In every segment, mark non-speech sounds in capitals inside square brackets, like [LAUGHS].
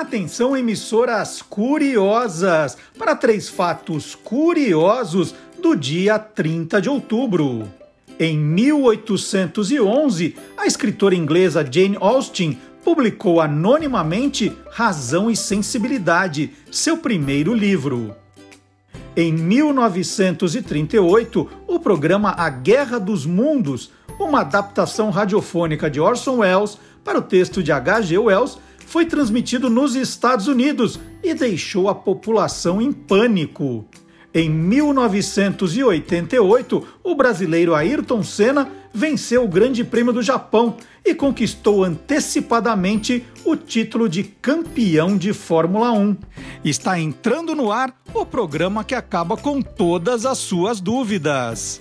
Atenção, emissoras curiosas, para três fatos curiosos do dia 30 de outubro. Em 1811, a escritora inglesa Jane Austen publicou anonimamente Razão e Sensibilidade, seu primeiro livro. Em 1938, o programa A Guerra dos Mundos, uma adaptação radiofônica de Orson Welles para o texto de H.G. Wells, foi transmitido nos Estados Unidos e deixou a população em pânico. Em 1988, o brasileiro Ayrton Senna venceu o Grande Prêmio do Japão e conquistou antecipadamente o título de campeão de Fórmula 1. Está entrando no ar o programa que acaba com todas as suas dúvidas.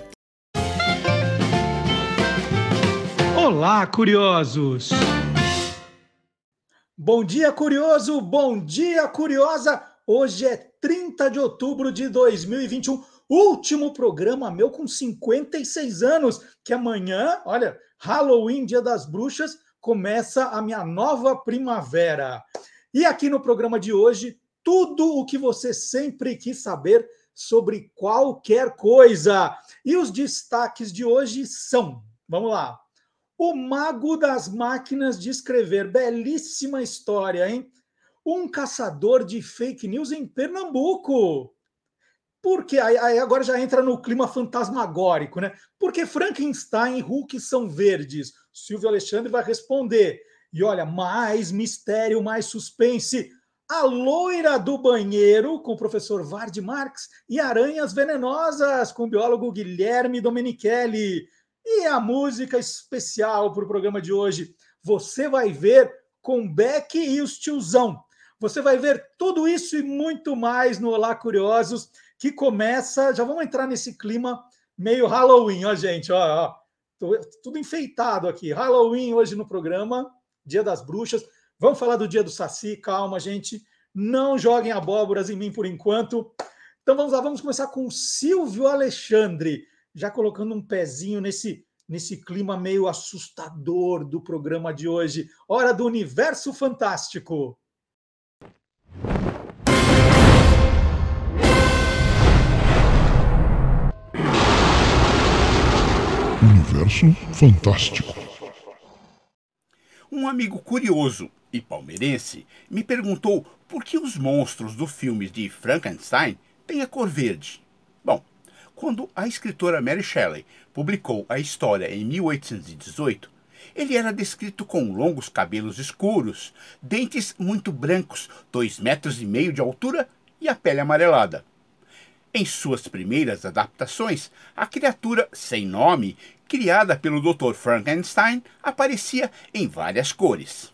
Olá, curiosos! Bom dia, curioso! Bom dia, curiosa! Hoje é 30 de outubro de 2021, último programa meu com 56 anos, que amanhã, olha, Halloween, Dia das Bruxas, começa a minha nova primavera. E aqui no programa de hoje, tudo o que você sempre quis saber sobre qualquer coisa. E os destaques de hoje são: vamos lá. O Mago das Máquinas de Escrever, belíssima história, hein? Um caçador de fake news em Pernambuco. Porque aí, agora já entra no clima fantasmagórico, né? Porque Frankenstein e Hulk são verdes. Silvio Alexandre vai responder. E olha, mais mistério, mais suspense. A loira do banheiro, com o professor Vard Marx, e Aranhas Venenosas, com o biólogo Guilherme Domenichelli. E a música especial para o programa de hoje, você vai ver com Beck e os tiozão. Você vai ver tudo isso e muito mais no Olá Curiosos que começa. Já vamos entrar nesse clima meio Halloween, ó, gente, ó, ó. tudo enfeitado aqui. Halloween hoje no programa, Dia das Bruxas. Vamos falar do Dia do Saci, calma, gente. Não joguem abóboras em mim por enquanto. Então vamos lá, vamos começar com Silvio Alexandre, já colocando um pezinho nesse nesse clima meio assustador do programa de hoje. Hora do universo fantástico. Universo Fantástico. Um amigo curioso e palmeirense me perguntou por que os monstros do filme de Frankenstein têm a cor verde. Bom, quando a escritora Mary Shelley publicou a história em 1818, ele era descrito com longos cabelos escuros, dentes muito brancos, dois metros e meio de altura e a pele amarelada. Em suas primeiras adaptações, a criatura sem nome, criada pelo Dr. Frankenstein, aparecia em várias cores.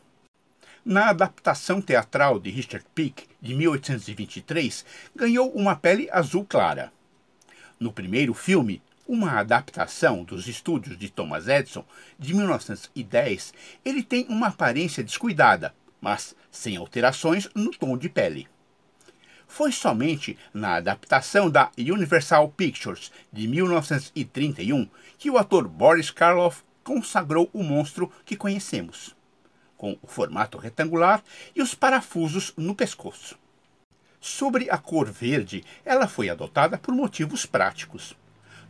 Na adaptação teatral de Richard Peake, de 1823, ganhou uma pele azul clara. No primeiro filme, uma adaptação dos estúdios de Thomas Edison, de 1910, ele tem uma aparência descuidada, mas sem alterações no tom de pele. Foi somente na adaptação da Universal Pictures de 1931 que o ator Boris Karloff consagrou o monstro que conhecemos, com o formato retangular e os parafusos no pescoço. Sobre a cor verde, ela foi adotada por motivos práticos.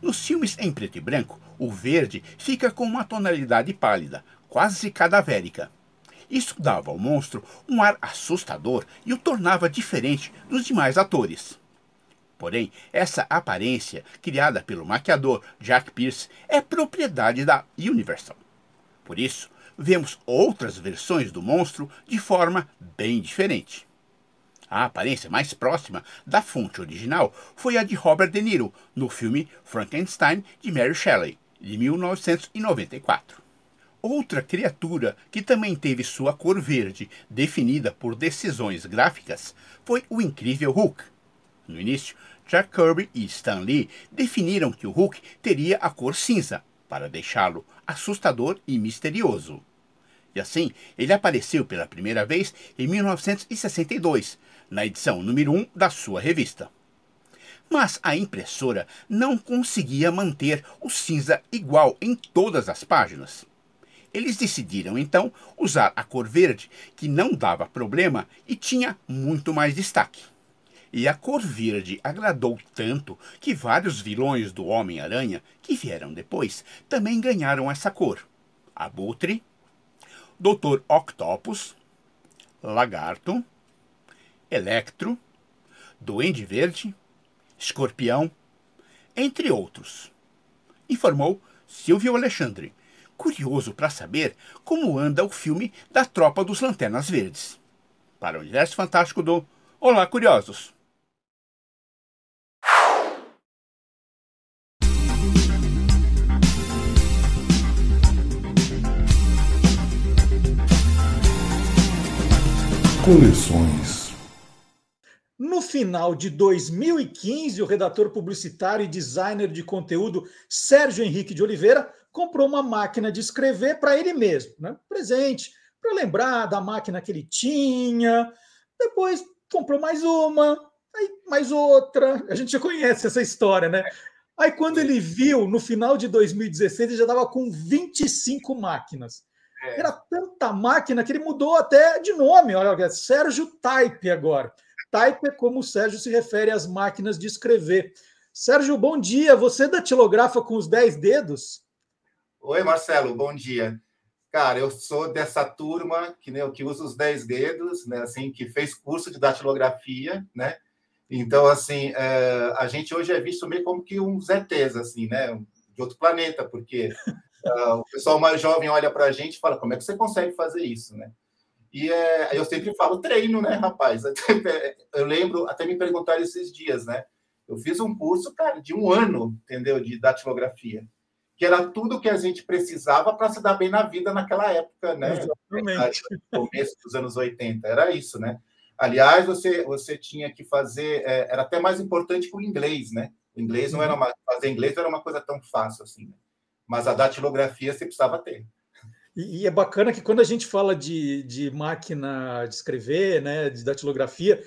Nos filmes em preto e branco, o verde fica com uma tonalidade pálida, quase cadavérica. Isso dava ao monstro um ar assustador e o tornava diferente dos demais atores. Porém, essa aparência, criada pelo maquiador Jack Pierce, é propriedade da Universal. Por isso, vemos outras versões do monstro de forma bem diferente. A aparência mais próxima da fonte original foi a de Robert De Niro no filme Frankenstein de Mary Shelley, de 1994. Outra criatura que também teve sua cor verde definida por decisões gráficas foi o incrível Hulk. No início, Jack Kirby e Stan Lee definiram que o Hulk teria a cor cinza, para deixá-lo assustador e misterioso. E assim, ele apareceu pela primeira vez em 1962, na edição número 1 da sua revista. Mas a impressora não conseguia manter o cinza igual em todas as páginas. Eles decidiram então usar a cor verde, que não dava problema e tinha muito mais destaque. E a cor verde agradou tanto que vários vilões do Homem-Aranha, que vieram depois, também ganharam essa cor. Abutre, Dr. Octopus, Lagarto, Electro, Duende Verde, Escorpião, entre outros. Informou Silvio Alexandre, curioso para saber como anda o filme da Tropa dos Lanternas Verdes. Para o Universo Fantástico do Olá, Curiosos! Coleções. No final de 2015, o redator publicitário e designer de conteúdo Sérgio Henrique de Oliveira comprou uma máquina de escrever para ele mesmo, né? presente, para lembrar da máquina que ele tinha. Depois comprou mais uma, aí mais outra. A gente já conhece essa história, né? Aí quando ele viu, no final de 2016, ele já estava com 25 máquinas. É. Era tanta máquina que ele mudou até de nome. Olha, Sérgio Type agora. Type é como o Sérgio se refere às máquinas de escrever. Sérgio, bom dia. Você datilografa com os 10 dedos? Oi, Marcelo, bom dia. Cara, eu sou dessa turma que, né, que usa os 10 dedos, né, assim, que fez curso de datilografia, né? Então, assim, é, a gente hoje é visto meio como que uns ETs, assim, né? De outro planeta, porque uh, [LAUGHS] o pessoal mais jovem olha para a gente e fala, como é que você consegue fazer isso, né? E é, eu sempre falo treino, né, rapaz? [LAUGHS] Eu lembro, até me perguntaram esses dias, né? Eu fiz um curso, cara, de um ano, entendeu? De datilografia. Que era tudo que a gente precisava para se dar bem na vida naquela época, né? Exatamente. No começo dos anos 80. Era isso, né? Aliás, você, você tinha que fazer. É, era até mais importante que o inglês, né? O inglês não era uma. Fazer inglês não era uma coisa tão fácil assim. Né? Mas a datilografia você precisava ter. E, e, é bacana que quando a gente fala de, de máquina de escrever, né, de datilografia,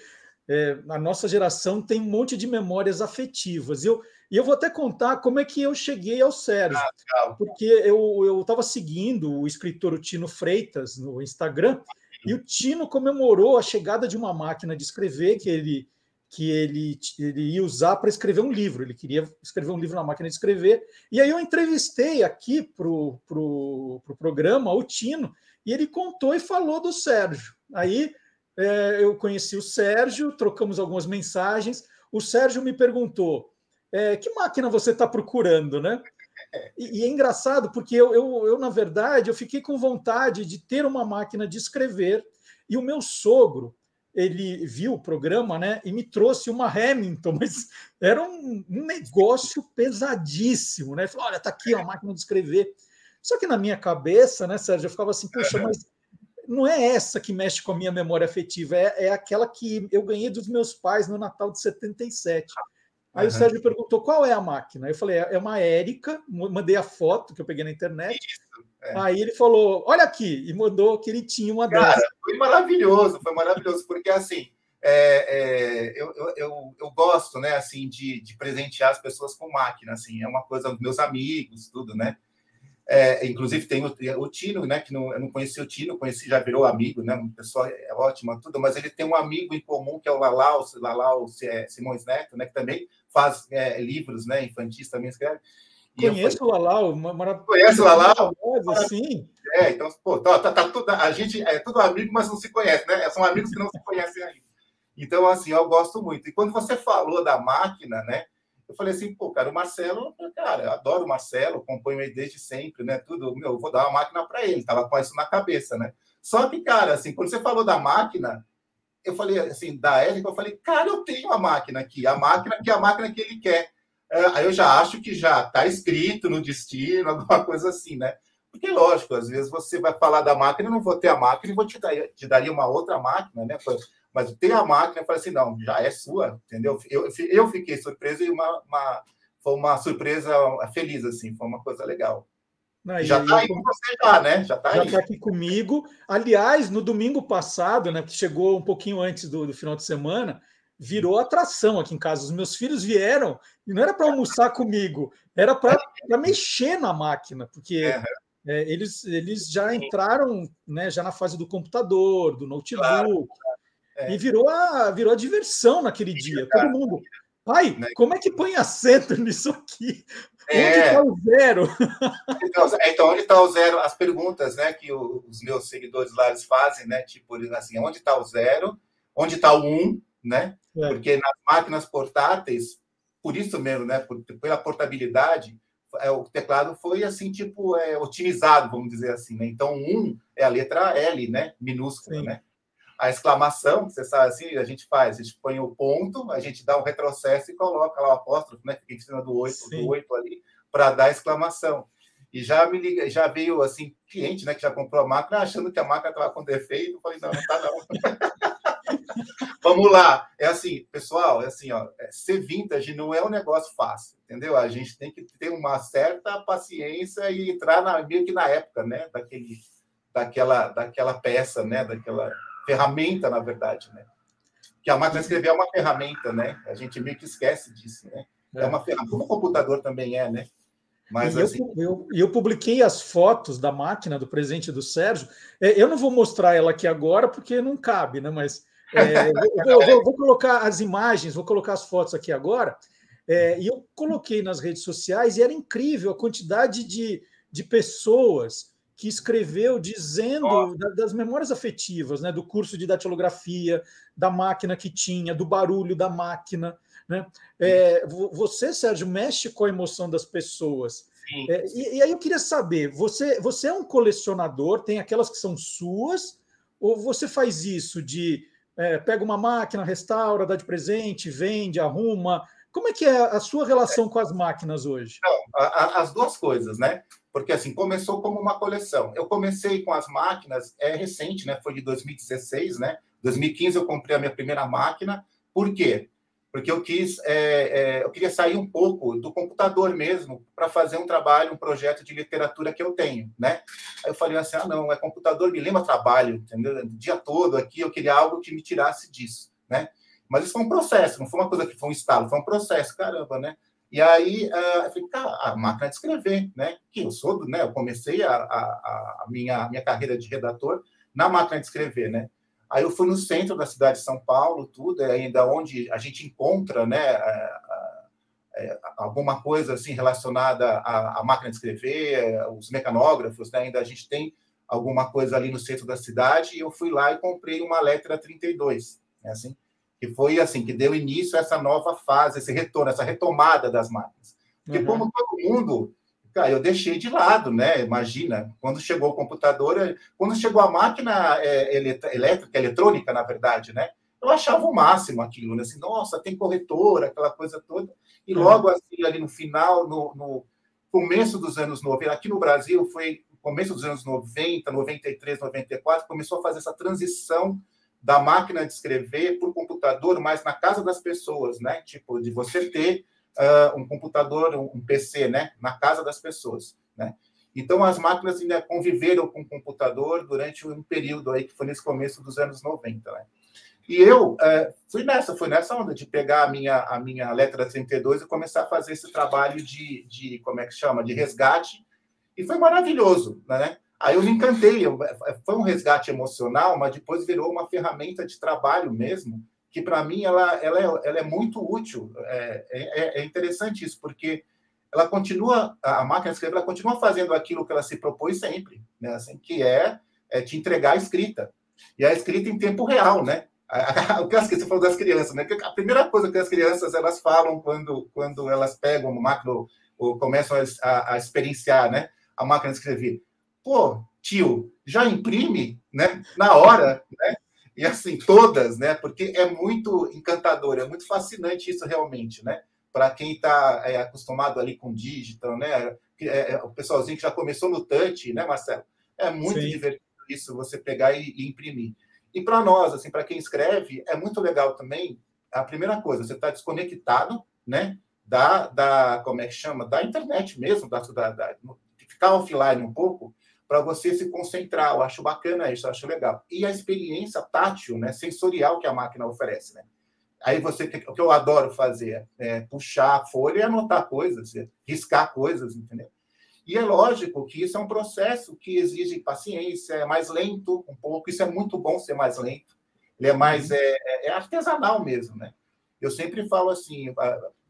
é, a nossa geração tem um monte de memórias afetivas. E eu, e eu vou até contar como é que eu cheguei ao Sérgio, ah, porque eu estava seguindo o escritor Tino Freitas no Instagram, e o Tino comemorou a chegada de uma máquina de escrever que ele que ele, ele ia usar para escrever um livro. Ele queria escrever um livro na máquina de escrever. E aí eu entrevistei aqui para o pro, pro programa o Tino, e ele contou e falou do Sérgio. Aí é, eu conheci o Sérgio, trocamos algumas mensagens. O Sérgio me perguntou: é, que máquina você está procurando, né? E, e, é engraçado porque eu, eu, eu, na verdade, eu fiquei com vontade de ter uma máquina de escrever. E o meu sogro, ele viu o programa, né, e me trouxe uma Hamilton, [LAUGHS] mas era um, um negócio pesadíssimo, né? Falou, olha, tá aqui a máquina de escrever. Só que na minha cabeça, né, Sérgio, eu ficava assim, poxa, mas não é essa que mexe com a minha memória afetiva, é, é aquela que eu ganhei dos meus pais no Natal de 77. Aí uhum. o Sérgio perguntou qual é a máquina. Eu falei, é uma Érica, mandei a foto que eu peguei na internet. Isso, é. Aí ele falou, olha aqui, e mandou que ele tinha uma Cara, dessa. Foi maravilhoso, foi maravilhoso, porque assim, é, é, eu, eu, eu, gosto, né, assim, de, de presentear as pessoas com máquina, assim, é uma coisa dos meus amigos, tudo, né? É, inclusive tem o, o, Tino, né? Que não, eu não conheci o Tino, conheci, já virou amigo, né? Uma pessoa é ótima, tudo, mas ele tem um amigo em comum que é o Lalau, Lalau Simões Neto, né? Que também faz é, livros, né? Infantis também escreve. Conheço o Lalau, maravilhoso. Conhece o Lalau? Sim. É, então, pô, tá, tá, tá, tudo, a gente é tudo amigo, mas não se conhece, né? São amigos que não se conhecem ainda. Então, assim, eu gosto muito. E quando você falou da máquina, né? Eu falei assim, pô, cara, o Marcelo, cara, eu adoro o Marcelo, acompanho ele desde sempre, né? Tudo, meu, eu vou dar uma máquina para ele, tava com isso na cabeça, né? Só que, cara, assim, quando você falou da máquina, eu falei assim, da Érica, eu falei, cara, eu tenho a máquina aqui, a máquina que é a máquina que ele quer. É, aí eu já acho que já está escrito no destino, [LAUGHS] alguma coisa assim, né? Porque, lógico, às vezes você vai falar da máquina, eu não vou ter a máquina e vou te dar, te daria uma outra máquina, né? Mas ter a máquina, eu falei assim, não, já é sua, entendeu? Eu, eu fiquei surpreso e uma, uma, foi uma surpresa feliz, assim, foi uma coisa legal. Aí, já está aí com você, já, né? Já está tá aqui comigo. Aliás, no domingo passado, né, que chegou um pouquinho antes do, do final de semana, virou atração aqui em casa. Os meus filhos vieram e não era para almoçar comigo, era para mexer na máquina, porque é, eles, eles já entraram né, já na fase do computador, do notebook, claro. é. e virou a, virou a diversão naquele dia. Todo mundo. Pai, né? como é que põe acento [LAUGHS] nisso aqui? É. Onde está o zero? [LAUGHS] Então, então onde está o zero? As perguntas né, que os meus seguidores lá eles fazem, né? Tipo, assim, onde está o zero? Onde está o um? Né? É. Porque nas máquinas portáteis, por isso mesmo, né? Por, pela portabilidade, é, o teclado foi assim, tipo, é, otimizado, vamos dizer assim, né? Então, um é a letra L, né? Minúscula, Sim. né? A exclamação, você sabe assim, a gente faz, a gente põe o ponto, a gente dá um retrocesso e coloca lá o apóstrofo, né? Fica em cima do 8, Sim. do 8 ali, para dar exclamação. E já me liga, já veio assim, cliente, né, que já comprou a máquina, achando que a máquina estava com defeito. Eu falei, não, não tá não. [LAUGHS] [LAUGHS] Vamos lá. É assim, pessoal, é assim, ó, é, ser vintage não é um negócio fácil, entendeu? A gente tem que ter uma certa paciência e entrar na, meio que na época, né? Daquele, daquela, daquela peça, né? Daquela ferramenta, na verdade, né? Que a máquina de escrever é uma ferramenta, né? A gente meio que esquece disso, né? É, é uma ferramenta, como o computador também é, né? Mas, e assim... eu, eu, eu, publiquei as fotos da máquina do presente do Sérgio. É, eu não vou mostrar ela aqui agora porque não cabe, né? Mas é, vou, vou, vou, colocar as imagens, vou colocar as fotos aqui agora. É, e eu coloquei nas redes sociais e era incrível a quantidade de, de pessoas que escreveu dizendo oh. das memórias afetivas, né, do curso de datilografia, da máquina que tinha, do barulho da máquina. Né? É, você, Sérgio, mexe com a emoção das pessoas. É, e, e, aí eu queria saber: você, você é um colecionador, tem aquelas que são suas, ou você faz isso de é, pega uma máquina, restaura, dá de presente, vende, arruma. Como é que é a sua relação com as máquinas hoje? Não, a, as duas coisas, né? Porque assim, começou como uma coleção. Eu comecei com as máquinas, é recente, né? Foi de 2016, né? 2015 eu comprei a minha primeira máquina. Por quê? Porque eu quis, é, é, eu queria sair um pouco do computador mesmo para fazer um trabalho, um projeto de literatura que eu tenho, né? Aí eu falei assim, ah, não, é computador, me lembra trabalho, entendeu? O dia todo aqui eu queria algo que me tirasse disso, né? Mas isso foi um processo, não foi uma coisa que foi um estalo, foi um processo, caramba, né? E aí uh, eu falei, cara, a máquina de escrever, né? Que eu sou, né? Eu comecei a, a, a minha, minha carreira de redator na máquina de escrever, né? Aí eu fui no centro da cidade de São Paulo, tudo, é ainda onde a gente encontra, né, é, é, alguma coisa assim relacionada à, à, máquina de escrever, os mecanógrafos, né, ainda a gente tem alguma coisa ali no centro da cidade, e eu fui lá e comprei uma Letra 32, né, assim, que foi assim, que deu início a essa nova fase, esse retorno, essa retomada das máquinas. Porque uhum. como todo mundo Cara, eu deixei de lado, né? Imagina, quando chegou o computador, quando chegou a máquina é, elétrica, eletrônica, na verdade, né? Eu achava o máximo aquilo, né? Assim, nossa, tem corretora, aquela coisa toda. E uhum. logo assim, ali no final, no, no começo dos anos 90, aqui no Brasil, foi começo dos anos 90, 93, 94, começou a fazer essa transição da máquina de escrever para o computador, mas na casa das pessoas, né? Tipo, de você ter uh, um computador, um PC, né, na casa das pessoas, né? Então, as máquinas ainda conviveram com o computador durante um período aí que foi nesse começo dos anos 90, né? E eu uh, fui nessa, fui nessa onda de pegar a minha, a minha letra 32 e começar a fazer esse trabalho de, de como é que chama, de resgate, e foi maravilhoso, né? Aí eu me encantei, eu, foi um resgate emocional, mas depois virou uma ferramenta de trabalho mesmo, que para mim ela, ela, é, ela é muito útil. É, é, é, interessante isso, porque ela continua, a máquina de escrever, ela continua fazendo aquilo que ela se propôs sempre, né? Assim, que é, é te entregar a escrita. E a escrita em tempo real, né? [LAUGHS] O que você falou das crianças, né? A primeira coisa que as crianças elas falam quando, quando elas pegam uma máquina ou, começam a, a, experienciar, né? A máquina de escrever. Pô, tio, já imprime, né? Na hora, né? E assim, todas, né? Porque é muito encantador, é muito fascinante isso realmente, né? Para quem está é, acostumado ali com digital, né? É, é, o pessoalzinho que já começou no touch, né, Marcelo? É muito Sim. divertido isso, você pegar e, e imprimir. E para nós, assim, para quem escreve, é muito legal também. A primeira coisa, você está desconectado, né? Da, da, como é que chama? Da internet mesmo, da, da, da ficar offline um pouco para você se concentrar. Eu acho bacana isso, eu acho legal. E a experiência tátil, né, sensorial que a máquina oferece, né? Aí você, o que eu adoro fazer é puxar a folha e anotar coisas, riscar coisas, entendeu? E é lógico que isso é um processo que exige paciência, é mais lento um pouco, isso é muito bom ser mais lento, ele é mais uhum. é, é, é artesanal mesmo, né? Eu sempre falo assim,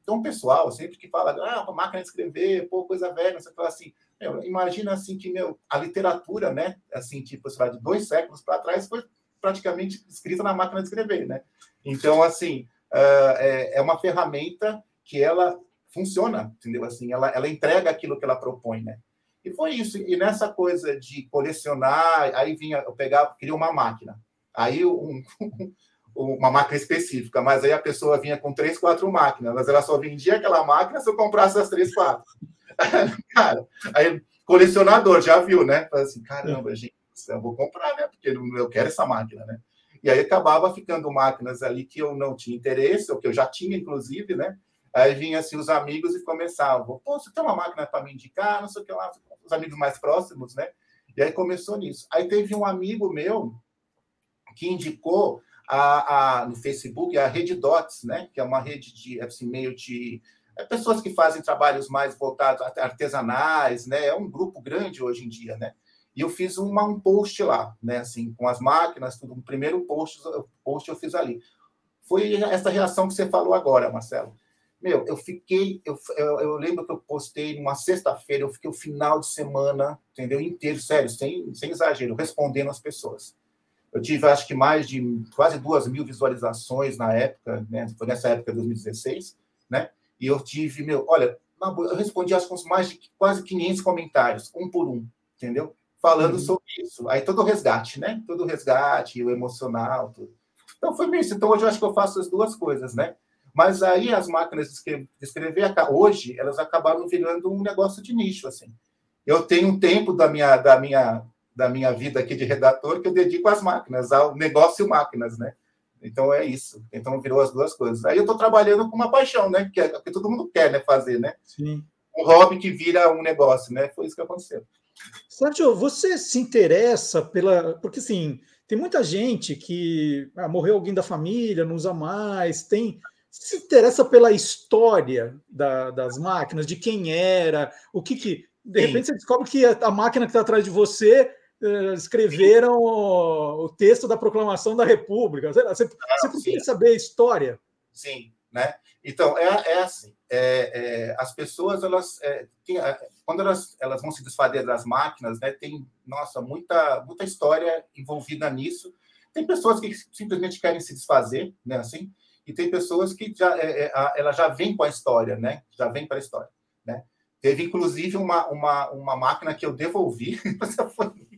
então pessoal, sempre que fala, ah, máquina de escrever, pô, coisa velha, você fala assim, meu, imagina assim que meu, a literatura, né, assim, tipo, sei lá, de dois séculos para trás, foi praticamente escrita na máquina de escrever, né? Então, assim, uh, é, é, uma ferramenta que ela funciona, entendeu? Assim, ela, ela entrega aquilo que ela propõe, né? E foi isso. E nessa coisa de colecionar, aí vinha, eu pegava, queria uma máquina. Aí um, [LAUGHS] uma máquina específica, mas aí a pessoa vinha com três, quatro máquinas, mas ela só vendia aquela máquina se eu comprasse as três, quatro. [LAUGHS] Cara, aí colecionador, já viu, né? Falei assim, caramba, gente, eu vou comprar, né? Porque eu quero essa máquina, né? E aí acabava ficando máquinas ali que eu não tinha interesse, ou que eu já tinha, inclusive, né? Aí vinham assim os amigos e começavam, pô, você tem uma máquina para me indicar, não sei o que lá, os amigos mais próximos, né? E aí começou nisso. Aí teve um amigo meu que indicou a, a, no Facebook a Rede Dots, né? Que é uma rede de assim, meio de pessoas que fazem trabalhos mais voltados artesanais, né? É um grupo grande hoje em dia, né? E eu fiz uma, um post lá, né? Assim, com as máquinas, tudo. Um primeiro post, post eu fiz ali. Foi essa reação que você falou agora, Marcelo. Meu, eu fiquei, eu, eu, eu lembro que eu postei numa sexta-feira, eu fiquei o final de semana, entendeu? Inteiro, sério, sem, sem exagero, respondendo as pessoas. Eu tive, acho que, mais de quase duas mil visualizações na época, né? Foi nessa época, 2016, né? E eu tive, meu, olha, eu respondi acho que mais de quase 500 comentários, um por um, entendeu? Falando uhum. sobre isso. Aí todo o resgate, né? Todo o resgate, o emocional, tudo. Então foi isso. Então hoje eu acho que eu faço as duas coisas, né? Mas aí as máquinas de escrever, hoje, elas acabaram virando um negócio de nicho, assim. Eu tenho um tempo da minha, da minha, da minha vida aqui de redator que eu dedico às máquinas, ao negócio máquinas, né? Então é isso. Então virou as duas coisas. Aí eu estou trabalhando com uma paixão, né? Que, é, que todo mundo quer, né? Fazer, né? Sim. Um hobby que vira um negócio, né? Foi isso que aconteceu. Sérgio, você se interessa pela. Porque assim, tem muita gente que ah, morreu alguém da família, não usa mais, tem se interessa pela história da, das máquinas, de quem era, o que que. De Sim. repente você descobre que a, máquina que está atrás de você escreveram o, o, texto da proclamação da República. Você, você, ah, você precisa saber a história. Sim, né? Então, é, é assim: é, é, as pessoas, elas, é, tem, é, quando elas, elas vão se desfazer das máquinas, né, tem, nossa, muita, muita história envolvida nisso. Tem pessoas que simplesmente querem se desfazer, né, assim, e tem pessoas que já é, ela já vem com a história, né? Já vem para a história, né? Teve inclusive uma, uma, uma máquina que eu devolvi, [LAUGHS]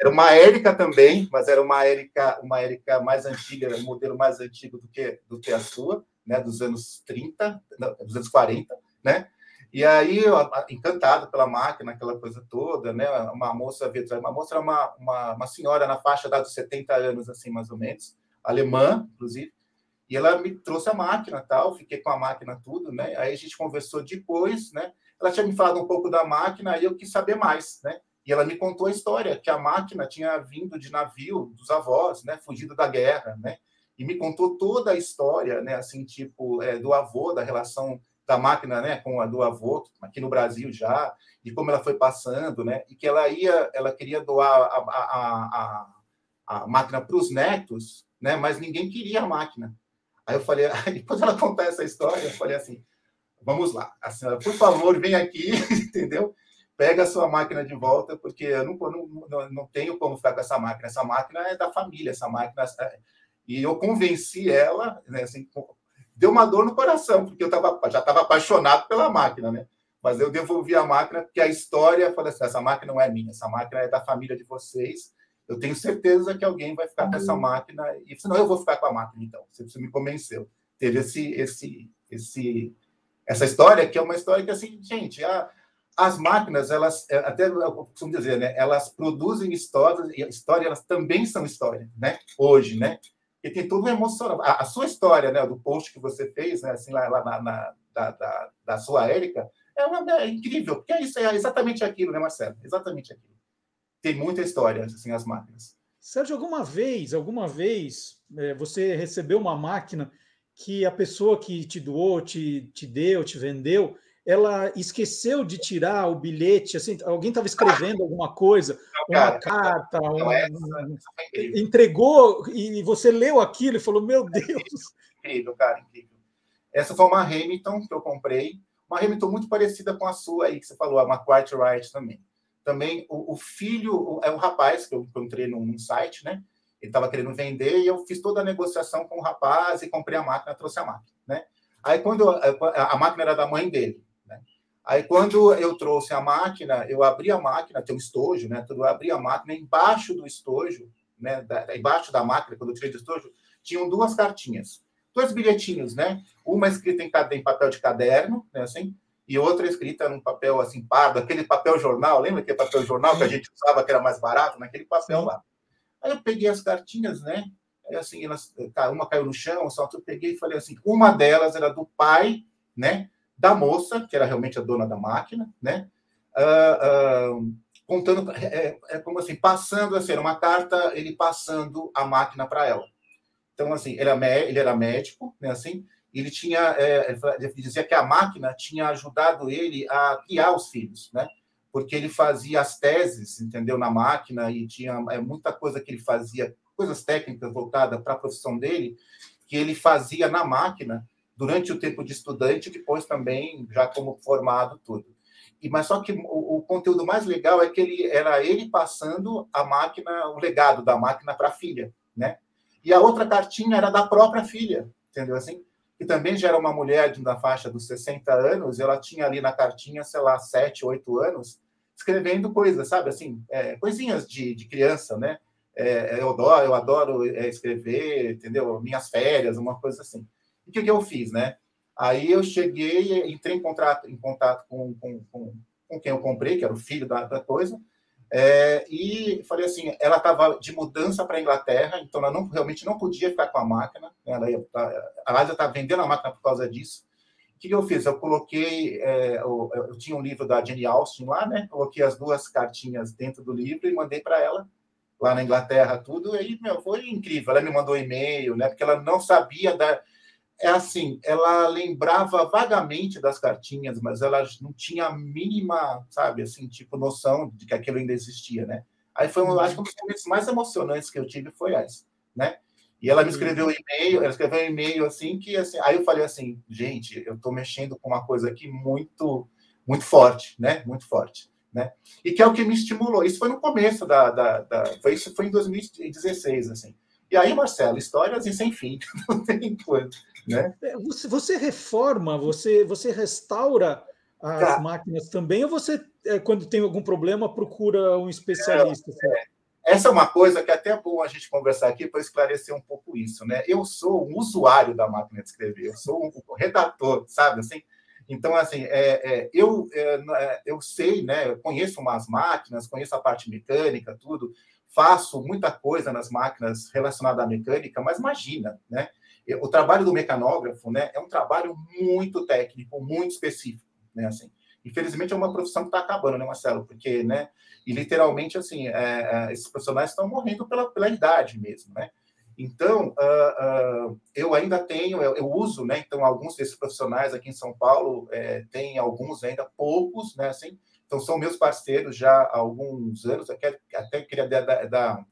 era uma Érica também, mas era uma Érica, uma Érica mais antiga, um modelo mais antigo do que do que a sua, né? Dos anos 30, dos anos 40, né? E aí, encantado pela máquina, aquela coisa toda, né? Uma moça uma moça uma, uma, uma senhora na faixa dos 70 anos, assim, mais ou menos, alemã, inclusive, e ela me trouxe a máquina, tal, fiquei com a máquina tudo, né? Aí a gente conversou depois, né? Ela tinha me falado um pouco da máquina, aí eu quis saber mais, né? E ela me contou a história que a máquina tinha vindo de navio dos avós, né? Fugido da guerra, né? E me contou toda a história, né? Assim, tipo, é, do avô, da relação da máquina, né? Com a do avô aqui no Brasil já e como ela foi passando, né? E que ela ia, ela queria doar a, a, a, a máquina para os netos, né? Mas ninguém queria a máquina. Aí eu falei, [LAUGHS] depois ela contar essa história, eu falei assim, vamos lá, a senhora, por favor, vem aqui, [LAUGHS] entendeu? Pega a sua máquina de volta, porque eu não, não, não tenho como ficar com essa máquina. Essa máquina é da família, essa máquina. É... E eu convenci ela, né, assim, deu uma dor no coração, porque eu tava, já estava apaixonado pela máquina, né? Mas eu devolvi a máquina, porque a história, falei assim, essa máquina não é minha, essa máquina é da família de vocês, eu tenho certeza que alguém vai ficar com essa uhum. máquina e senão eu vou ficar com a máquina então. Você, me convenceu. Teve esse, esse, esse, essa história que é uma história que assim, gente, a, as máquinas elas é, até eu costumo dizer, né? Elas produzem histórias e a história elas também são história, né? Hoje, né? E tem tudo emocional. A, a, sua história, né? Do post que você fez, né? Assim lá, lá na, na da, da, da, sua Érica, é, uma, é incrível, porque é isso é exatamente aquilo, né, Marcelo? Exatamente aquilo tem muita história, assim, as máquinas. Sérgio, alguma vez, alguma vez, é, você recebeu uma máquina que a pessoa que te doou, te, te deu, te vendeu, ela esqueceu de tirar o bilhete, assim, alguém estava escrevendo alguma coisa, uma carta, um, essa entregou e você leu aquilo e falou: Meu Deus! Incrível, cara, incrível. Essa foi uma Hamilton que eu comprei, uma Hamilton muito parecida com a sua aí, que você falou, a McQuarrie Wright também. Também o, o filho, é um rapaz que eu encontrei num, num site, né? Ele estava querendo vender e eu fiz toda a negociação com o rapaz e comprei a máquina, trouxe a máquina, né? Aí quando a máquina era da mãe dele, Aí, quando eu trouxe a máquina, eu abri a máquina, tem um estojo, né? Eu abri a máquina, embaixo do estojo, né? Da, embaixo da máquina, quando eu tirei do estojo, tinham duas cartinhas, dois bilhetinhos, né? Uma escrita em, em papel de caderno, né? Assim, e outra escrita num papel assim pardo, aquele papel jornal, lembra aquele papel jornal que a gente usava que era mais barato, naquele papel lá. Aí eu peguei as cartinhas, né? Aí, assim, elas, uma caiu no chão, só eu peguei e falei assim, uma delas era do pai, né? Da moça, que era realmente a dona da máquina, né? Uh, uh, contando, é, é, como assim, passando, assim, uma carta, ele passando a máquina para ela. Então, assim, ele era, ele era médico, né, assim, ele tinha, é, ele dizia que a máquina tinha ajudado ele a criar os filhos, né? Porque ele fazia as teses, entendeu, na máquina e tinha é, muita coisa que ele fazia, coisas técnicas voltadas para a profissão dele, que ele fazia na máquina durante o tempo de estudante, depois também já como formado tudo. E mas só que o, o conteúdo mais legal é que ele era ele passando a máquina, o legado da máquina para a filha, né? E a outra cartinha era da própria filha, entendeu assim? Que também já era uma mulher da faixa dos 60 anos, ela tinha ali na cartinha, sei lá, 7, 8 anos, escrevendo coisas, sabe? Assim, é, coisinhas de, de criança, né? É, eu adoro, eu adoro é, escrever, entendeu? Minhas férias, uma coisa assim. O que, que eu fiz, né? Aí eu cheguei, entrei em contato, em contato com, com, com, com quem eu comprei, que era o filho da, da coisa, é, e falei assim, ela estava de mudança para a Inglaterra, então ela não, realmente não podia ficar com a máquina, né? ela ia, a Lásia estava vendendo a máquina por causa disso. O que, que eu fiz? Eu coloquei, é, eu, eu, tinha um livro da Jenny Austin lá, né? Coloquei as duas cartinhas dentro do livro e mandei para ela, lá na Inglaterra, tudo, e aí, meu, foi incrível. Ela me mandou e-mail, né? Porque ela não sabia da é assim, ela lembrava vagamente das cartinhas, mas ela não tinha a mínima, sabe, assim, tipo, noção de que aquilo ainda existia, né? Aí foi, eu acho que um dos momentos mais emocionantes que eu tive foi essa, né? E ela me escreveu um e-mail, ela escreveu um e-mail assim que assim, aí eu falei assim, gente, eu estou mexendo com uma coisa aqui muito muito forte, né? Muito forte, né? E que é o que me estimulou. Isso foi no começo da, da, da foi isso foi em 2016, assim. E aí, Marcelo, histórias e sem fim, não tem coisa. Né? É, você, você reforma, você, você restaura as tá. máquinas também, ou você, é, quando tem algum problema, procura um especialista? É, é. Essa é uma coisa que é até é bom a gente conversar aqui para esclarecer um pouco isso, né? Eu sou um usuário da máquina de escrever, eu sou um redator, sabe assim? Então, assim, é, é, eu, é, eu sei, né? Eu conheço umas máquinas, conheço a parte mecânica, tudo, faço muita coisa nas máquinas relacionada à mecânica, mas imagina, né? o trabalho do mecanógrafo, né, é um trabalho muito técnico, muito específico, né, assim. Infelizmente é uma profissão que está acabando, né, Marcelo? Porque, né, e literalmente, assim, é, é, esses profissionais estão morrendo pela, pela idade mesmo, né? Então, uh, uh, eu ainda tenho, eu, eu, uso, né? Então, alguns desses profissionais aqui em São Paulo, é, tem alguns ainda, poucos, né? Assim, então, são meus parceiros já há alguns anos. Quero, até queria dar, dar,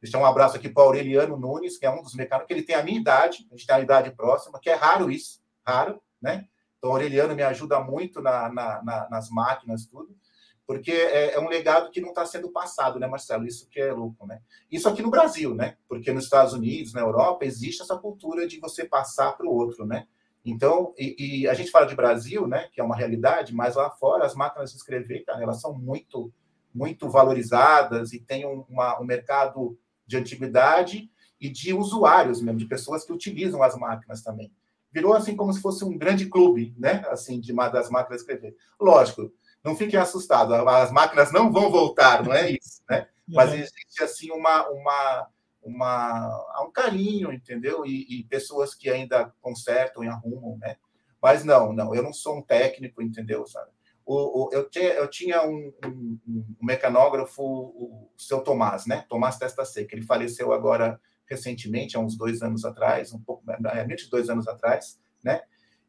Deixar um abraço aqui para o Aureliano Nunes, que é um dos mecânicos, que ele tem a minha idade, a gente tem a idade próxima, que é raro isso, raro, né? Então, o Aureliano me ajuda muito na, na, na, nas máquinas, tudo, porque é, é um legado que não está sendo passado, né, Marcelo? Isso que é louco, né? Isso aqui no Brasil, né? Porque nos Estados Unidos, na Europa, existe essa cultura de você passar para o outro, né? Então, e, e, a gente fala de Brasil, né, que é uma realidade, mas lá fora as máquinas de escrever, cara, elas são muito, muito valorizadas e tem um, uma, um mercado de antiguidade e de usuários mesmo, de pessoas que utilizam as máquinas também. Virou assim como se fosse um grande clube, né? Assim, de das máquinas escrever. Lógico, não fiquem assustados, as máquinas não vão voltar, não é isso, né? Mas uhum. existe assim uma uma uma um carinho, entendeu? E, e pessoas que ainda consertam e arrumam, né? Mas não, não, eu não sou um técnico, entendeu? Sabe? o, o, eu, te, eu tinha um, um, um, mecanógrafo, o seu Tomás, né? Tomás Testa Seca. Ele faleceu agora recentemente, há uns dois anos atrás, um pouco menos de dois anos atrás, né?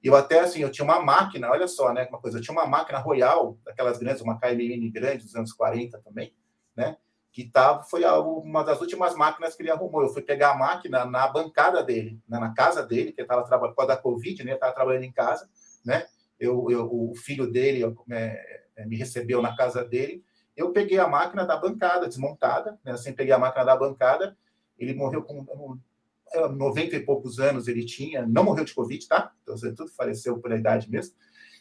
Eu até, assim, eu tinha uma máquina, olha só, né, uma coisa, eu tinha uma máquina Royal, daquelas grandes, uma KMN grande, dos anos 40 também, né, que tava, foi uma das últimas máquinas que ele arrumou. Eu fui pegar a máquina na bancada dele, né, na casa dele, que estava trabalhando, por causa da Covid, né, estava trabalhando em casa, né, eu, eu, o filho dele eu, é, é, me recebeu na casa dele, eu peguei a máquina da bancada, desmontada, né, assim, peguei a máquina da bancada, ele morreu com 90 e poucos anos ele tinha, não morreu de Covid, tá? Então, tudo faleceu por idade mesmo.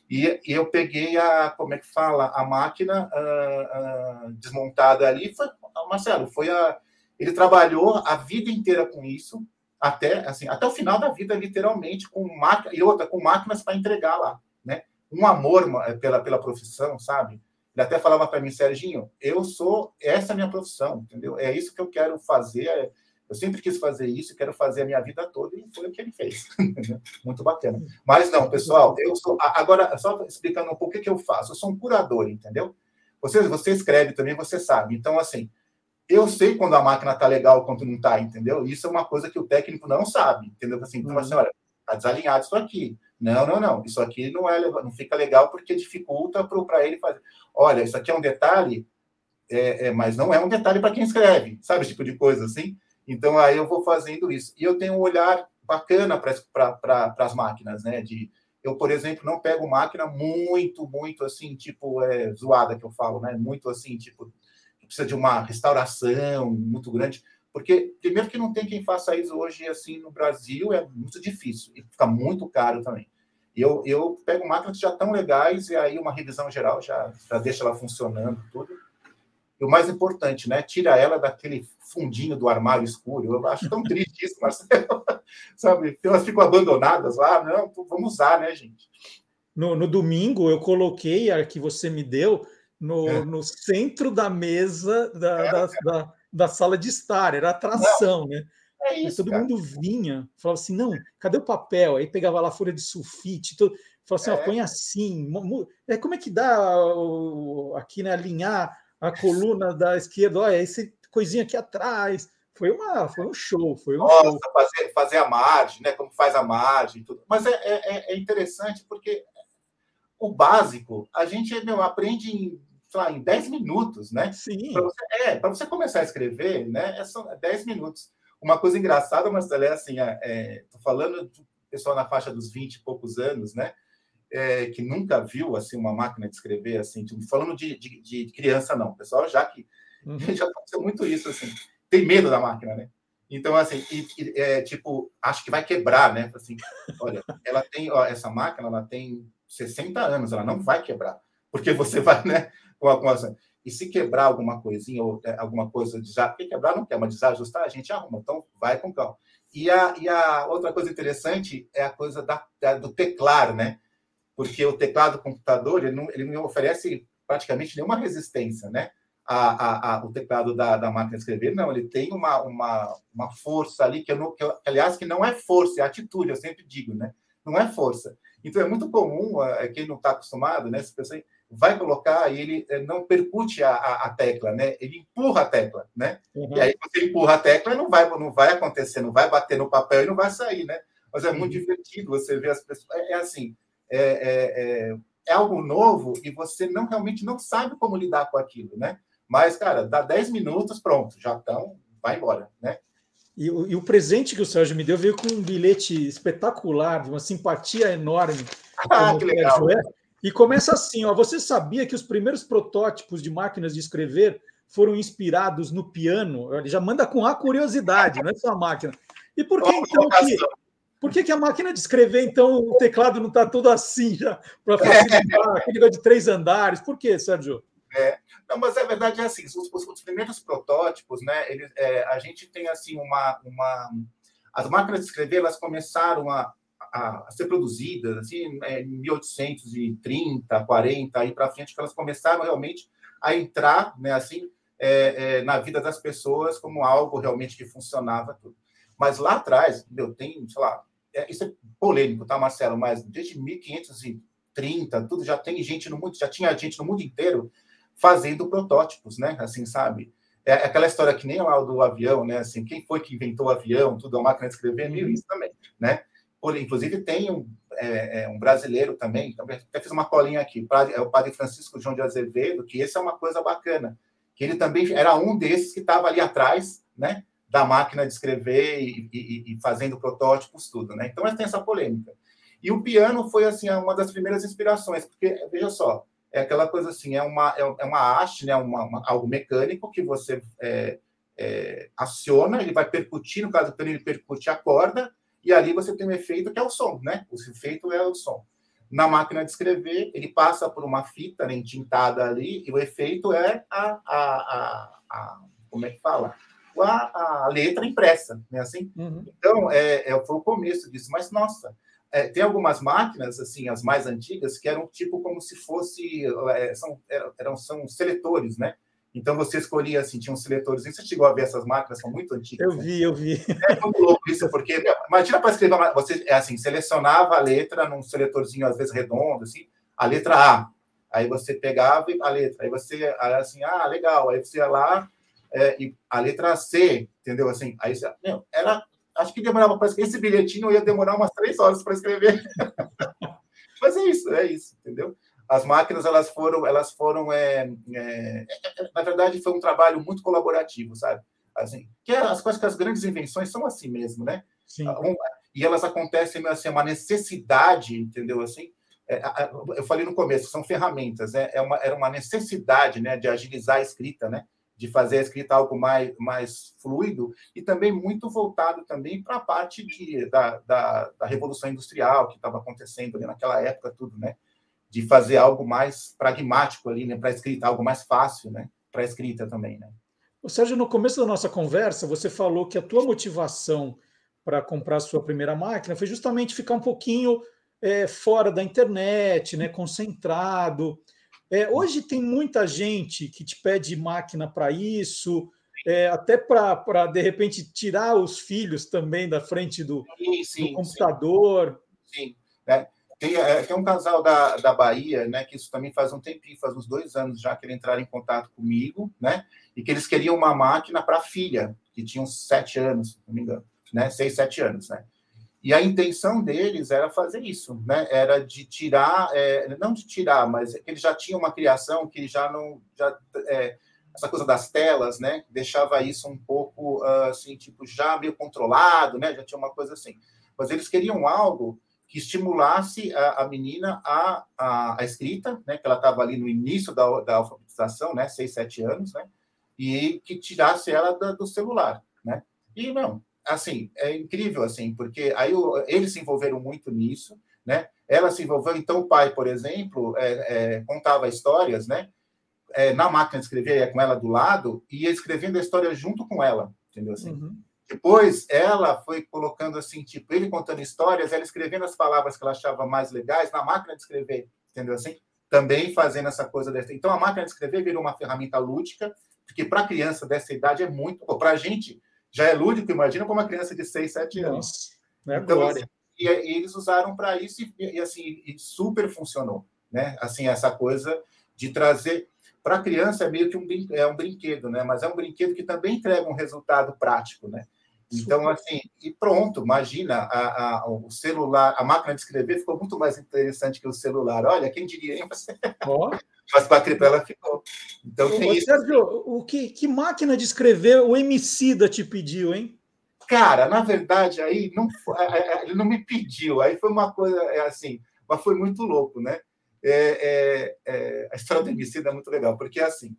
E, e, eu peguei a, como é que fala, a máquina uh, uh, desmontada ali. Foi, Marcelo, foi a. Ele trabalhou a vida inteira com isso, até assim, até o final da vida, literalmente, com máquina e outra, com máquinas para entregar lá, né? Um amor pela, pela profissão, sabe? Ele até falava para mim, Serginho, eu sou, essa é minha profissão, entendeu? É isso que eu quero fazer. É, eu sempre quis fazer isso, quero fazer a minha vida toda e foi o que ele fez. [LAUGHS] Muito bacana. Mas não, pessoal, eu sou. Agora, só explicando um pouco o que eu faço. Eu sou um curador, entendeu? Você, você escreve também, você sabe. Então, assim, eu sei quando a máquina está legal, quando não está, entendeu? Isso é uma coisa que o técnico não sabe, entendeu? Assim, então, assim, olha, está desalinhado isso aqui. Não, não, não. Isso aqui não é não fica legal porque dificulta para ele fazer. Olha, isso aqui é um detalhe, é, é, mas não é um detalhe para quem escreve, sabe? Esse tipo de coisa assim. Então, aí eu vou fazendo isso. E eu tenho um olhar bacana para pra, as máquinas, né? De, eu, por exemplo, não pego máquina muito, muito assim, tipo, é, zoada que eu falo, né? Muito assim, tipo, precisa de uma restauração muito grande. Porque, primeiro, que não tem quem faça isso hoje, assim, no Brasil, é muito difícil e fica muito caro também. Eu, eu pego máquinas que já estão legais e aí uma revisão geral já, já deixa ela funcionando, tudo. E o mais importante, né? Tira ela daquele fundinho do armário escuro. Eu acho tão triste isso, Marcelo. [LAUGHS] Sabe? Elas ficam abandonadas lá. Não, vamos usar, né, gente? No, no domingo, eu coloquei a que você me deu no, é. no centro da mesa da, é, da, é. da, da, sala de estar. Era atração, não. né? É isso, todo cara. mundo vinha, falava assim: não, cadê o papel? Aí pegava lá a folha de sulfite, todo, falava assim: é. ó, põe assim. É, como é que dá aqui, né? Alinhar a coluna da esquerda, olha, esse coisinha aqui atrás. Foi, uma, foi um show, foi um Nossa, show. Fazer, fazer a margem, né? Como faz a margem, tudo. Mas é, é, é interessante porque o básico a gente meu, aprende em, lá, em 10 minutos, né? Sim. Pra você, é, para você começar a escrever, né? É só 10 minutos. Uma coisa engraçada, mas é assim, é, é, tô falando de pessoal na faixa dos 20 e poucos anos, né? É, que nunca viu assim uma máquina de escrever assim, tipo, falando de, de, de, criança não, pessoal já que uhum. [LAUGHS] já aconteceu muito isso assim, tem medo da máquina, né? Então assim, e, e, é, tipo, acho que vai quebrar, né? Assim, olha, ela tem ó, essa máquina, ela tem 60 anos, ela não vai quebrar, porque você vai, né? Com a, com a, e se quebrar alguma coisinha ou é, alguma coisa de já, porque quebrar não quer, mas desajustar a gente arruma. Então vai com calma. E a, e a outra coisa interessante é a coisa da, da do teclar, né? Porque o teclado do computador ele não, ele não oferece praticamente nenhuma resistência, né? A, a, a, o teclado da, da máquina de escrever, não, ele tem uma, uma, uma força ali, que, eu não, que eu, aliás, que não é força, é atitude, eu sempre digo, né? Não é força. Então, é muito comum, é, quem não está acostumado, né? Essa pessoa vai colocar e ele é, não percute a, a, a, tecla, né? Ele empurra a tecla, né? Uhum. E aí, você empurra a tecla, não vai, não vai acontecer, não vai bater no papel e não vai sair, né? Mas é muito uhum. divertido você ver as pessoas. É, é assim, é, é, é, é, algo novo e você não realmente não sabe como lidar com aquilo, né? Mas, cara, dá 10 minutos, pronto, já estão, vai embora, né? E o, e o, presente que o Sérgio me deu veio com um bilhete espetacular, de uma simpatia enorme. [LAUGHS] Ah, que legal. É. E começa assim, ó. Você sabia que os primeiros protótipos de máquinas de escrever foram inspirados no piano? Ele já manda com a curiosidade, não é só a máquina. E por que então que, por que, que a máquina de escrever, então, o teclado não está todo assim já, para facilitar é. [LAUGHS] aquele negócio de três andares? Por que, Sérgio? É. Não, mas a verdade é assim, os, os, os primeiros protótipos, né, eles, é, a gente tem assim uma, uma... As máquinas de escrever, elas começaram a, a, a ser produzidas assim, é, em 1830, 40, aí para frente, que elas começaram realmente a entrar, né, assim, é, é, na vida das pessoas como algo realmente que funcionava tudo. Mas lá atrás, eu tenho, sei lá, é, isso é polêmico, tá, Marcelo? Mas desde 1530, tudo já tem gente no mundo, já tinha gente no mundo inteiro fazendo protótipos, né? Assim, sabe? É aquela história que nem lá do avião, né? Assim, quem foi que inventou o avião, tudo, a máquina de escrever, meio uhum. isso também, né? Por, inclusive, tem um, é, é um brasileiro também, até fiz uma colinha aqui, é o padre Francisco João de Azevedo, que esse é uma coisa bacana, que ele também era um desses que estava ali atrás, né, da máquina de escrever e, e, e, fazendo protótipos, tudo, né? Então, tem essa polêmica. E o piano foi, assim, uma das primeiras inspirações, porque, veja só, é aquela coisa assim, é uma, é, é uma haste, né, uma, uma, algo mecânico que você é, é, aciona, ele vai percutir, no caso do piano, ele percute a corda, e ali você tem um efeito que é o som, né? O efeito é o som. Na máquina de escrever, ele passa por uma fita né, entintada ali, e o efeito é a, a, a, a como é que fala? A, a letra impressa, né? Assim? Uhum. Então, é, é, foi o começo disso. Mas, nossa, é, tem algumas máquinas, assim, as mais antigas, que eram tipo como se fosse, é, são, eram, são seletores, né? Então você escolhia assim, tinha um seletores. Você chegou a ver essas máquinas, são muito antigas. Eu né? vi, eu vi. É muito louco isso, porque imagina para escrever, você é assim, selecionava a letra num seletorzinho às vezes redondo, assim, a letra A. Aí você pegava a letra, aí você assim, ah, legal. Aí você ia lá é, e a letra C, entendeu? Assim, aí meu, era, acho que demorava para escrever esse bilhetinho, ia demorar umas três horas para escrever. [LAUGHS] Mas é isso, é isso, entendeu? as máquinas elas foram elas foram é, é, na verdade foi um trabalho muito colaborativo sabe assim que é as coisas que as grandes invenções são assim mesmo né Sim. Ah, e elas acontecem assim uma necessidade entendeu assim é, eu falei no começo são ferramentas né? é uma era uma necessidade né de agilizar a escrita né de fazer a escrita algo mais, mais fluido e também muito voltado também para a parte de, da, da, da revolução industrial que estava acontecendo ali naquela época tudo né de fazer algo mais pragmático ali, né, para escrita, algo mais fácil, né, para escrita também, né. O Sérgio, no começo da nossa conversa, você falou que a tua motivação para comprar a sua primeira máquina foi justamente ficar um pouquinho é, fora da internet, né, concentrado. É, hoje tem muita gente que te pede máquina para isso, é, até para, de repente, tirar os filhos também da frente do, sim, sim, do computador. Sim, sim. É, tem, tem um casal da, da Bahia, né, que isso também faz um tempinho, faz uns dois anos já que eles entraram em contato comigo, né, e que eles queriam uma máquina para a filha, que tinha uns sete anos, se não me engano, né, seis, sete anos, né. E a intenção deles era fazer isso, né, era de tirar, é, não de tirar, mas é eles já tinham uma criação que já não, já, é, essa coisa das telas, né, deixava isso um pouco, assim, tipo, já meio controlado, né, já tinha uma coisa assim. Mas eles queriam algo que estimulasse a, a menina a, a, a, escrita, né, que ela estava ali no início da, da alfabetização, né, seis, sete anos, né, e que tirasse ela da, do celular, né. E, não, assim, é incrível, assim, porque aí o, eles se envolveram muito nisso, né, ela se envolveu, então o pai, por exemplo, é, é, contava histórias, né, é, na máquina de escrever, com ela do lado, e ia escrevendo a história junto com ela, entendeu, assim. Uhum. Depois, ela foi colocando assim, tipo, ele contando histórias, ela escrevendo as palavras que ela achava mais legais na máquina de escrever, entendeu assim? Também fazendo essa coisa dessa. Então, a máquina de escrever virou uma ferramenta lúdica, porque para criança dessa idade é muito. Para a gente já é lúdico, imagina para uma criança de 6, 7 anos. Nossa, é então, assim, e, e, eles usaram para isso e, e assim, e super funcionou, né? Assim, essa coisa de trazer para a criança é meio que um, é um brinquedo, né? Mas é um brinquedo que também entrega um resultado prático, né? Então, assim, e pronto, imagina, a, a, o celular, a máquina de escrever ficou muito mais interessante que o celular. Olha, quem diria, hein? Oh. Mas para a Cripela ficou. Então, tem Ô, isso. Sérgio, o que, que máquina de escrever o Emicida te pediu, hein? Cara, na verdade, aí não, ele não me pediu, aí foi uma coisa é assim, mas foi muito louco, né? É, é, é, a história do Emicida é muito legal, porque assim,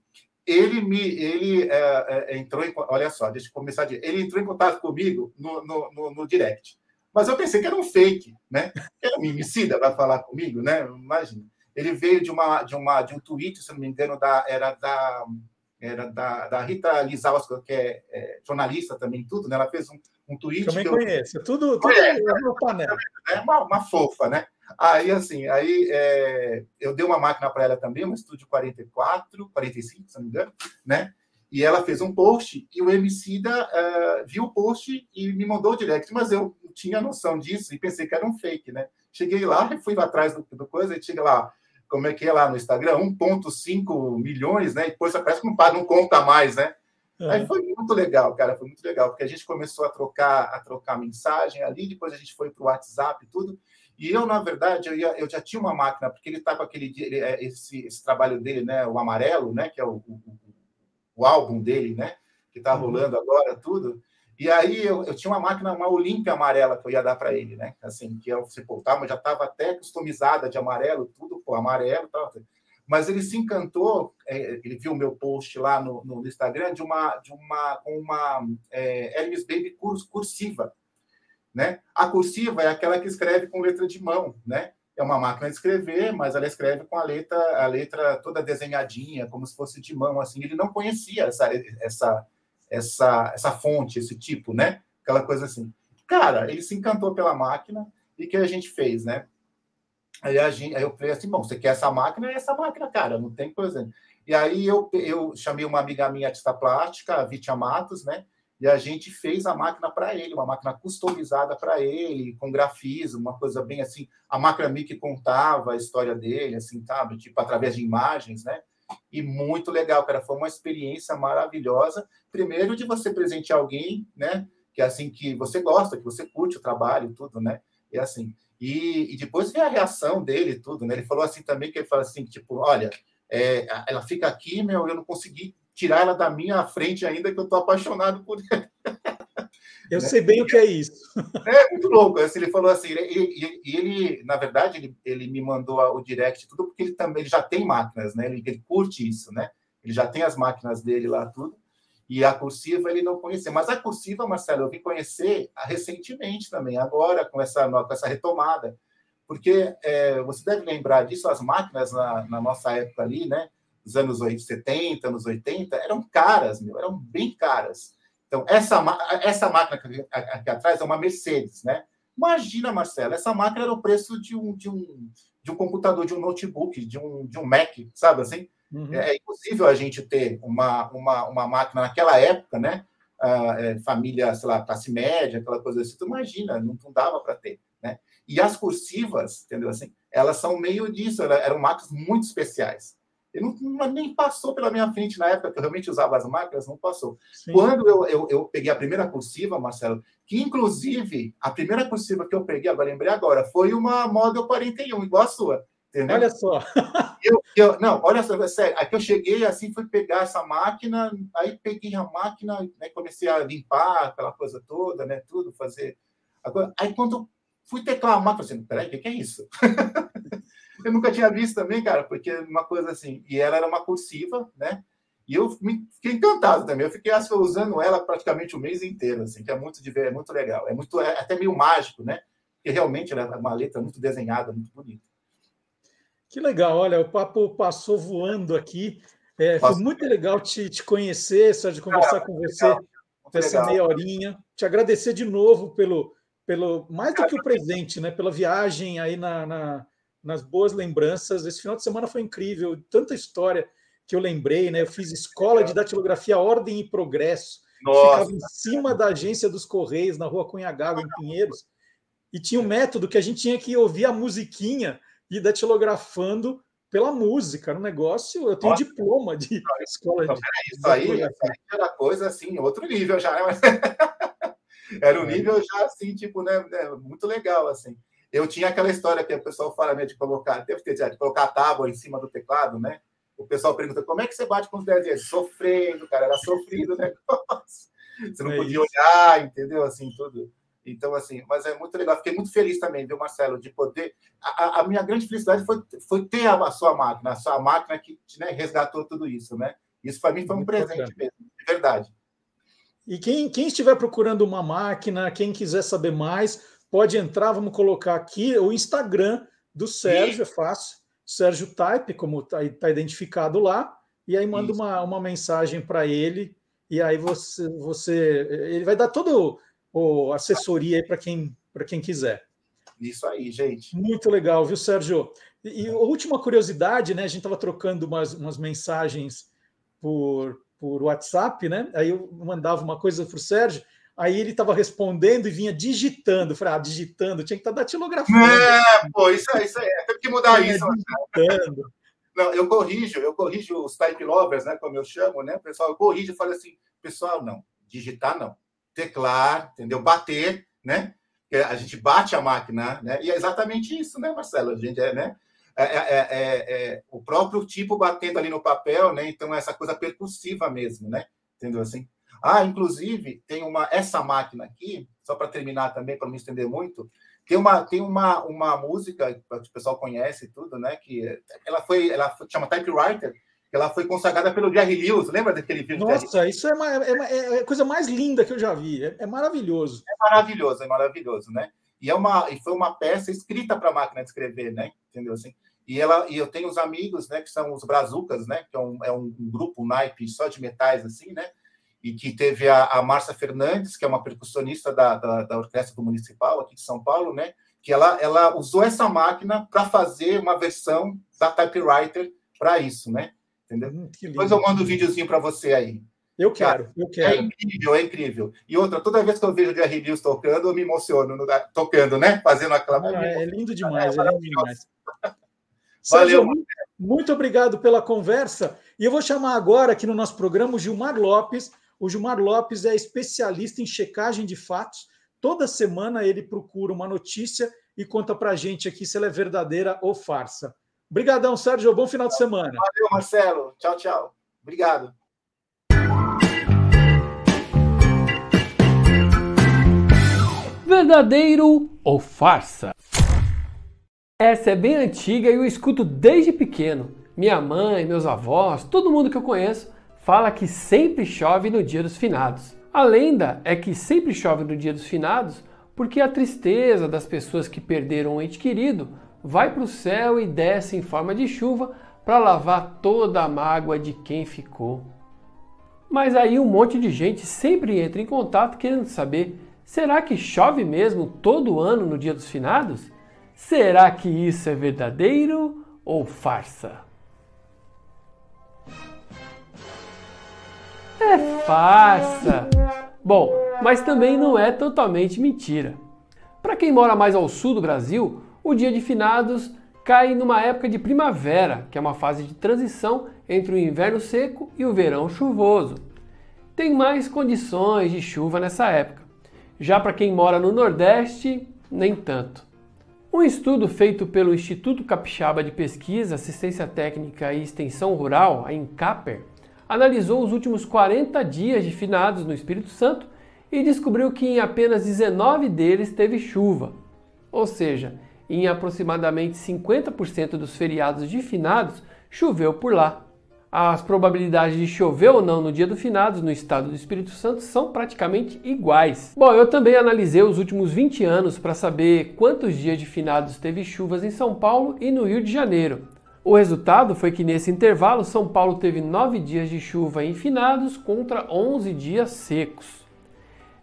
ele me ele é, é, entrou em, olha só deixa eu começar de, ele entrou em contato comigo no, no, no, no, direct mas eu pensei que era um fake né era um homicida vai falar comigo né imagina ele veio de uma de uma de um tweet se não me engano da era da era da, da Rita Lizauskas, que é, é, jornalista também, tudo, né? Ela fez um, um tweet. Também conheço, eu... tudo, tudo é, no panel. É uma, uma fofa, né? Aí, assim, aí é, eu dei uma máquina para ela também, um estúdio 44, 45, se não me engano, né? E ela fez um post e o Emicida uh, viu o post e me mandou o direct, mas eu tinha noção disso e pensei que era um fake, né? Cheguei lá fui lá atrás do, do coisa e cheguei lá, como é que é lá no Instagram? 1,5 milhões, né? E depois parece que não, não conta mais, né? É. Aí foi muito legal, cara, foi muito legal, porque a gente começou a trocar, a trocar mensagem ali, depois a gente foi para o WhatsApp e tudo, E eu, na verdade, eu, ia, eu já tinha uma máquina, porque ele está com aquele ele, é, esse, esse trabalho dele, né, o Amarelo, né, que é o, o, o álbum dele, né, que está uhum. rolando agora, tudo. E aí eu, eu tinha uma máquina, uma Olímpia amarela que eu ia dar para ele, né? Assim, que eu se portava, já estava até customizada de amarelo, tudo pô, amarelo tal. Mas ele se encantou, é, ele viu o meu post lá no, no Instagram de uma de uma uma é, Hermes Baby cursiva, né? A cursiva é aquela que escreve com letra de mão, né? É uma máquina de escrever, mas ela escreve com a letra a letra toda desenhadinha, como se fosse de mão, assim. Ele não conhecia essa essa essa, essa fonte, esse tipo, né? Aquela coisa assim. Cara, ele se encantou pela máquina e que a gente fez, né? Aí, a gente, aí eu falei assim, bom, você quer essa máquina? É essa máquina, cara, não tem coisa. E aí eu, eu chamei uma amiga minha artista plástica, a Vitia Matos, né? E a gente fez a máquina para ele, uma máquina customizada para ele, com grafismo, uma coisa bem assim. A máquina meio que contava a história dele, assim, sabe? Tipo, através de imagens, né? E muito legal, cara. Foi uma experiência maravilhosa. Primeiro de você presentear alguém, né? Que é assim que você gosta, que você curte o trabalho, tudo, né? E assim. E, e depois ver a reação dele, tudo, né? Ele falou assim também que ele fala assim, tipo, olha, é, ela fica aqui, meu, eu não consegui tirar ela da minha frente ainda que eu tô apaixonado por ela. [LAUGHS] Eu né? sei bem o que é isso. É muito louco. Assim, ele falou assim, e ele, ele, na verdade, ele, ele me mandou o direct tudo porque ele também ele já tem máquinas, né? Ele, ele curte isso, né? Ele já tem as máquinas dele lá tudo. E a cursiva ele não conhecia. Mas a cursiva, Marcelo, eu vim conhecer recentemente também, agora, com essa, com essa retomada. Porque é, você deve lembrar disso, as máquinas na, na nossa época ali, né? Nos anos 70, anos 80, eram caras, meu, eram bem caras. Então, essa, essa máquina aqui atrás é uma Mercedes, né? Imagina, Marcelo, essa máquina era o preço de um, de um, de um computador, de um notebook, de um, de um Mac, sabe assim? Uhum. É, é impossível a gente ter uma, uma, uma máquina naquela época, né? Ah, é, família, sei lá, classe média, aquela coisa assim. Tu imagina, não, não dava para ter, né? E as cursivas, entendeu assim? Elas são meio disso, eram máquinas muito especiais. Ele não, nem passou pela minha frente na época que eu realmente usava as máquinas, não passou. Sim. Quando eu, eu, eu, peguei a primeira cursiva, Marcelo, que inclusive a primeira cursiva que eu peguei, agora lembrei agora, foi uma Model 41, igual a sua. Entendeu? Olha só. [LAUGHS] Eu, eu, não, olha só, sério. Aqui eu cheguei assim, fui pegar essa máquina, aí peguei a máquina, né, comecei a limpar aquela coisa toda, né? Tudo, fazer. Agora, aí quando fui teclar a máquina, eu falei, peraí, o que, que é isso? [LAUGHS] eu nunca tinha visto também, cara, porque uma coisa assim, e ela era uma cursiva, né? E eu fiquei encantado também. Eu fiquei assim, usando ela praticamente o mês inteiro, assim, que é muito de ver, é muito legal. É muito é até meio mágico, né? Porque realmente ela é uma letra muito desenhada, muito bonita. Que legal, olha, o papo passou voando aqui. É, foi muito legal te, te conhecer, só de conversar ah, com você legal, essa meia horinha. Te agradecer de novo pelo, pelo mais do que o presente, né? Pela viagem aí na, na nas boas lembranças. Esse final de semana foi incrível, tanta história que eu lembrei, né? Eu fiz escola de datilografia Ordem e Progresso. Nossa. Ficava em cima da agência dos Correios, na rua Cunhagago, em Pinheiros. E tinha um método que a gente tinha que ouvir a musiquinha e datilografando pela música. Era um negócio. Eu tenho Nossa. diploma de escola de. Isso aí, isso aí era coisa assim, outro nível já. Né? [LAUGHS] era um é. nível já assim, tipo, né? É, muito legal, assim. Eu tinha aquela história que o pessoal fala né, de colocar, deve ter de colocar a tábua em cima do teclado, né? O pessoal pergunta como é que você bate com os 10 dias? Sofrendo, cara, era sofrido o [LAUGHS] negócio. Você não é podia isso. olhar, entendeu? Assim, tudo. Então, assim, mas é muito legal. Fiquei muito feliz também, viu, Marcelo, de poder. A, a minha grande felicidade foi, foi ter a, a, sua máquina, a sua máquina que né, resgatou tudo isso, né? Isso para mim foi um muito presente mesmo, de verdade. E quem, quem estiver procurando uma máquina, quem quiser saber mais, pode entrar, vamos colocar aqui o Instagram do Sérgio, Isso. é fácil. Sérgio Type, como está tá identificado lá, e aí manda uma, uma mensagem para ele, e aí você, você. Ele vai dar toda a assessoria para quem, quem quiser. Isso aí, gente. Muito legal, viu, Sérgio? E, e última curiosidade, né? A gente estava trocando umas, umas mensagens por, por WhatsApp, né? Aí eu mandava uma coisa para o Sérgio, Aí ele estava respondendo e vinha digitando. Falei, ah, digitando, tinha que estar tá datilografando. É, pô, isso, isso aí, tem que mudar isso. Digitando. Não, eu corrijo, eu corrijo os type lovers, né, como eu chamo, né, pessoal, eu corrijo e falo assim, pessoal, não, digitar não, teclar, entendeu, bater, né, a gente bate a máquina, né? E é exatamente isso, né, Marcelo? A gente é, né? É, é, é, é, o próprio tipo batendo ali no papel, né? Então, essa coisa percussiva mesmo, né? Entendeu assim? Ah, inclusive, tem uma essa máquina aqui, só para terminar também, para não me estender muito, tem uma tem uma, uma música que o pessoal conhece e tudo, né? Que ela foi, ela foi, chama Typewriter, que ela foi consagrada pelo Jerry Lewis. Lembra daquele vídeo? Nossa, isso é, uma, é, é, a coisa mais linda que eu já vi. É, é, maravilhoso. É maravilhoso, é maravilhoso, né? E, é uma, e foi uma peça escrita para a máquina de escrever, né? Entendeu assim? E, ela, e eu tenho os amigos, né, que são os Brazucas, né, que é um, é um grupo, um naipe só de metais, assim, né, e que teve a, a Márcia Fernandes, que é uma percussionista da, da, da, Orquestra do Municipal aqui de São Paulo, né, que ela, ela usou essa máquina para fazer uma versão da typewriter para isso, né, entendeu? Hum, Depois eu mando um videozinho para você aí. Eu quero, eu é quero. É incrível, é incrível. E outra, toda vez que eu vejo o Jerry Lewis tocando, eu me emociono, no, tocando, né? Fazendo aquela. Ah, é lindo demais, é, é lindo demais. [LAUGHS] Valeu. Sérgio, muito obrigado pela conversa. E eu vou chamar agora aqui no nosso programa o Gilmar Lopes. O Gilmar Lopes é especialista em checagem de fatos. Toda semana ele procura uma notícia e conta para a gente aqui se ela é verdadeira ou farsa. Obrigadão, Sérgio. Bom final de semana. Valeu, Marcelo. Tchau, tchau. Obrigado. Verdadeiro ou farsa? Essa é bem antiga e eu escuto desde pequeno. Minha mãe, meus avós, todo mundo que eu conheço fala que sempre chove no dia dos finados. A lenda é que sempre chove no dia dos finados porque a tristeza das pessoas que perderam um ente querido vai para o céu e desce em forma de chuva para lavar toda a mágoa de quem ficou. Mas aí um monte de gente sempre entra em contato querendo saber: será que chove mesmo todo ano no dia dos finados? Será que isso é verdadeiro ou farsa? É farsa! Bom, mas também não é totalmente mentira. Para quem mora mais ao sul do Brasil, o dia de finados cai numa época de primavera, que é uma fase de transição entre o inverno seco e o verão chuvoso. Tem mais condições de chuva nessa época. Já para quem mora no Nordeste, nem tanto. Um estudo feito pelo Instituto Capixaba de Pesquisa, Assistência Técnica e Extensão Rural, a INCAPER, analisou os últimos 40 dias de finados no Espírito Santo e descobriu que em apenas 19 deles teve chuva. Ou seja, em aproximadamente 50% dos feriados de finados choveu por lá as probabilidades de chover ou não no dia do finados no estado do Espírito Santo são praticamente iguais. Bom, eu também analisei os últimos 20 anos para saber quantos dias de finados teve chuvas em São Paulo e no Rio de Janeiro. O resultado foi que nesse intervalo São Paulo teve 9 dias de chuva em finados contra 11 dias secos.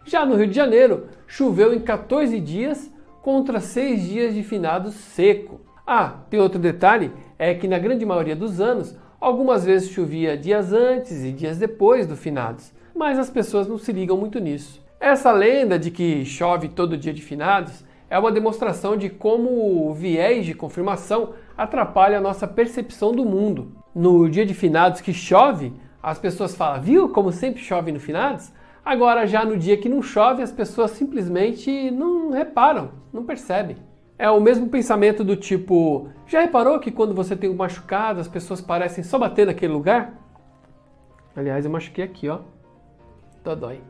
Já no Rio de Janeiro, choveu em 14 dias contra 6 dias de finados seco. Ah, tem outro detalhe, é que na grande maioria dos anos Algumas vezes chovia dias antes e dias depois do finados, mas as pessoas não se ligam muito nisso. Essa lenda de que chove todo dia de finados é uma demonstração de como o viés de confirmação atrapalha a nossa percepção do mundo. No dia de finados que chove, as pessoas falam, viu como sempre chove no finados? Agora, já no dia que não chove, as pessoas simplesmente não reparam, não percebem. É o mesmo pensamento do tipo: já reparou que quando você tem um machucado, as pessoas parecem só bater naquele lugar? Aliás, eu machuquei aqui, ó. Dodói.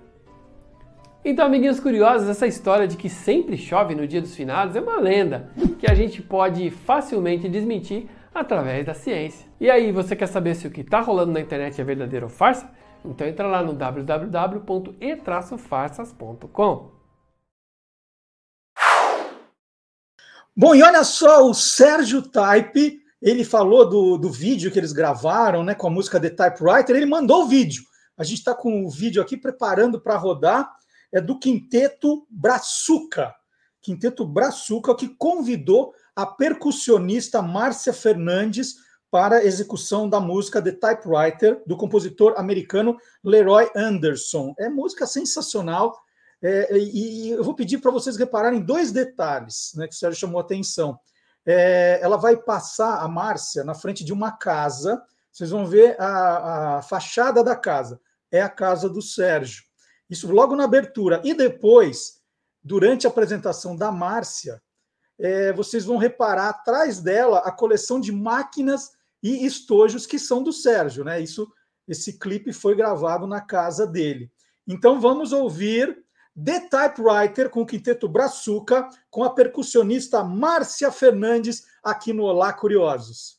Então, amiguinhos curiosos, essa história de que sempre chove no dia dos finados é uma lenda que a gente pode facilmente desmentir através da ciência. E aí, você quer saber se o que está rolando na internet é verdadeiro ou farsa? Então entra lá no www.e-farsas.com. Bom, e olha só, o Sérgio Type, ele falou do, do vídeo que eles gravaram, né, com a música The Typewriter, ele mandou o vídeo. A gente está com o vídeo aqui preparando para rodar, é do Quinteto Brazuca. Quinteto Brazuca, que convidou a percussionista Márcia Fernandes para a execução da música The Typewriter, do compositor americano Leroy Anderson. É música sensacional, é, e, eu vou pedir para vocês repararem dois detalhes né, que o Sérgio chamou a atenção. É, ela vai passar a Márcia na frente de uma casa. Vocês vão ver a, a fachada da casa. É a casa do Sérgio. Isso logo na abertura. E depois, durante a apresentação da Márcia, é, vocês vão reparar atrás dela a coleção de máquinas e estojos que são do Sérgio, né? Isso, esse clipe foi gravado na casa dele. Então vamos ouvir The Typewriter com o quinteto Brazuca, com a percussionista Márcia Fernandes aqui no Olá Curiosos.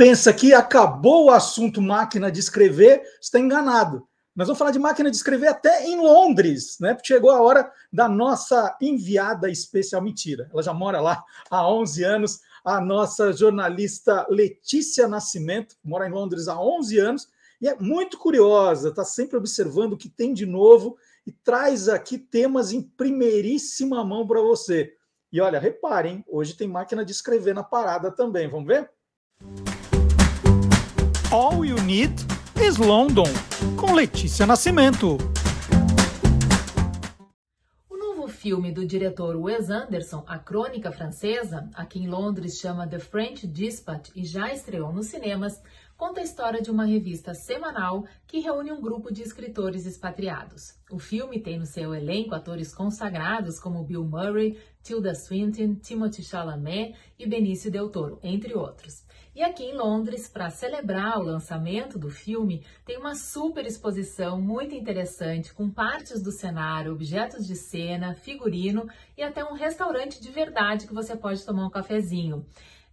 Pensa que acabou o assunto máquina de escrever, está enganado. Nós vamos falar de máquina de escrever até em Londres, né? Porque chegou a hora da nossa enviada especial. Mentira, ela já mora lá há 11 anos. A nossa jornalista Letícia Nascimento mora em Londres há 11 anos e é muito curiosa, está sempre observando o que tem de novo e traz aqui temas em primeiríssima mão para você. E olha, reparem, hoje tem máquina de escrever na parada também. Vamos ver? All You Need is London, com Letícia Nascimento. O novo filme do diretor Wes Anderson, A Crônica Francesa, aqui em Londres chama The French Dispatch e já estreou nos cinemas, conta a história de uma revista semanal que reúne um grupo de escritores expatriados. O filme tem no seu elenco atores consagrados como Bill Murray, Tilda Swinton, Timothy Chalamet e Benício Del Toro, entre outros. E aqui em Londres, para celebrar o lançamento do filme, tem uma super exposição muito interessante com partes do cenário, objetos de cena, figurino e até um restaurante de verdade que você pode tomar um cafezinho.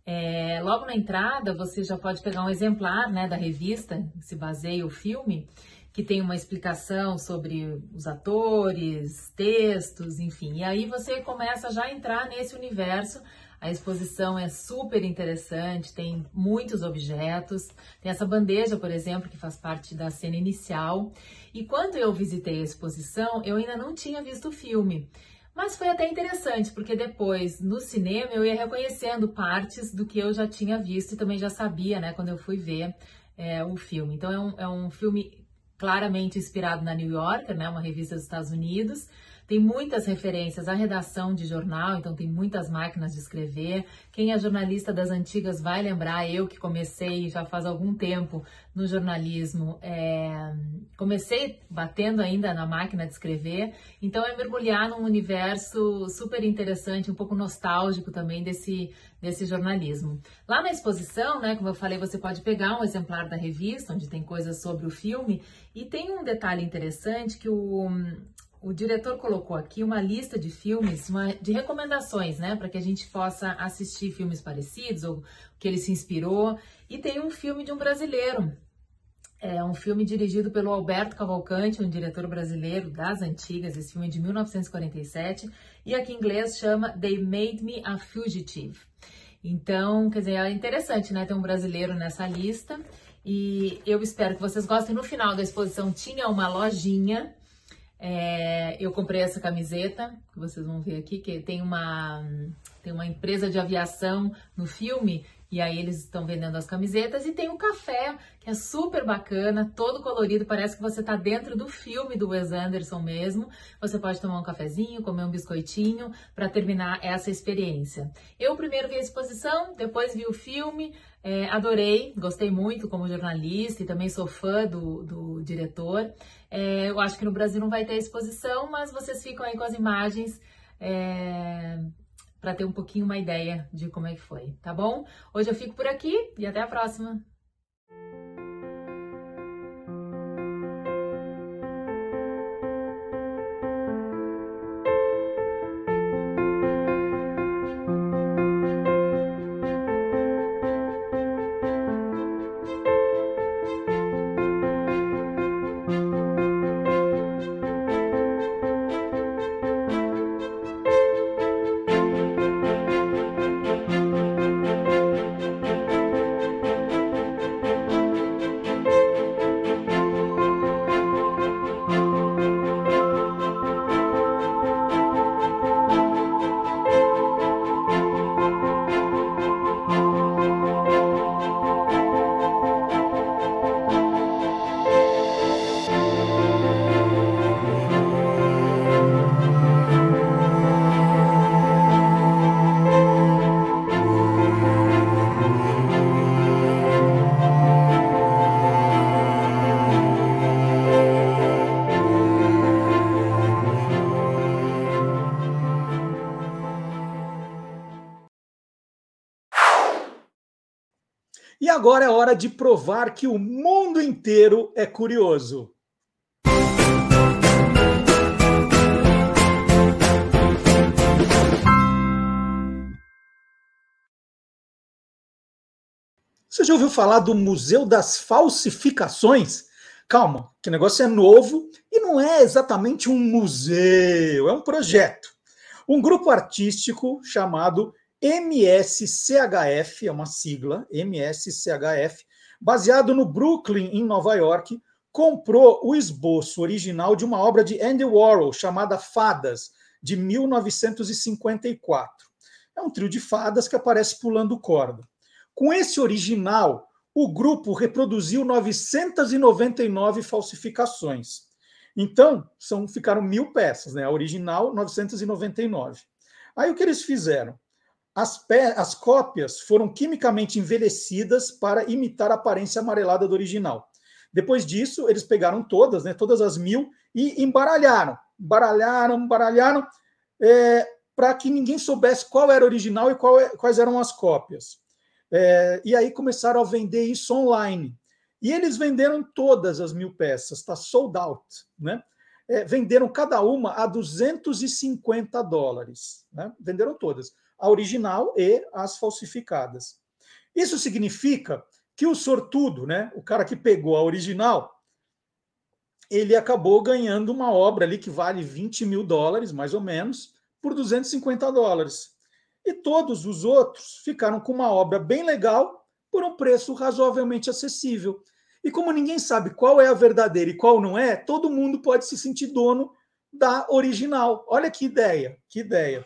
É, logo na entrada, você já pode pegar um exemplar né, da revista, se baseia o filme, que tem uma explicação sobre os atores, textos, enfim. E aí você começa já a entrar nesse universo a exposição é super interessante, tem muitos objetos. Tem essa bandeja, por exemplo, que faz parte da cena inicial. E quando eu visitei a exposição, eu ainda não tinha visto o filme. Mas foi até interessante, porque depois, no cinema, eu ia reconhecendo partes do que eu já tinha visto e também já sabia, né, quando eu fui ver é, o filme. Então, é um, é um filme claramente inspirado na New Yorker, né, uma revista dos Estados Unidos, Tem muitas referências à redação de jornal, então tem muitas máquinas de escrever. Quem é jornalista das antigas vai lembrar, eu que comecei já faz algum tempo no jornalismo, é, comecei batendo ainda na máquina de escrever, então é mergulhar num universo super interessante, um pouco nostálgico também desse, desse jornalismo. Lá na exposição, né, como eu falei, você pode pegar um exemplar da revista, onde tem coisas sobre o filme, e tem um detalhe interessante que o, o diretor colocou aqui uma lista de filmes, uma, de recomendações, né, para que a gente possa assistir filmes parecidos ou que ele se inspirou. E tem um filme de um brasileiro. É um filme dirigido pelo Alberto Cavalcante, um diretor brasileiro das antigas. Esse filme é de 1947 e aqui em inglês chama They Made Me a Fugitive. Então, quer dizer, é interessante, né, ter um brasileiro nessa lista. E eu espero que vocês gostem. No final da exposição tinha uma lojinha é, eu comprei essa camiseta, que vocês vão ver aqui, que tem uma, tem uma empresa de aviação no filme, e aí eles estão vendendo as camisetas, e tem um café, que é super bacana, todo colorido, parece que você está dentro do filme do Wes Anderson mesmo. Você pode tomar um cafezinho, comer um biscoitinho, para terminar essa experiência. Eu primeiro vi a exposição, depois vi o filme, é, adorei, gostei muito como jornalista e também sou fã do, do diretor. É, eu acho que no Brasil não vai ter exposição, mas vocês ficam aí com as imagens é, para ter um pouquinho uma ideia de como é que foi, tá bom? Hoje eu fico por aqui e até a próxima! Agora é hora de provar que o mundo inteiro é curioso. Você já ouviu falar do Museu das Falsificações? Calma, que negócio é novo e não é exatamente um museu, é um projeto. Um grupo artístico chamado MSCHF, é uma sigla, MSCHF, baseado no Brooklyn, em Nova York, comprou o esboço original de uma obra de Andy Warhol chamada Fadas, de 1954. É um trio de fadas que aparece pulando corda. Com esse original, o grupo reproduziu 999 falsificações. Então, são, ficaram mil peças, né? A original, 999. Aí o que eles fizeram? As, as cópias foram quimicamente envelhecidas para imitar a aparência amarelada do original. Depois disso, eles pegaram todas, né, todas as mil, e embaralharam. Embaralharam, embaralharam, é, para que ninguém soubesse qual era o original e qual, é, quais eram as cópias. É, e aí começaram a vender isso online. E eles venderam todas as mil peças, está sold out. Né? É, venderam cada uma a 250 dólares. Né? Venderam todas a original e as falsificadas. Isso significa que o sortudo, né, o cara que pegou a original, ele acabou ganhando uma obra ali que vale 20 mil dólares, mais ou menos, por 250 dólares. E todos os outros ficaram com uma obra bem legal por um preço razoavelmente acessível. E como ninguém sabe qual é a verdadeira e qual não é, todo mundo pode se sentir dono da original. Olha que ideia, que ideia.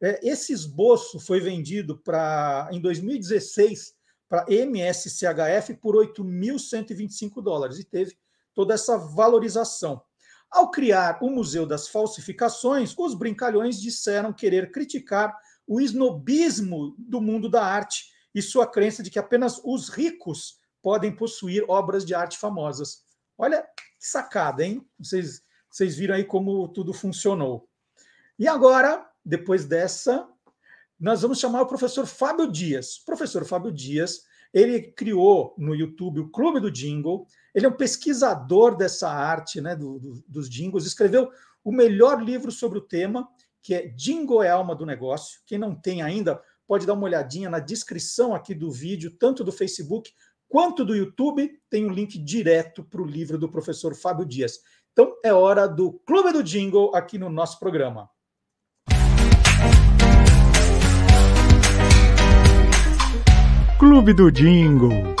É, esse esboço foi vendido para em 2016 para MSCHF por 8.125 dólares e teve toda essa valorização. Ao criar o Museu das Falsificações, os brincalhões disseram querer criticar o snobismo do mundo da arte e sua crença de que apenas os ricos podem possuir obras de arte famosas. Olha que sacada, hein? Vocês, vocês viram aí como tudo funcionou. E agora, depois dessa, nós vamos chamar o professor Fábio Dias. O professor Fábio Dias, ele criou no YouTube o Clube do Jingle. Ele é um pesquisador dessa arte, né, do, do, dos jingles. Escreveu o melhor livro sobre o tema, que é Jingle é Alma do Negócio. Quem não tem ainda, pode dar uma olhadinha na descrição aqui do vídeo, tanto do Facebook quanto do YouTube. Tem um link direto para o livro do professor Fábio Dias. Então é hora do Clube do Jingle aqui no nosso programa. Clube do Jingle.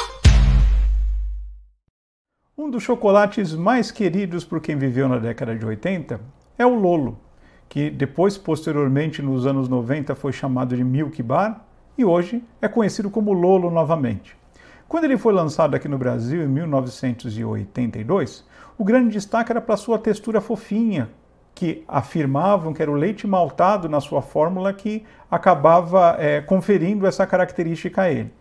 Um dos chocolates mais queridos por quem viveu na década de 80 é o Lolo, que depois, posteriormente, nos anos 90, foi chamado de Milk Bar e hoje é conhecido como Lolo novamente. Quando ele foi lançado aqui no Brasil em 1982, o grande destaque era para sua textura fofinha, que afirmavam que era o leite maltado na sua fórmula que acabava é, conferindo essa característica a ele.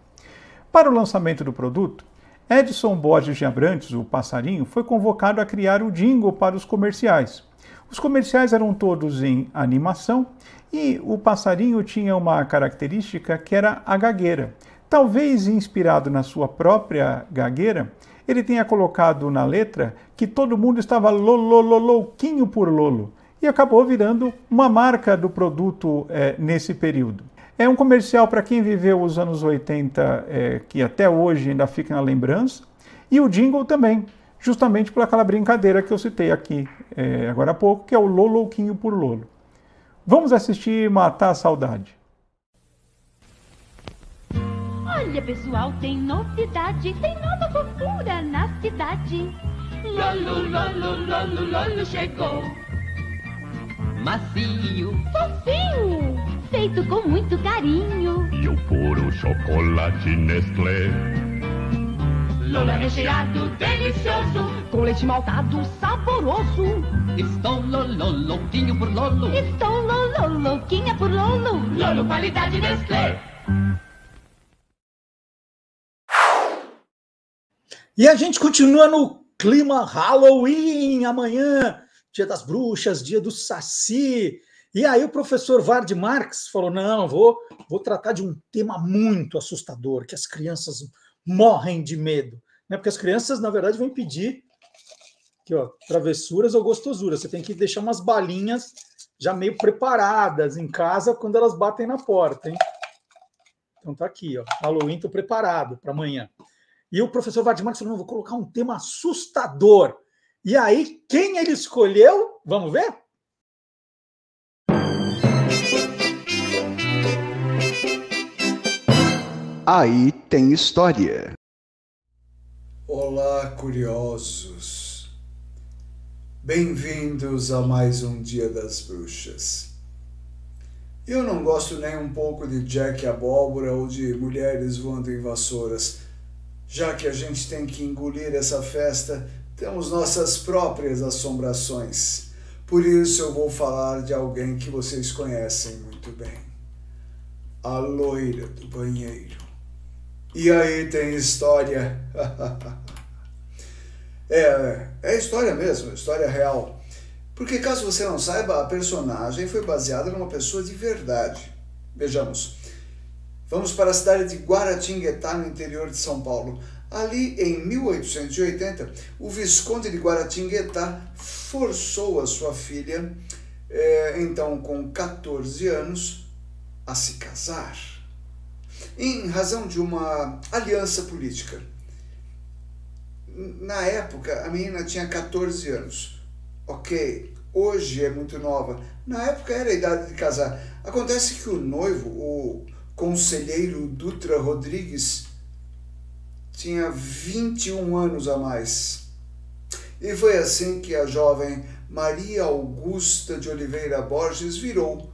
Para o lançamento do produto, Edson Borges de Abrantes, o passarinho, foi convocado a criar o jingle para os comerciais. Os comerciais eram todos em animação e o passarinho tinha uma característica que era a gagueira. Talvez inspirado na sua própria gagueira, ele tenha colocado na letra que todo mundo estava louquinho por Lolo e acabou virando uma marca do produto é, nesse período. É um comercial para quem viveu os anos 80, é, que até hoje ainda fica na lembrança, e o jingle também, justamente por aquela brincadeira que eu citei aqui é, agora há pouco, que é o Lolouquinho por Lolo. Vamos assistir Matar a Saudade. Olha, pessoal, tem novidade, tem nova fofura na cidade. Lolo, Lolo, Lolo, Lolo chegou. Macio, fofinho feito com muito carinho. E o puro chocolate Nestlé. Lolo é recheado, delicioso, com leite maltado saboroso. Estou lolo, louquinho por Lolo. Estou lolo, louquinha por Lolo. Lolo, qualidade Nestlé. E a gente continua no clima Halloween amanhã, dia das bruxas, dia do saci. E aí o professor Vard Marx falou: não, vou, vou tratar de um tema muito assustador, que as crianças morrem de medo. Né? Porque as crianças, na verdade, vão pedir aqui, ó, travessuras ou gostosuras. Você tem que deixar umas balinhas já meio preparadas em casa quando elas batem na porta, hein? Então tá aqui, ó. Halloween, tô preparado para amanhã. E o professor Vard Marx falou: não, vou colocar um tema assustador. E aí, quem ele escolheu? Vamos ver? Aí tem história. Olá, curiosos. Bem-vindos a mais um Dia das Bruxas. Eu não gosto nem um pouco de Jack Abóbora ou de mulheres voando em vassouras. Já que a gente tem que engolir essa festa, temos nossas próprias assombrações. Por isso eu vou falar de alguém que vocês conhecem muito bem. A loira do banheiro. E aí tem história. [LAUGHS] é, é história mesmo, história real. Porque caso você não saiba, a personagem foi baseada numa pessoa de verdade. Vejamos. Vamos para a cidade de Guaratinguetá, no interior de São Paulo. Ali, em 1880, o Visconde de Guaratinguetá forçou a sua filha, é, então com 14 anos, a se casar em razão de uma aliança política. Na época, a menina tinha 14 anos. Ok, hoje é muito nova. Na época era a idade de casar. Acontece que o noivo, o conselheiro Dutra Rodrigues, tinha 21 anos a mais. E foi assim que a jovem Maria Augusta de Oliveira Borges virou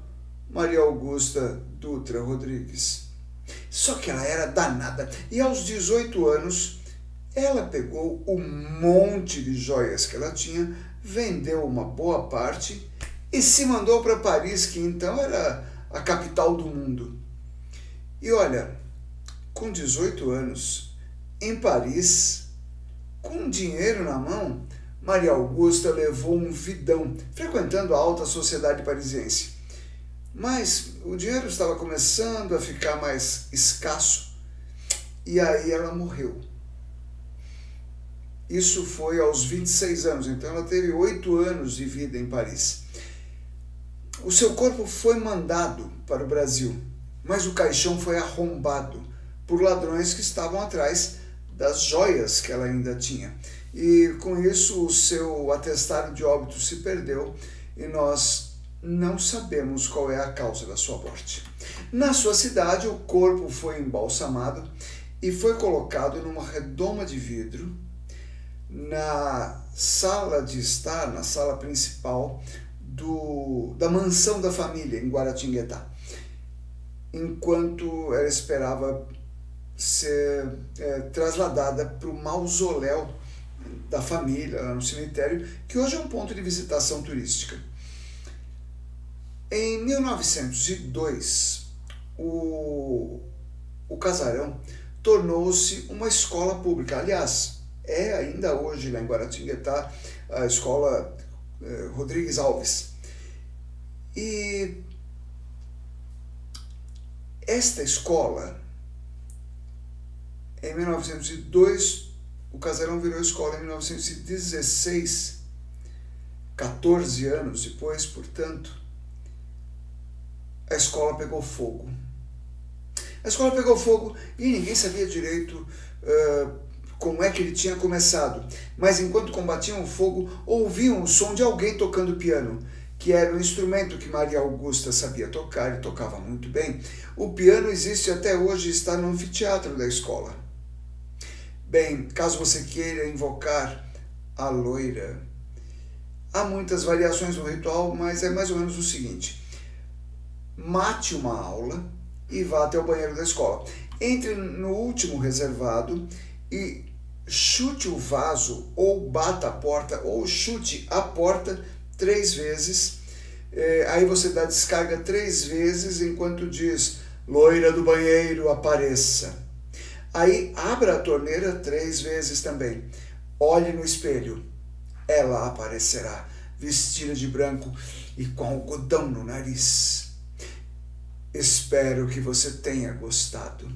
Maria Augusta Dutra Rodrigues. Só que ela era danada. E aos 18 anos, ela pegou o monte de joias que ela tinha vendeu uma boa parte e se mandou para Paris, que então era a capital do mundo. E olha, com 18 anos, em Paris, com dinheiro na mão, Maria Augusta levou um vidão, frequentando a alta sociedade parisiense. Mas o dinheiro estava começando a ficar mais escasso e aí ela morreu. Isso foi aos 26 anos, então ela teve oito anos de vida em Paris. O seu corpo foi mandado para o Brasil, mas o caixão foi arrombado por ladrões que estavam atrás das joias que ela ainda tinha. E com isso o seu atestado de óbito se perdeu e nós não sabemos qual é a causa da sua morte. Na sua cidade, o corpo foi embalsamado e foi colocado numa redoma de vidro na sala de estar, na sala principal do, da mansão da família em Guaratinguetá, enquanto ela esperava ser é, trasladada para o mausoléu da família, lá no cemitério, que hoje é um ponto de visitação turística. Em 1902, o, o casarão tornou-se uma escola pública. Aliás, é ainda hoje lá em Guaratinguetá a escola eh, Rodrigues Alves. E esta escola, em 1902, o casarão virou escola em 1916, 14 anos depois, portanto, a escola pegou fogo. A escola pegou fogo e ninguém sabia direito uh, como é que ele tinha começado. Mas enquanto combatiam o fogo, ouviam o som de alguém tocando piano, que era um instrumento que Maria Augusta sabia tocar e tocava muito bem. O piano existe até hoje e está no anfiteatro da escola. Bem, caso você queira invocar a loira, há muitas variações no ritual, mas é mais ou menos o seguinte: mate uma aula e vá até o banheiro da escola. Entre no último reservado e chute o vaso ou bata a porta ou chute a porta três vezes. É, aí você dá descarga três vezes enquanto diz loira do banheiro apareça. Aí abra a torneira três vezes também. Olhe no espelho. Ela aparecerá, vestida de branco e com algodão no nariz. Espero que você tenha gostado.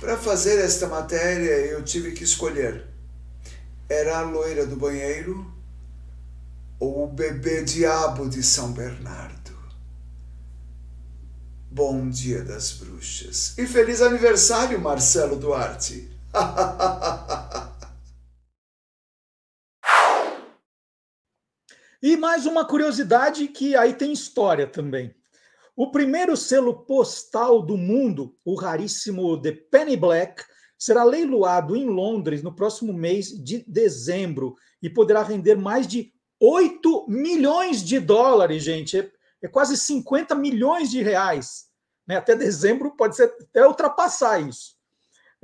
Para fazer esta matéria, eu tive que escolher: era a loira do banheiro ou o bebê diabo de São Bernardo. Bom dia das bruxas. E feliz aniversário, Marcelo Duarte. [LAUGHS] e mais uma curiosidade que aí tem história também. O primeiro selo postal do mundo, o raríssimo The Penny Black, será leiloado em Londres no próximo mês de dezembro e poderá render mais de 8 milhões de dólares, gente. É quase 50 milhões de reais. Né? Até dezembro pode ser até ultrapassar isso.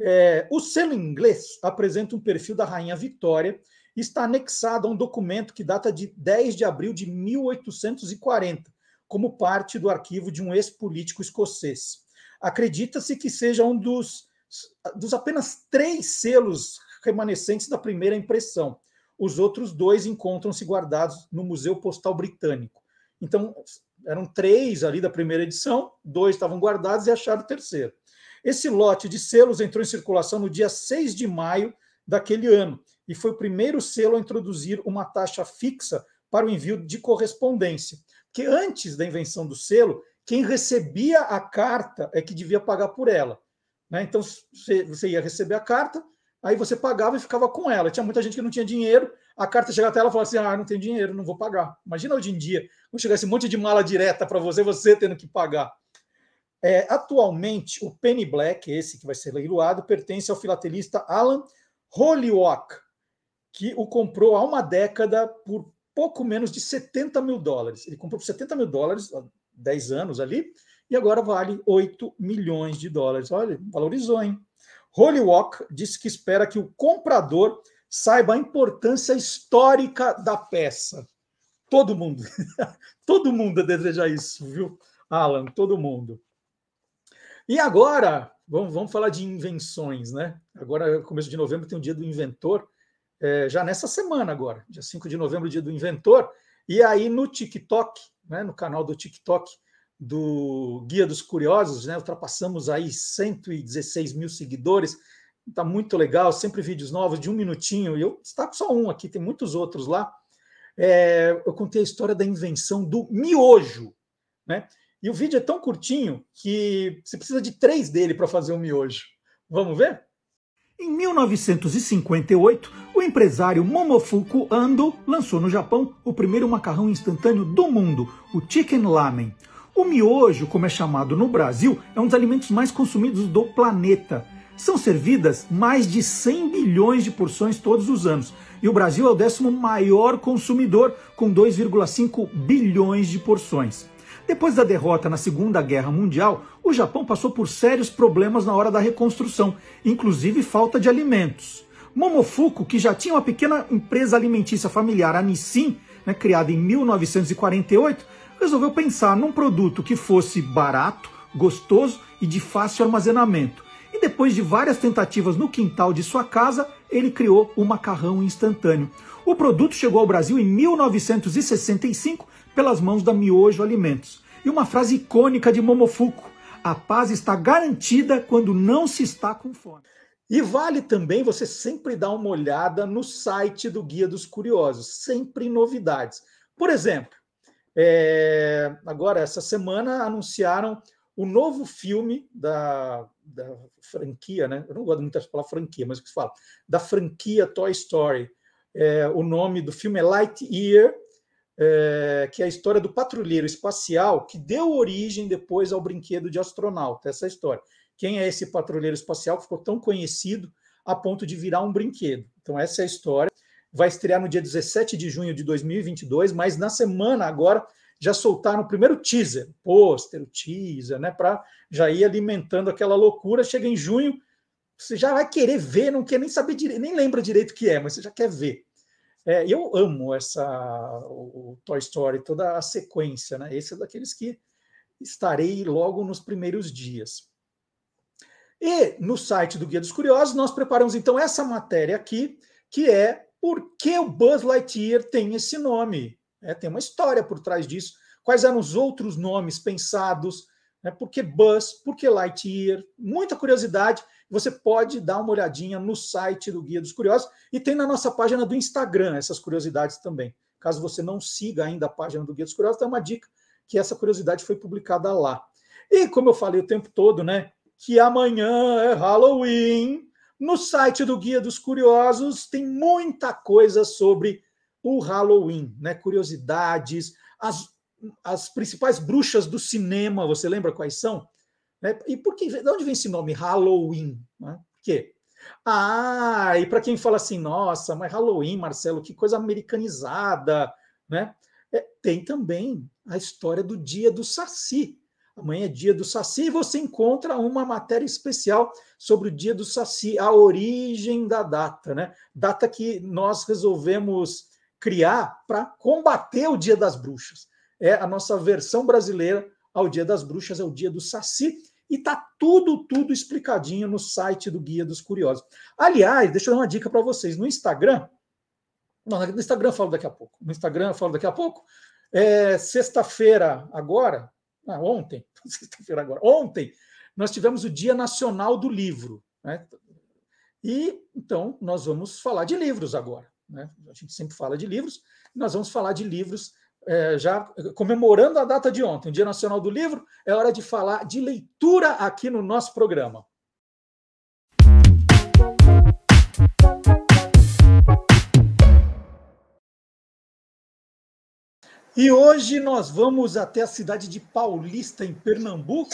É, o selo inglês apresenta um perfil da Rainha Vitória e está anexado a um documento que data de 10 de abril de 1840, como parte do arquivo de um ex-político escocês. Acredita-se que seja um dos, dos apenas três selos remanescentes da primeira impressão. Os outros dois encontram-se guardados no Museu Postal Britânico. Então, eram três ali da primeira edição, dois estavam guardados e acharam o terceiro. Esse lote de selos entrou em circulação no dia 6 de maio daquele ano e foi o primeiro selo a introduzir uma taxa fixa para o envio de correspondência. Porque antes da invenção do selo, quem recebia a carta é que devia pagar por ela. Né? Então, você ia receber a carta, aí você pagava e ficava com ela. Tinha muita gente que não tinha dinheiro, a carta chega até ela e fala assim: ah, não tenho dinheiro, não vou pagar. Imagina hoje em dia, quando chegasse um monte de mala direta para você, você tendo que pagar. É, atualmente, o Penny Black, esse que vai ser leiloado, pertence ao filatelista Alan Holyoak, que o comprou há uma década por pouco menos de 70 mil dólares. Ele comprou por 70 mil dólares, há 10 anos ali, e agora vale 8 milhões de dólares. Olha, valorizou, hein? Holyoak disse que espera que o comprador saiba a importância histórica da peça. Todo mundo, [LAUGHS] todo mundo deseja isso, viu, Alan? Todo mundo. E agora, vamos, vamos falar de invenções, né? Agora, começo de novembro, tem o dia do inventor, é, já nessa semana agora, dia 5 de novembro, dia do inventor, e aí no TikTok, né, no canal do TikTok do Guia dos Curiosos, né, ultrapassamos aí 116 mil seguidores, tá muito legal, sempre vídeos novos de um minutinho, e eu destaco só um aqui, tem muitos outros lá. É, eu contei a história da invenção do miojo, né? E o vídeo é tão curtinho que você precisa de três dele para fazer um miojo. Vamos ver? Em 1958, o empresário Momofuku Ando lançou no Japão o primeiro macarrão instantâneo do mundo, o Chicken Lamen. O miojo, como é chamado no Brasil, é um dos alimentos mais consumidos do planeta. São servidas mais de 100 bilhões de porções todos os anos. E o Brasil é o décimo maior consumidor, com 2,5 bilhões de porções. Depois da derrota na Segunda Guerra Mundial, o Japão passou por sérios problemas na hora da reconstrução, inclusive falta de alimentos. Momofuku, que já tinha uma pequena empresa alimentícia familiar, a Nissin, né, criada em 1948, resolveu pensar num produto que fosse barato, gostoso e de fácil armazenamento. E depois de várias tentativas no quintal de sua casa, ele criou o macarrão instantâneo. O produto chegou ao Brasil em 1965 pelas mãos da Miojo Alimentos. E uma frase icônica de Momofuku: a paz está garantida quando não se está com fome. E vale também você sempre dar uma olhada no site do Guia dos Curiosos, sempre novidades. Por exemplo, é, agora essa semana anunciaram o novo filme da, da franquia, né? Eu não gosto muito de falar franquia, mas o que se fala? Da franquia Toy Story. É, o nome do filme é Lightyear, é, que é a história do patrulheiro espacial que deu origem depois ao brinquedo de astronauta, essa história. Quem é esse patrulheiro espacial que ficou tão conhecido a ponto de virar um brinquedo? Então, essa é a história. Vai estrear no dia 17 de junho de 2022, mas na semana agora já soltaram o primeiro teaser, pôster, o teaser, né, para já ir alimentando aquela loucura. Chega em junho, você já vai querer ver, não quer nem saber direito, nem lembra direito o que é, mas você já quer ver. É, eu amo essa o, Toy Story, toda a sequência, né? Esse é daqueles que estarei logo nos primeiros dias. E no site do Guia dos Curiosos, nós preparamos então essa matéria aqui, que é por que o Buzz Lightyear tem esse nome. É, tem uma história por trás disso. Quais eram os outros nomes pensados? Né? Por que Buzz? Por que Lightyear? Muita curiosidade você pode dar uma olhadinha no site do Guia dos Curiosos e tem na nossa página do Instagram essas curiosidades também. Caso você não siga ainda a página do Guia dos Curiosos, tem uma dica que essa curiosidade foi publicada lá. E como eu falei o tempo todo, né, que amanhã é Halloween, no site do Guia dos Curiosos tem muita coisa sobre o Halloween, né? Curiosidades, as, as principais bruxas do cinema, você lembra quais são? Né? E por que, de onde vem esse nome Halloween? Né? Por quê? Ah, e para quem fala assim, nossa, mas Halloween, Marcelo, que coisa americanizada, né? É, tem também a história do dia do Saci. Amanhã é dia do Saci e você encontra uma matéria especial sobre o dia do Saci, a origem da data, né? Data que nós resolvemos criar para combater o Dia das Bruxas. É a nossa versão brasileira ao Dia das Bruxas, é o dia do Saci, e tá tudo, tudo explicadinho no site do Guia dos Curiosos. Aliás, deixa eu dar uma dica para vocês. No Instagram, não, no Instagram eu falo daqui a pouco. No Instagram eu falo daqui a pouco. É, sexta-feira agora, ah, ontem, [LAUGHS] sexta-feira agora, ontem, nós tivemos o Dia Nacional do Livro. Né? E então nós vamos falar de livros agora. Né? A gente sempre fala de livros, nós vamos falar de livros é, já comemorando a data de ontem, o Dia Nacional do Livro, é hora de falar de leitura aqui no nosso programa. E hoje nós vamos até a cidade de Paulista, em Pernambuco,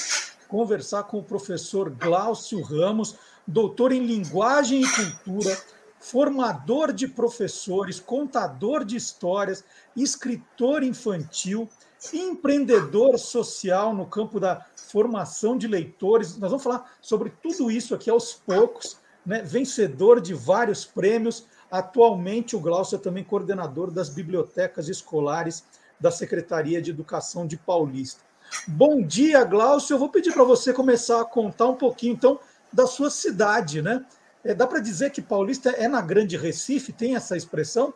conversar com o professor Glaucio Ramos, doutor em Linguagem e Cultura, formador de professores, contador de histórias, escritor infantil, empreendedor social no campo da formação de leitores. Nós vamos falar sobre tudo isso aqui aos poucos, né? vencedor de vários prêmios, Atualmente, o Glaucio é também coordenador das bibliotecas escolares da Secretaria de Educação de Paulista. Bom dia, Glaucio. Eu vou pedir para você começar a contar um pouquinho, então, da sua cidade, né? É, dá para dizer que Paulista é na Grande Recife? Tem essa expressão?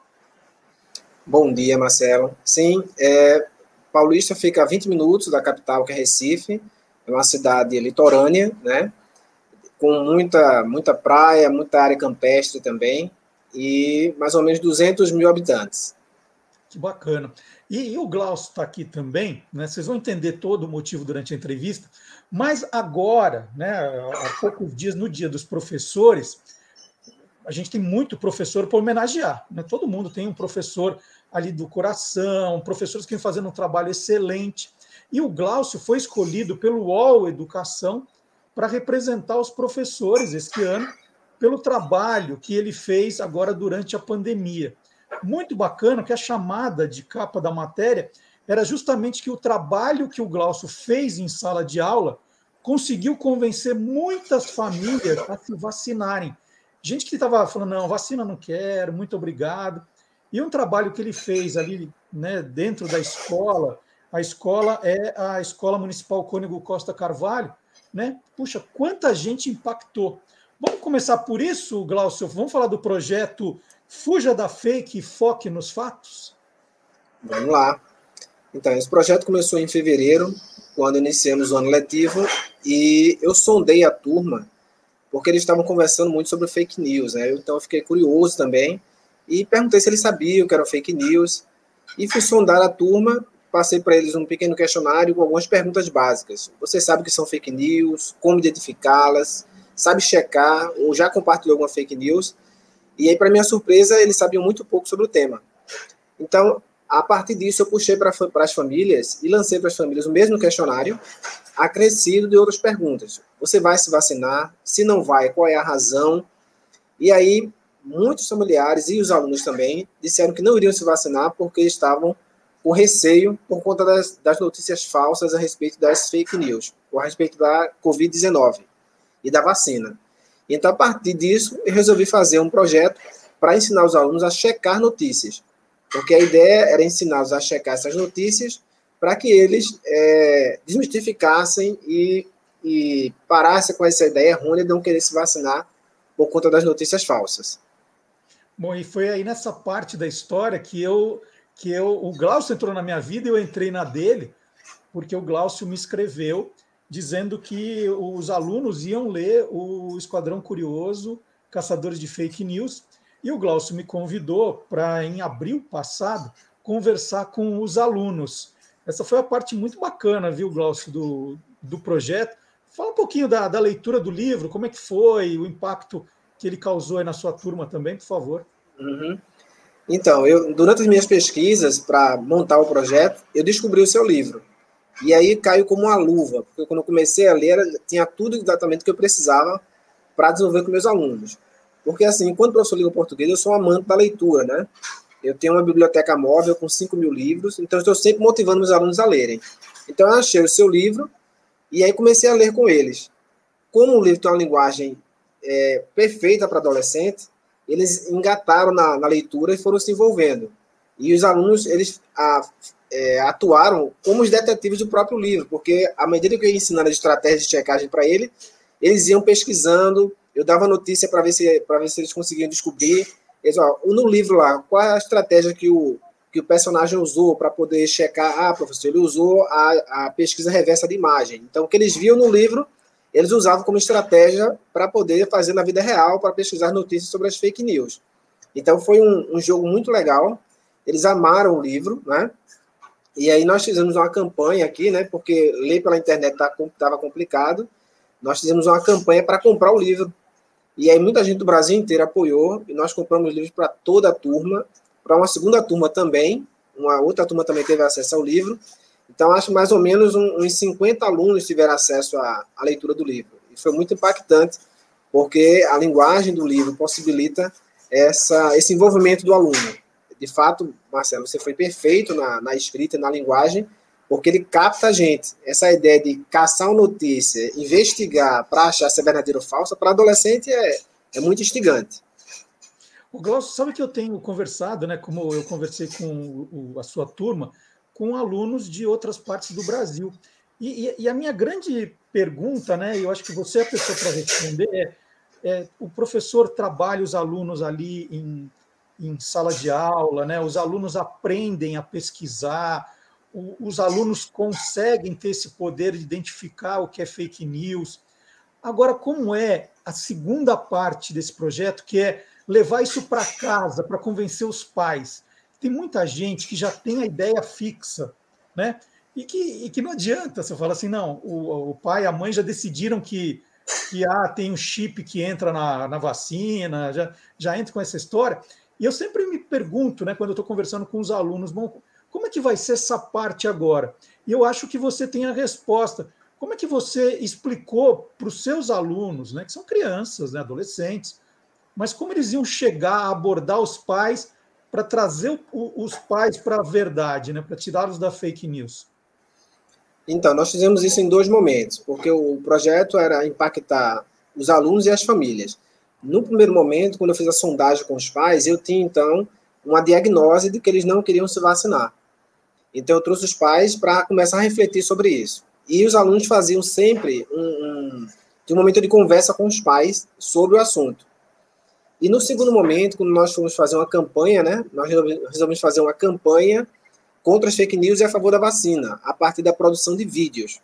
Bom dia, Marcelo. Sim, é, Paulista fica a 20 minutos da capital, que é Recife. É uma cidade litorânea, né? Com muita, muita praia, muita área campestre também e mais ou menos 200 mil habitantes. Que bacana. E, e o Glaucio está aqui também, né? Vocês vão entender todo o motivo durante a entrevista, mas agora, né, há poucos dias, no dia dos professores, a gente tem muito professor para homenagear. Né? Todo mundo tem um professor ali do coração, professores que vêm fazendo um trabalho excelente. E o Glaucio foi escolhido pelo UOL Educação para representar os professores este ano pelo trabalho que ele fez agora durante a pandemia. Muito bacana que a chamada de capa da matéria era justamente que o trabalho que o Glaucio fez em sala de aula conseguiu convencer muitas famílias a se vacinarem. Gente que estava falando, não, vacina não quero, muito obrigado. E um trabalho que ele fez ali né, dentro da escola, a escola é a Escola Municipal Cônigo Costa Carvalho, né? Puxa, quanta gente impactou. Vamos começar por isso, Glaucio? Vamos falar do projeto Fuja da Fake e Foque nos Fatos? Vamos lá. Então, esse projeto começou em fevereiro, quando iniciamos o ano letivo, e eu sondei a turma, porque eles estavam conversando muito sobre fake news, né? Então, eu fiquei curioso também, e perguntei se eles sabiam que era fake news, e fui sondar a turma, passei para eles um pequeno questionário com algumas perguntas básicas. Você sabe o que são fake news? Como identificá-las? sabe checar ou já compartilhou alguma fake news. E aí, para minha surpresa, eles sabiam muito pouco sobre o tema. Então, a partir disso, eu puxei para as famílias e lancei para as famílias o mesmo questionário, acrescido de outras perguntas. Você vai se vacinar? Se não vai, qual é a razão? E aí, muitos familiares e os alunos também disseram que não iriam se vacinar porque estavam com receio por conta das, das notícias falsas a respeito das fake news, ou a respeito da Covid-19 e da vacina. Então, a partir disso, eu resolvi fazer um projeto para ensinar os alunos a checar notícias, porque a ideia era ensiná-los a checar essas notícias para que eles é, desmistificassem e, e parassem com essa ideia errônea de não querer se vacinar por conta das notícias falsas. Bom, e foi aí nessa parte da história que eu que eu o Glaucio entrou na minha vida e eu entrei na dele, porque o Glaucio me escreveu dizendo que os alunos iam ler o Esquadrão Curioso, Caçadores de Fake News, e o Glaucio me convidou para, em abril passado, conversar com os alunos. Essa foi a parte muito bacana, viu, Glaucio, do, do projeto. Fala um pouquinho da, da leitura do livro, como é que foi, o impacto que ele causou na sua turma também, por favor. Uhum. Então, eu, durante as minhas pesquisas para montar o projeto, eu descobri o seu livro. E aí caiu como uma luva, porque quando eu comecei a ler, tinha tudo exatamente que eu precisava para desenvolver com meus alunos. Porque, assim, enquanto professor de língua portuguesa, eu sou um amante da leitura, né? Eu tenho uma biblioteca móvel com 5 mil livros, então estou sempre motivando meus alunos a lerem. Então, eu achei o seu livro e aí comecei a ler com eles. Como o livro tem uma linguagem é, perfeita para adolescente, eles engataram na, na, leitura e foram se envolvendo. E os alunos, eles a, é, atuaram como os detetives do próprio livro, porque à medida que eu ia ensinando as estratégias de checagem para ele, eles iam pesquisando, eu dava notícia para ver, se, ver se eles conseguiam descobrir. Eles, ó, no livro lá, qual é a estratégia que o, que o personagem usou para poder checar? Ah, professor, ele usou a, a pesquisa reversa de imagem. Então, o que eles viam no livro, eles usavam como estratégia para poder fazer na vida real, para pesquisar notícias sobre as fake news. Então, foi um, um jogo muito legal. Eles amaram o livro, né? E aí nós fizemos uma campanha aqui, né? Porque ler pela internet estava tá, complicado. Nós fizemos uma campanha para comprar o livro. E aí muita gente do Brasil inteiro apoiou e nós compramos livros para toda a turma, para uma segunda turma também. Uma outra turma também teve acesso ao livro. Então acho mais ou menos uns 50 alunos tiveram acesso à, à leitura do livro. E foi muito impactante, porque a linguagem do livro possibilita essa, esse envolvimento do aluno de fato, Marcelo, você foi perfeito na, na escrita e na linguagem, porque ele capta a gente. Essa ideia de caçar uma notícia, investigar para achar se é verdadeiro ou falsa, para adolescente é, é muito instigante. O Glaucio, sabe que eu tenho conversado, né? Como eu conversei com o, a sua turma, com alunos de outras partes do Brasil. E, e, e, a minha grande pergunta, né? Eu acho que você é a pessoa para responder, é, é, o professor trabalha os alunos ali em, em sala de aula, né? Os alunos aprendem a pesquisar, o, os alunos conseguem ter esse poder de identificar o que é fake news. Agora, como é a segunda parte desse projeto, que é levar isso para casa, para convencer os pais? Tem muita gente que já tem a ideia fixa, né? E que, e que não adianta você falar assim, não, o, o pai e a mãe já decidiram que, que ah, tem um chip que entra na, na vacina, já, já entra com essa história. E eu sempre me pergunto, né, quando eu estou conversando com os alunos, bom, como é que vai ser essa parte agora? E eu acho que você tem a resposta. Como é que você explicou para os seus alunos, né, que são crianças, né, adolescentes, mas como eles iam chegar a abordar os pais para trazer o, os pais para a verdade, né, para tirá-los da fake news? Então, nós fizemos isso em dois momentos, porque o projeto era impactar os alunos e as famílias. No primeiro momento, quando eu fiz a sondagem com os pais, eu tinha então uma diagnose de que eles não queriam se vacinar. Então, eu trouxe os pais para começar a refletir sobre isso. E os alunos faziam sempre um, um, um momento de conversa com os pais sobre o assunto. E no segundo momento, quando nós fomos fazer uma campanha, né, nós resolvemos fazer uma campanha contra as fake news e a favor da vacina, a partir da produção de vídeos.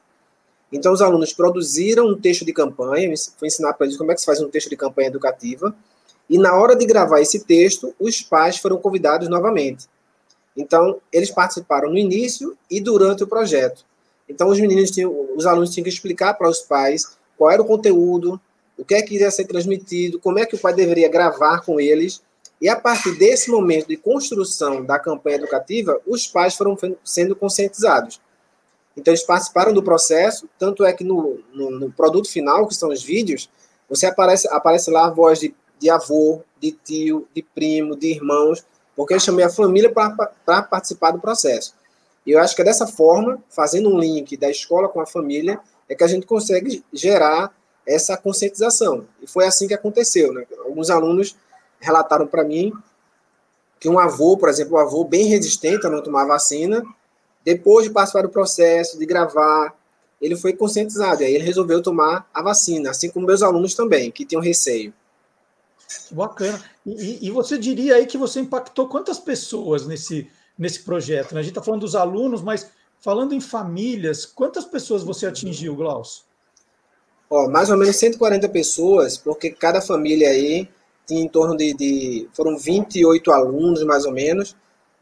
Então, os alunos produziram um texto de campanha, foi ensinar para eles como é que se faz um texto de campanha educativa, e na hora de gravar esse texto, os pais foram convidados novamente. Então, eles participaram no início e durante o projeto. Então, os meninos tinham, os alunos tinham que explicar para os pais qual era o conteúdo, o que é que iria ser transmitido, como é que o pai deveria gravar com eles, e a partir desse momento de construção da campanha educativa, os pais foram sendo conscientizados. Então, eles participaram do processo, tanto é que no, no, no produto final, que são os vídeos, você aparece, aparece lá a voz de, de avô, de tio, de primo, de irmãos, porque eu chamei a família para participar do processo. E eu acho que é dessa forma, fazendo um link da escola com a família, é que a gente consegue gerar essa conscientização. E foi assim que aconteceu. Né? Alguns alunos relataram para mim que um avô, por exemplo, um avô bem resistente a não tomar vacina, depois de passar do processo, de gravar, ele foi conscientizado, e aí ele resolveu tomar a vacina, assim como meus alunos também, que tinham receio. Bacana. E, e você diria aí que você impactou quantas pessoas nesse, nesse projeto? Né? A gente está falando dos alunos, mas falando em famílias, quantas pessoas você atingiu, Glaucio? Ó, mais ou menos 140 pessoas, porque cada família aí tinha em torno de, de, Foram 28 alunos, mais ou menos,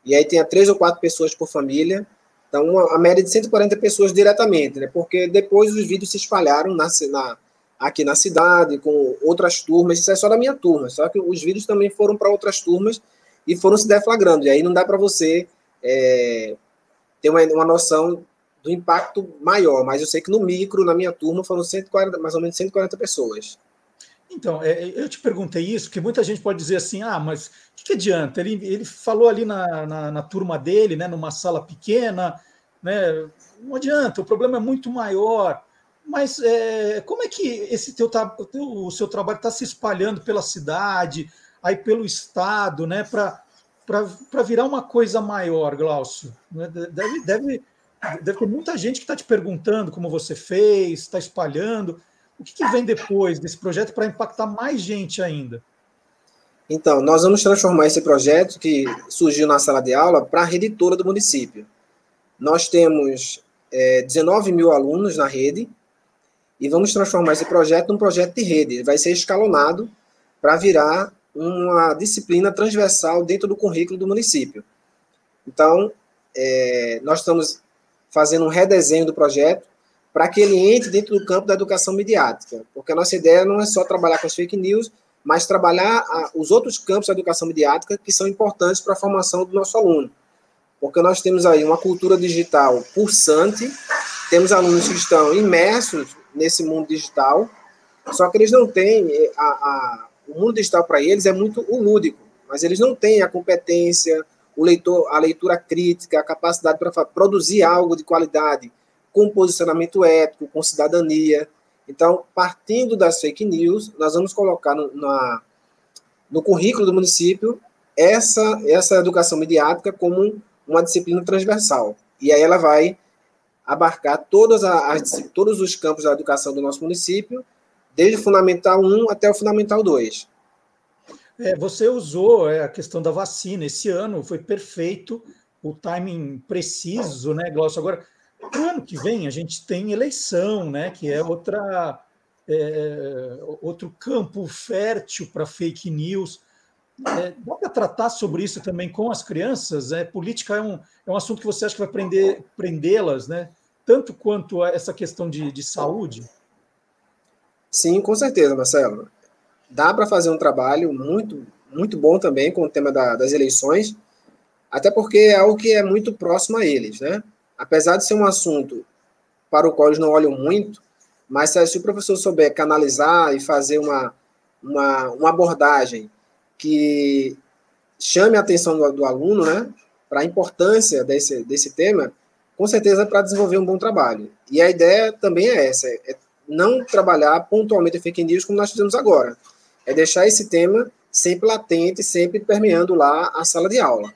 e aí tinha três ou quatro pessoas por família. Então, uma, a média de 140 pessoas diretamente, né? Porque depois os vídeos se espalharam na, na, aqui na cidade, com outras turmas. Isso é só da minha turma, só que os vídeos também foram para outras turmas e foram se deflagrando. E aí não dá para você é, ter uma, uma noção do impacto maior, mas eu sei que no micro, na minha turma, foram 140, mais ou menos 140 pessoas. Então, é, eu te perguntei isso, porque muita gente pode dizer assim, ah, mas o que, que, adianta? Ele, ele falou ali na, na, na, turma dele, né, numa sala pequena, né, não adianta, o problema é muito maior. Mas é, como é que esse teu, o seu trabalho está se espalhando pela cidade, aí pelo estado, né, para virar uma coisa maior, Glaucio? Né, deve, deve, deve ter muita gente que está te perguntando como você fez, está espalhando. O que, que vem depois desse projeto para impactar mais gente ainda? Então, nós vamos transformar esse projeto que surgiu na sala de aula para a rede toda do município. Nós temos é, 19 mil alunos na rede e vamos transformar esse projeto num projeto de rede. Ele vai ser escalonado para virar uma disciplina transversal dentro do currículo do município. Então, é, nós estamos fazendo um redesenho do projeto para que ele entre dentro do campo da educação midiática, porque a nossa ideia não é só trabalhar com as fake news, mas trabalhar a, os outros campos da educação midiática que são importantes para a formação do nosso aluno. Porque nós temos aí uma cultura digital pulsante, temos alunos que estão imersos nesse mundo digital, só que eles não têm, eh, a, a o mundo digital para eles é muito o lúdico, mas eles não têm a competência, o leitor, a leitura crítica, a capacidade para produzir algo de qualidade, com posicionamento ético, com cidadania. Então, partindo das fake news, nós vamos colocar no, na, no currículo do município essa, essa educação midiática como uma disciplina transversal. E aí ela vai abarcar todas as, todos os campos da educação do nosso município, desde o Fundamental 1 até o Fundamental 2. É, você usou é, a questão da vacina. Esse ano foi perfeito, o timing preciso, né, Glaucio? Agora, para o ano que vem, a gente tem eleição, né, que é outra, é, outro campo fértil para fake news. É, dá para tratar sobre isso também com as crianças? É, política é um, é um assunto que você acha que vai prender, prendê-las, né? tanto quanto essa questão de, de saúde? Sim, com certeza, Marcelo. Dá para fazer um trabalho muito, muito bom também com o tema da, das eleições, até porque é algo que é muito próximo a eles, né? Apesar de ser um assunto para o qual eles não olham muito, mas se o professor souber canalizar e fazer uma, uma, uma abordagem que chame a atenção do, do aluno, né, para a importância desse, desse tema, com certeza para desenvolver um bom trabalho. E a ideia também é essa, é não trabalhar pontualmente fake news como nós fizemos agora, é deixar esse tema sempre latente, sempre permeando lá a sala de aula.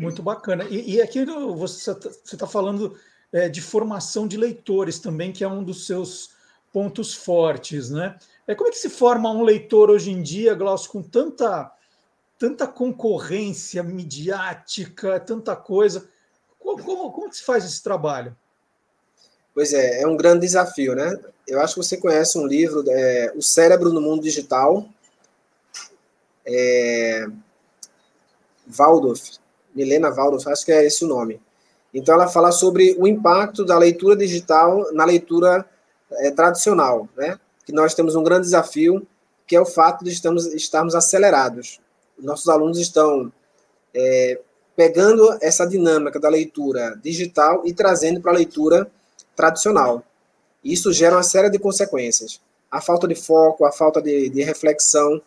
Muito bacana. E, e aqui você está tá falando é, de formação de leitores também, que é um dos seus pontos fortes, né? É, como é que se forma um leitor hoje em dia, Glaucio, com tanta, tanta concorrência midiática, tanta coisa? Como, como, como se faz esse trabalho? Pois é, é um grande desafio, né? Eu acho que você conhece um livro, é, O Cérebro no Mundo Digital, é, Waldorf, Milena Waldorf, acho que é esse o nome. Então, ela fala sobre o impacto da leitura digital na leitura é, tradicional, né? Que nós temos um grande desafio, que é o fato de estamos, estarmos acelerados. Nossos alunos estão é, pegando essa dinâmica da leitura digital e trazendo para a leitura tradicional. Isso gera uma série de consequências. A falta de foco, a falta de, de reflexão.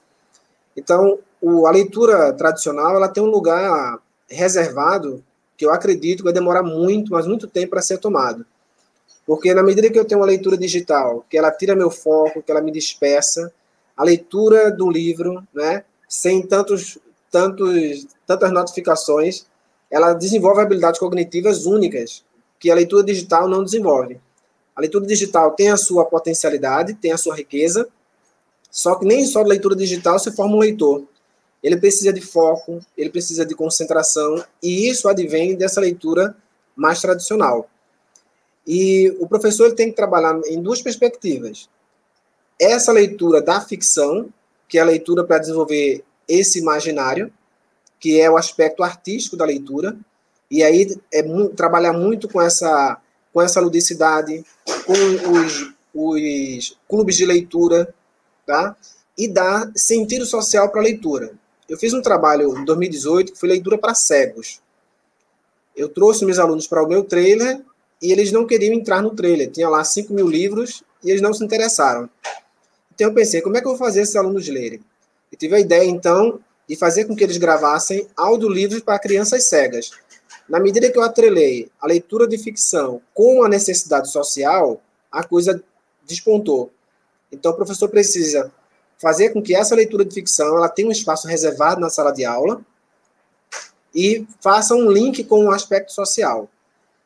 Então, o, a leitura tradicional ela tem um lugar reservado que eu acredito que vai demorar muito, mas muito tempo para ser tomado. Porque na medida que eu tenho uma leitura digital, que ela tira meu foco, que ela me dispersa, a leitura do livro, né, sem tantos, tantos, tantas notificações, ela desenvolve habilidades cognitivas únicas que a leitura digital não desenvolve. A leitura digital tem a sua potencialidade, tem a sua riqueza, só que nem só da leitura digital se forma um leitor. Ele precisa de foco, ele precisa de concentração, e isso advém dessa leitura mais tradicional. E o professor ele tem que trabalhar em duas perspectivas. Essa leitura da ficção, que é a leitura para desenvolver esse imaginário, que é o aspecto artístico da leitura, e aí é trabalhar muito com essa, com essa ludicidade, com os, os clubes de leitura, tá? e dar sentido social para a leitura. Eu fiz um trabalho em 2018 que foi leitura para cegos. Eu trouxe meus alunos para o meu trailer e eles não queriam entrar no trailer. Tinha lá 5 mil livros e eles não se interessaram. Então eu pensei, como é que eu vou fazer esses alunos lerem? Eu tive a ideia, então, de fazer com que eles gravassem audiolivros para crianças cegas. Na medida que eu atrelei a leitura de ficção com a necessidade social, a coisa despontou. Então, o professor precisa fazer com que essa leitura de ficção ela tenha um espaço reservado na sala de aula e faça um link com o aspecto social.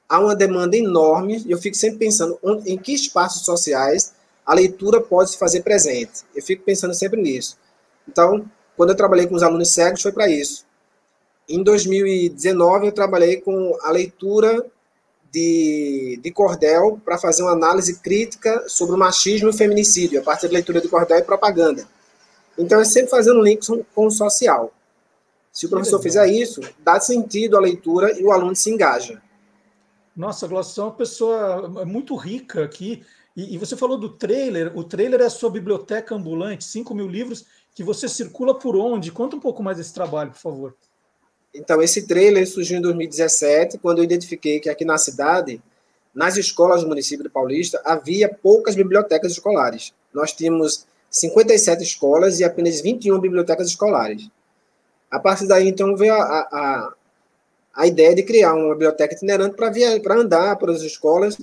Há uma demanda enorme, e eu fico sempre pensando em que espaços sociais a leitura pode se fazer presente. Eu fico pensando sempre nisso. Então, quando eu trabalhei com os alunos cegos, foi para isso. Em 2019, eu trabalhei com a leitura de, de cordel para fazer uma análise crítica sobre o machismo e o feminicídio, a partir da leitura de cordel e propaganda. Então, é sempre fazendo link com o social. Se o professor fizer isso, dá sentido à leitura e o aluno se engaja. Nossa, Glaucio, é uma pessoa muito rica aqui. E, e, você falou do trailer. O trailer é a sua biblioteca ambulante, 5 mil livros que você circula por onde? Conta um pouco mais desse trabalho, por favor. Então, esse trailer surgiu em 2017, quando eu identifiquei que aqui na cidade, nas escolas do município de Paulista, havia poucas bibliotecas escolares. Nós tínhamos 57 escolas e apenas 21 bibliotecas escolares. A partir daí, então, veio a, a, a ideia de criar uma biblioteca itinerante para andar pelas escolas.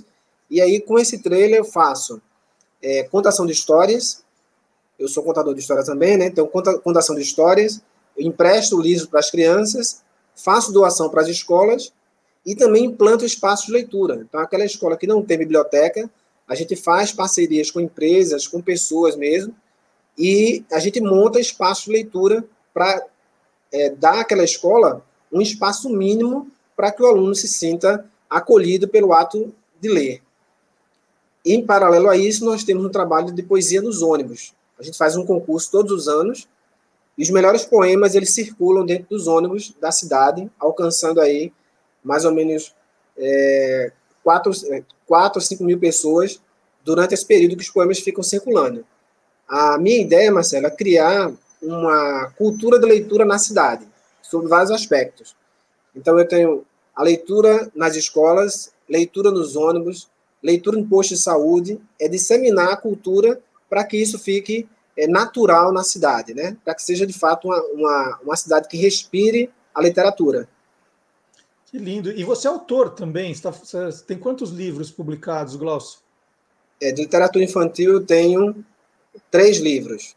E aí, com esse trailer, eu faço é, contação de histórias, eu sou contador de história também, né? Então, contação de histórias, empresto o livro para as crianças, faço doação para as escolas e também implanto espaços de leitura. Então, aquela escola que não tem biblioteca, a gente faz parcerias com empresas, com pessoas mesmo, e a gente monta espaços de leitura para é, dar àquela escola um espaço mínimo para que o aluno se sinta acolhido pelo ato de ler. Em paralelo a isso, nós temos um trabalho de poesia nos ônibus. A gente faz um concurso todos os anos e os melhores poemas eles circulam dentro dos ônibus da cidade, alcançando aí mais ou menos é, 4, 4 a 5 mil pessoas durante esse período que os poemas ficam circulando. A minha ideia, Marcela, é criar uma cultura de leitura na cidade, sobre vários aspectos. Então, eu tenho a leitura nas escolas, leitura nos ônibus, leitura em posto de saúde, é disseminar a cultura para que isso fique é, natural na cidade, né? Para que seja de fato uma, uma, uma, cidade que respire a literatura. Que lindo! E você é autor também? Você, tá, você tem quantos livros publicados, Glaucio? É, de literatura infantil eu tenho três livros.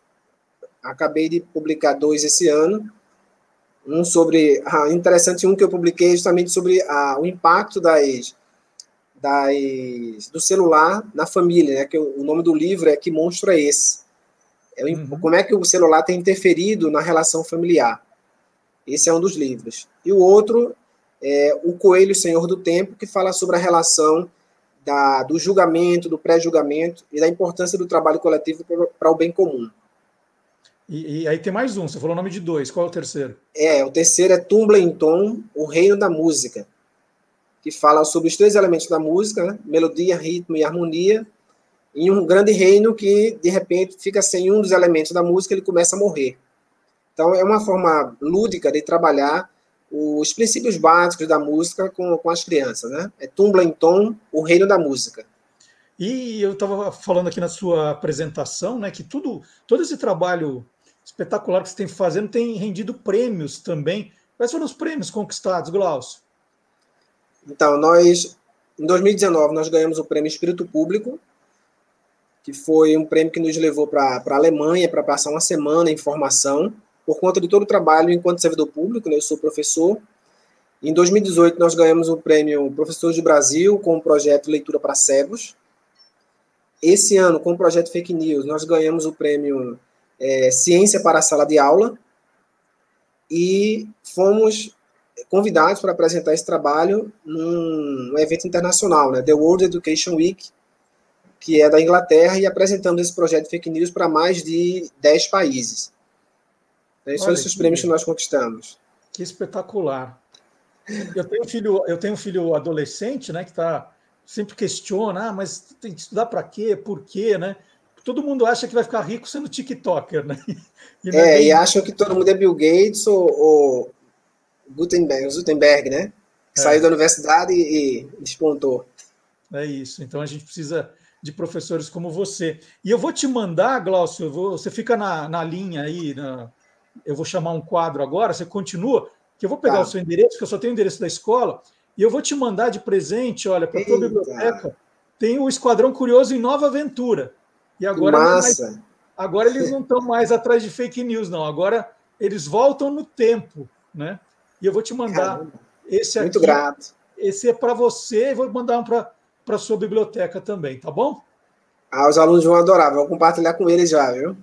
Acabei de publicar dois esse ano. Um sobre. Ah, interessante, um que eu publiquei justamente sobre ah, o impacto das das, do celular na família, né? Que o, nome do livro é Que Monstro é Esse? É, uhum. Como é que o celular tem interferido na relação familiar? Esse é um dos livros. E o outro é O Coelho Senhor do Tempo, que fala sobre a relação da, do julgamento, do pré-julgamento e da importância do trabalho coletivo para o bem comum. E, e, aí tem mais um, você falou o nome de dois, qual é o terceiro? É, o terceiro é Tumblr Tom, O Reino da Música que fala sobre os três elementos da música, né? melodia, ritmo e harmonia, em um grande reino que, de repente, fica sem um dos elementos da música, ele começa a morrer. Então, é uma forma lúdica de trabalhar os princípios básicos da música com, com as crianças, né? É Tumbla em Tom, o reino da música. E eu estava falando aqui na sua apresentação, né, que tudo, todo esse trabalho espetacular que você tem fazendo tem rendido prêmios também. Quais foram os prêmios conquistados, Glaucio? Então, nós, em 2019, nós ganhamos o prêmio Espírito Público, que foi um prêmio que nos levou para a Alemanha para passar uma semana em formação, por conta de todo o trabalho enquanto servidor público, né, eu sou professor. Em 2018, nós ganhamos o prêmio Professores do Brasil com o projeto Leitura para Cegos. Esse ano, com o projeto Fake News, nós ganhamos o prêmio é, Ciência para a Sala de Aula. E fomos convidados para apresentar esse trabalho num, evento internacional, né, The World Education Week, que é da Inglaterra, e apresentamos esse projeto de fake news para mais de 10 países. Então, esses foram esses prêmios que nós conquistamos. Que espetacular. Eu tenho um filho, eu tenho um filho adolescente, né, que tá, sempre questiona, ah, mas tem que estudar para quê, por quê, né? Todo mundo acha que vai ficar rico sendo TikToker, né? [LAUGHS] E é, é e acham que todo mundo é Bill Gates ou, ou Gutenberg, Gutenberg né? É. Saiu da universidade e, e despontou. É isso. Então a gente precisa de professores como você. E eu vou te mandar, Glaucio, vou, você fica na, na linha aí, na, eu vou chamar um quadro agora, você continua, que eu vou pegar tá. o seu endereço, que eu só tenho o endereço da escola, e eu vou te mandar de presente, olha, para a tua biblioteca, tem o Esquadrão Curioso em Nova Aventura. E agora, mais, agora eles não estão mais atrás de fake news, não. Agora eles voltam no tempo, né? E eu vou te mandar Caramba. esse aqui. Muito grato. Esse é para você e vou mandar um para a sua biblioteca também, tá bom? Ah, os alunos vão adorar, vou compartilhar com eles já, viu?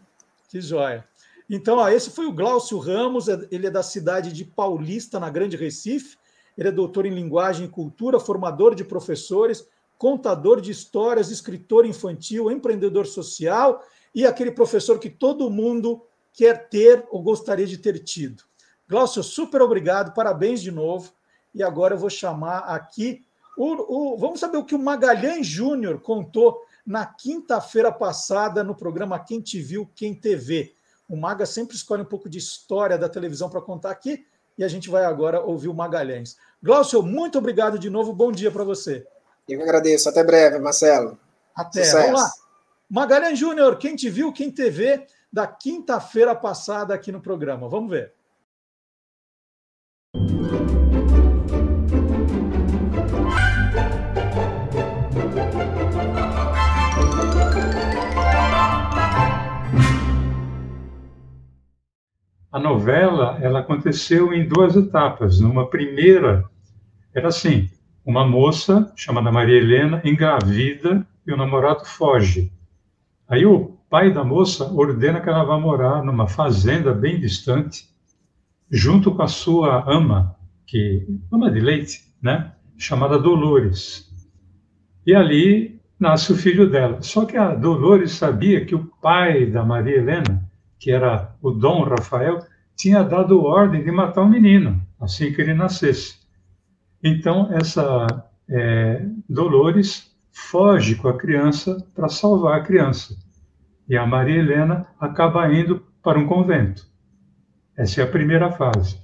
Que joia. Então, ó, esse foi o Glaucio Ramos, é, ele é da cidade de Paulista, na Grande Recife. Ele é doutor em linguagem e cultura, formador de professores, contador de histórias, escritor infantil, empreendedor social e aquele professor que todo mundo quer ter ou gostaria de ter tido. Glaucio, super obrigado, parabéns de novo. E agora eu vou chamar aqui o, o vamos saber o que o Magalhães Júnior contou na quinta-feira passada no programa Quem Te Viu, Quem TV. O Maga sempre escolhe um pouco de história da televisão para contar aqui e a gente vai agora ouvir o Magalhães. Glaucio, muito obrigado de novo, bom dia para você. Eu agradeço, até breve, Marcelo. Até, Sucesso. vamos lá. Magalhães Júnior, Quem Te Viu, Quem TV, da quinta-feira passada aqui no programa. Vamos ver. A novela ela aconteceu em duas etapas. Numa primeira, era assim: uma moça chamada Maria Helena engravida e o namorado foge. Aí o pai da moça ordena que ela vá morar numa fazenda bem distante, junto com a sua ama, que ama de leite, né, chamada Dolores. E ali nasce o filho dela. Só que a Dolores sabia que o pai da Maria Helena, que era o Dom Rafael, tinha dado ordem de matar o menino assim que ele nascesse. Então essa é, Dolores foge com a criança para salvar a criança. E a Maria Helena acaba indo para um convento. Essa é a primeira fase.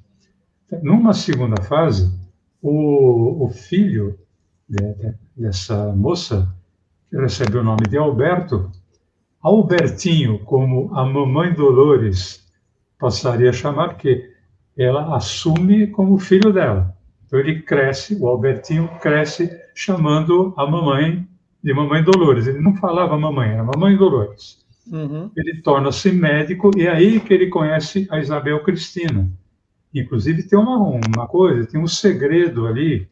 Numa segunda fase, o, o filho de, dessa moça, que recebe o nome de Alberto, Albertinho, como a mamãe Dolores passaria a chamar, porque ela assume como filho dela. Então ele cresce, o Albertinho cresce chamando a mamãe de Mamãe Dolores. Ele não falava mamãe, era Mamãe Dolores. Uhum. Ele torna-se médico e é aí que ele conhece a Isabel Cristina. Inclusive tem uma, uma coisa, tem um segredo ali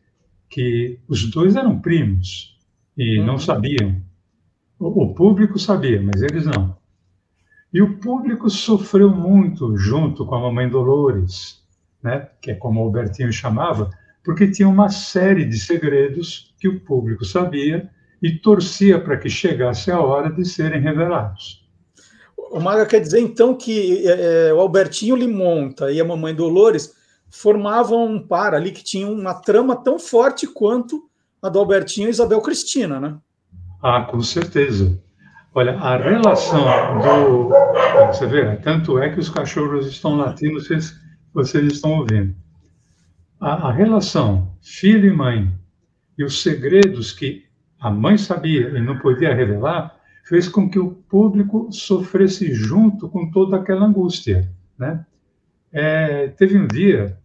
que os dois eram primos e uhum. não sabiam. O, público sabia, mas eles não. E o público sofreu muito junto com a Mamãe Dolores, né? que é como o Albertinho chamava, porque tinha uma série de segredos que o público sabia e torcia para que chegasse a hora de serem revelados. O Maga quer dizer então que é, o Albertinho Limonta e a mamãe Dolores formavam um par ali que tinha uma trama tão forte quanto a do Albertinho e Isabel Cristina, né? Ah, com certeza. Olha, a relação do. Você vê, tanto é que os cachorros estão latindo, vocês, vocês estão ouvindo. A, a relação filho e mãe e os segredos que a mãe sabia e não podia revelar, fez com que o público sofresse junto com toda aquela angústia, né? É, teve um dia,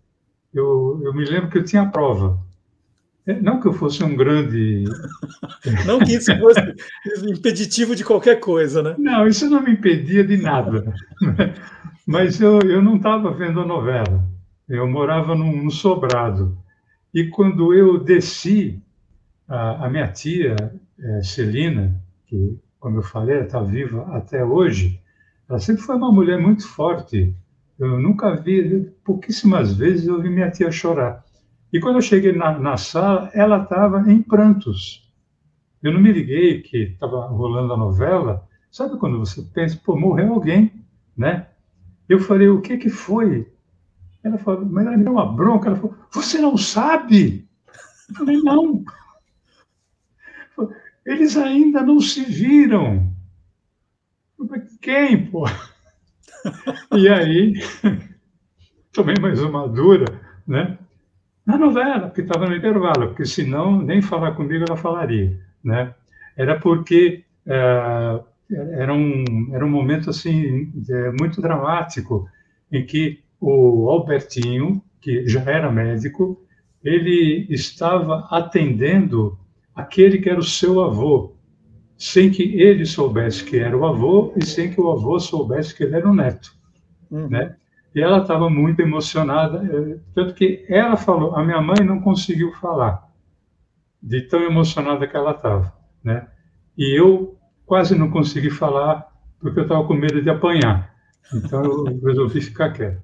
eu, eu me lembro que eu tinha prova. É, não que eu fosse um grande. [LAUGHS] Não que isso fosse impeditivo de qualquer coisa, né? Não, isso não me impedia de nada. [LAUGHS] Mas eu, eu não estava vendo a novela. Eu morava num, num sobrado. E quando eu desci a, a minha tia, é, Celina, que, como eu falei, está viva até hoje, ela sempre foi uma mulher muito forte. Eu nunca vi, pouquíssimas vezes eu vi minha tia chorar. E quando eu cheguei na, na sala, ela estava em prantos. Eu não me liguei que estava rolando a novela. Sabe quando você pensa, pô, morreu alguém, né? Eu falei, o que que foi? Ela falou, mas ela me deu uma bronca. Ela falou, você não sabe? Eu falei, não. Eles ainda não se viram. Quem, pô? E aí, [LAUGHS] tomei mais uma dura, né? Na novela, porque estava no intervalo, porque senão nem falar comigo ela falaria, né? Era porque é, era, um, era um momento assim muito dramático em que o Albertinho, que já era médico, ele estava atendendo aquele que era o seu avô, sem que ele soubesse que era o avô e sem que o avô soubesse que ele era o neto, uhum. né? E ela estava muito emocionada, eh, tanto que ela falou, a minha mãe não conseguiu falar, de tão emocionada que ela estava, né? E eu quase não consegui falar porque eu estava com medo de apanhar. Então eu resolvi ficar quieto.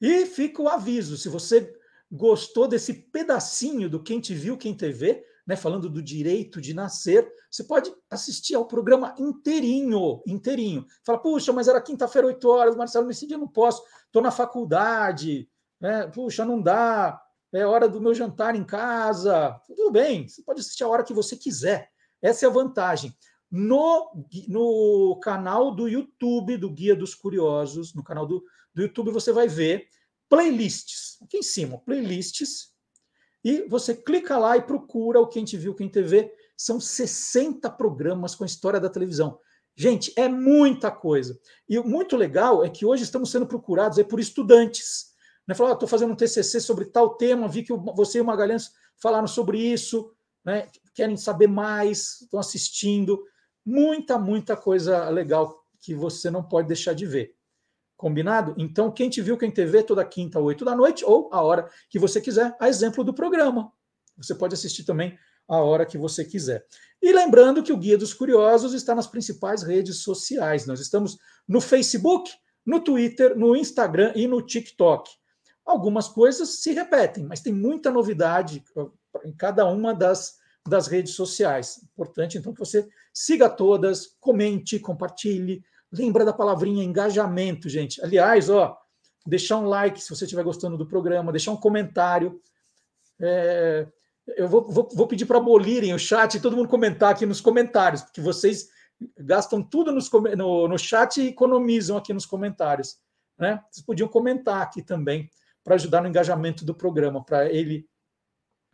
E fica o aviso: se você gostou desse pedacinho do Quem Te Viu, Quem TV, né, falando do direito de nascer, você pode assistir ao programa inteirinho, inteirinho. Fala, puxa, mas era quinta-feira, 8 horas, Marcelo, nesse dia eu não posso, estou na faculdade, né? puxa, não dá, é hora do meu jantar em casa. Tudo bem, você pode assistir a hora que você quiser. Essa é a vantagem. No, no canal do YouTube, do Guia dos Curiosos, no canal do, do YouTube, você vai ver playlists. Aqui em cima, playlists. E você clica lá e procura o Quem Te Viu, Quem TV. São 60 programas com a história da televisão. Gente, é muita coisa. E muito legal é que hoje estamos sendo procurados é por estudantes. Né? Falar, estou fazendo um TCC sobre tal tema, vi que você e o Magalhães falaram sobre isso, né? querem saber mais, estão assistindo. Muita, muita coisa legal que você não pode deixar de ver. Combinado? Então, quem te viu, quem te vê, toda quinta, oito da noite, ou a hora que você quiser, a exemplo do programa. Você pode assistir também a hora que você quiser. E lembrando que o Guia dos Curiosos está nas principais redes sociais. Nós estamos no Facebook, no Twitter, no Instagram e no TikTok. Algumas coisas se repetem, mas tem muita novidade em cada uma das, das redes sociais. Importante, então, que você siga todas, comente, compartilhe. Lembra da palavrinha engajamento, gente. Aliás, ó, deixar um like se você estiver gostando do programa, deixar um comentário. É, eu vou, vou, vou pedir para abolirem o chat e todo mundo comentar aqui nos comentários, porque vocês gastam tudo nos, no, no chat e economizam aqui nos comentários. Né? Vocês podiam comentar aqui também para ajudar no engajamento do programa, para ele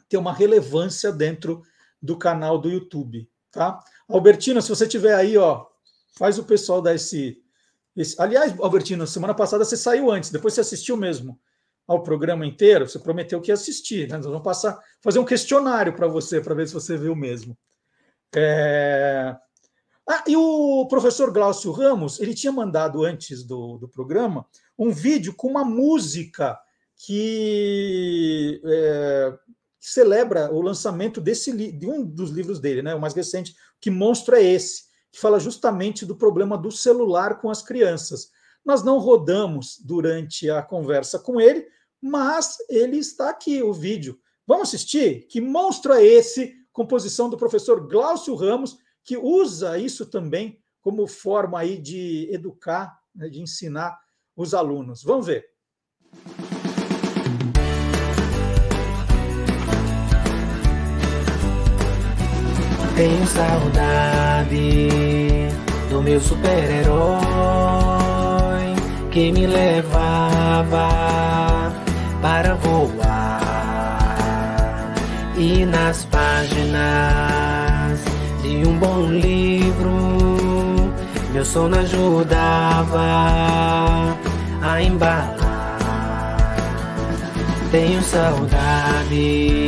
ter uma relevância dentro do canal do YouTube. Tá? Albertina, se você tiver aí, ó, faz o pessoal dar esse, esse. Aliás, Albertina, semana passada você saiu antes, depois você assistiu mesmo ao programa inteiro, você prometeu que ia assistir. Né? Nós vamos passar, fazer um questionário para você, para ver se você viu mesmo. É... Ah, e o professor Glaucio Ramos, ele tinha mandado antes do, do programa um vídeo com uma música que é, celebra o lançamento desse de um dos livros dele, né, o mais recente, que monstro é esse, que fala justamente do problema do celular com as crianças. Nós não rodamos durante a conversa com ele, mas ele está aqui, o vídeo. Vamos assistir? Que monstro é esse? Composição do professor Glaucio Ramos, que usa isso também como forma aí de educar, né, de ensinar os alunos. Vamos ver. Tenho saudade do meu super-herói que me levava para voar e nas páginas de um bom livro meu sono ajudava a embalar. Tenho saudade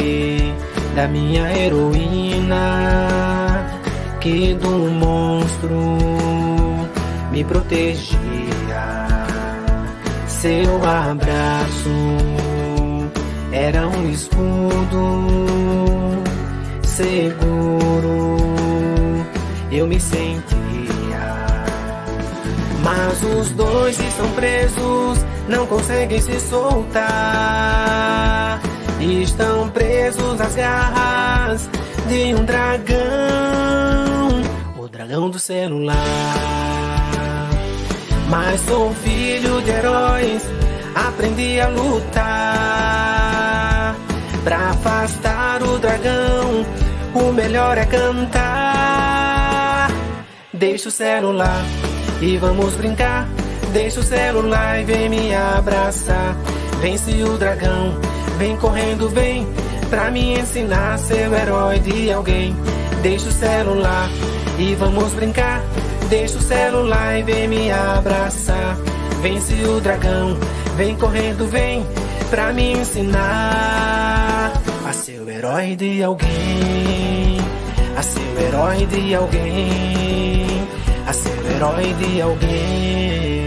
da minha heroína que do monstro me protegia. Seu abraço era um escudo seguro. Eu me sentia, mas os dois estão presos, não conseguem se soltar. Estão presos às garras de um dragão, o dragão do celular. Mas sou filho de heróis, aprendi a lutar. Pra afastar o dragão, o melhor é cantar. Deixa o celular e vamos brincar. Deixa o celular e vem me abraçar. Vence o dragão Vem correndo, vem pra me ensinar a ser o herói de alguém. Deixa o celular e vamos brincar. Deixa o celular e vem me abraçar. Vence o dragão, vem correndo, vem pra me ensinar a ser o herói de alguém. A ser o herói de alguém. A ser o herói de alguém.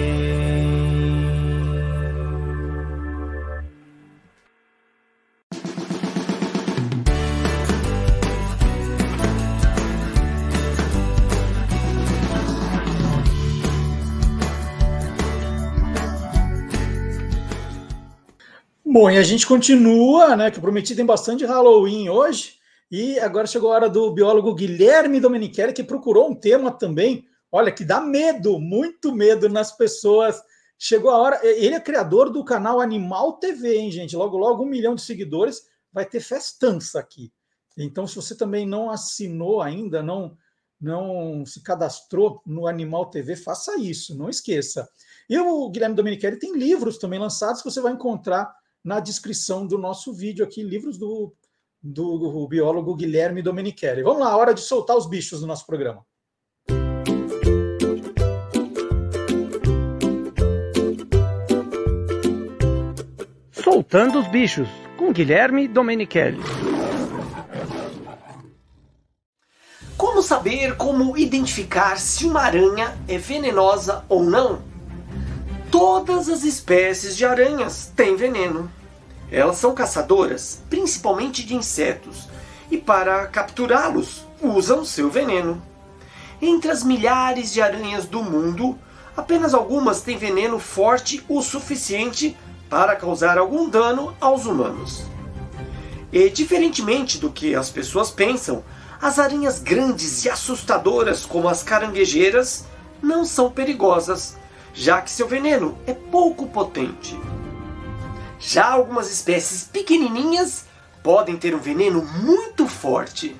Bom, e a gente continua, né? Que eu prometi tem bastante Halloween hoje. E agora chegou a hora do biólogo Guilherme Domenichelli, que procurou um tema também, olha, que dá medo, muito medo nas pessoas. Chegou a hora. Ele é criador do canal Animal TV, hein, gente? Logo, logo, um milhão de seguidores. Vai ter festança aqui. Então, se você também não assinou ainda, não, não se cadastrou no Animal TV, faça isso, não esqueça. E o Guilherme Domenichelli tem livros também lançados que você vai encontrar na descrição do nosso vídeo aqui, livros do, do biólogo Guilherme Domenichelli. Vamos lá, hora de soltar os bichos do nosso programa. Soltando os bichos, com Guilherme Domenichelli. saber como identificar se uma aranha é venenosa ou não? Todas as espécies de aranhas têm veneno. Elas são caçadoras, principalmente de insetos, e para capturá-los usam seu veneno. Entre as milhares de aranhas do mundo, apenas algumas têm veneno forte o suficiente para causar algum dano aos humanos. E diferentemente do que as pessoas pensam, as aranhas grandes e assustadoras, como as caranguejeiras, não são perigosas, já que seu veneno é pouco potente. Já algumas espécies pequenininhas podem ter um veneno muito forte.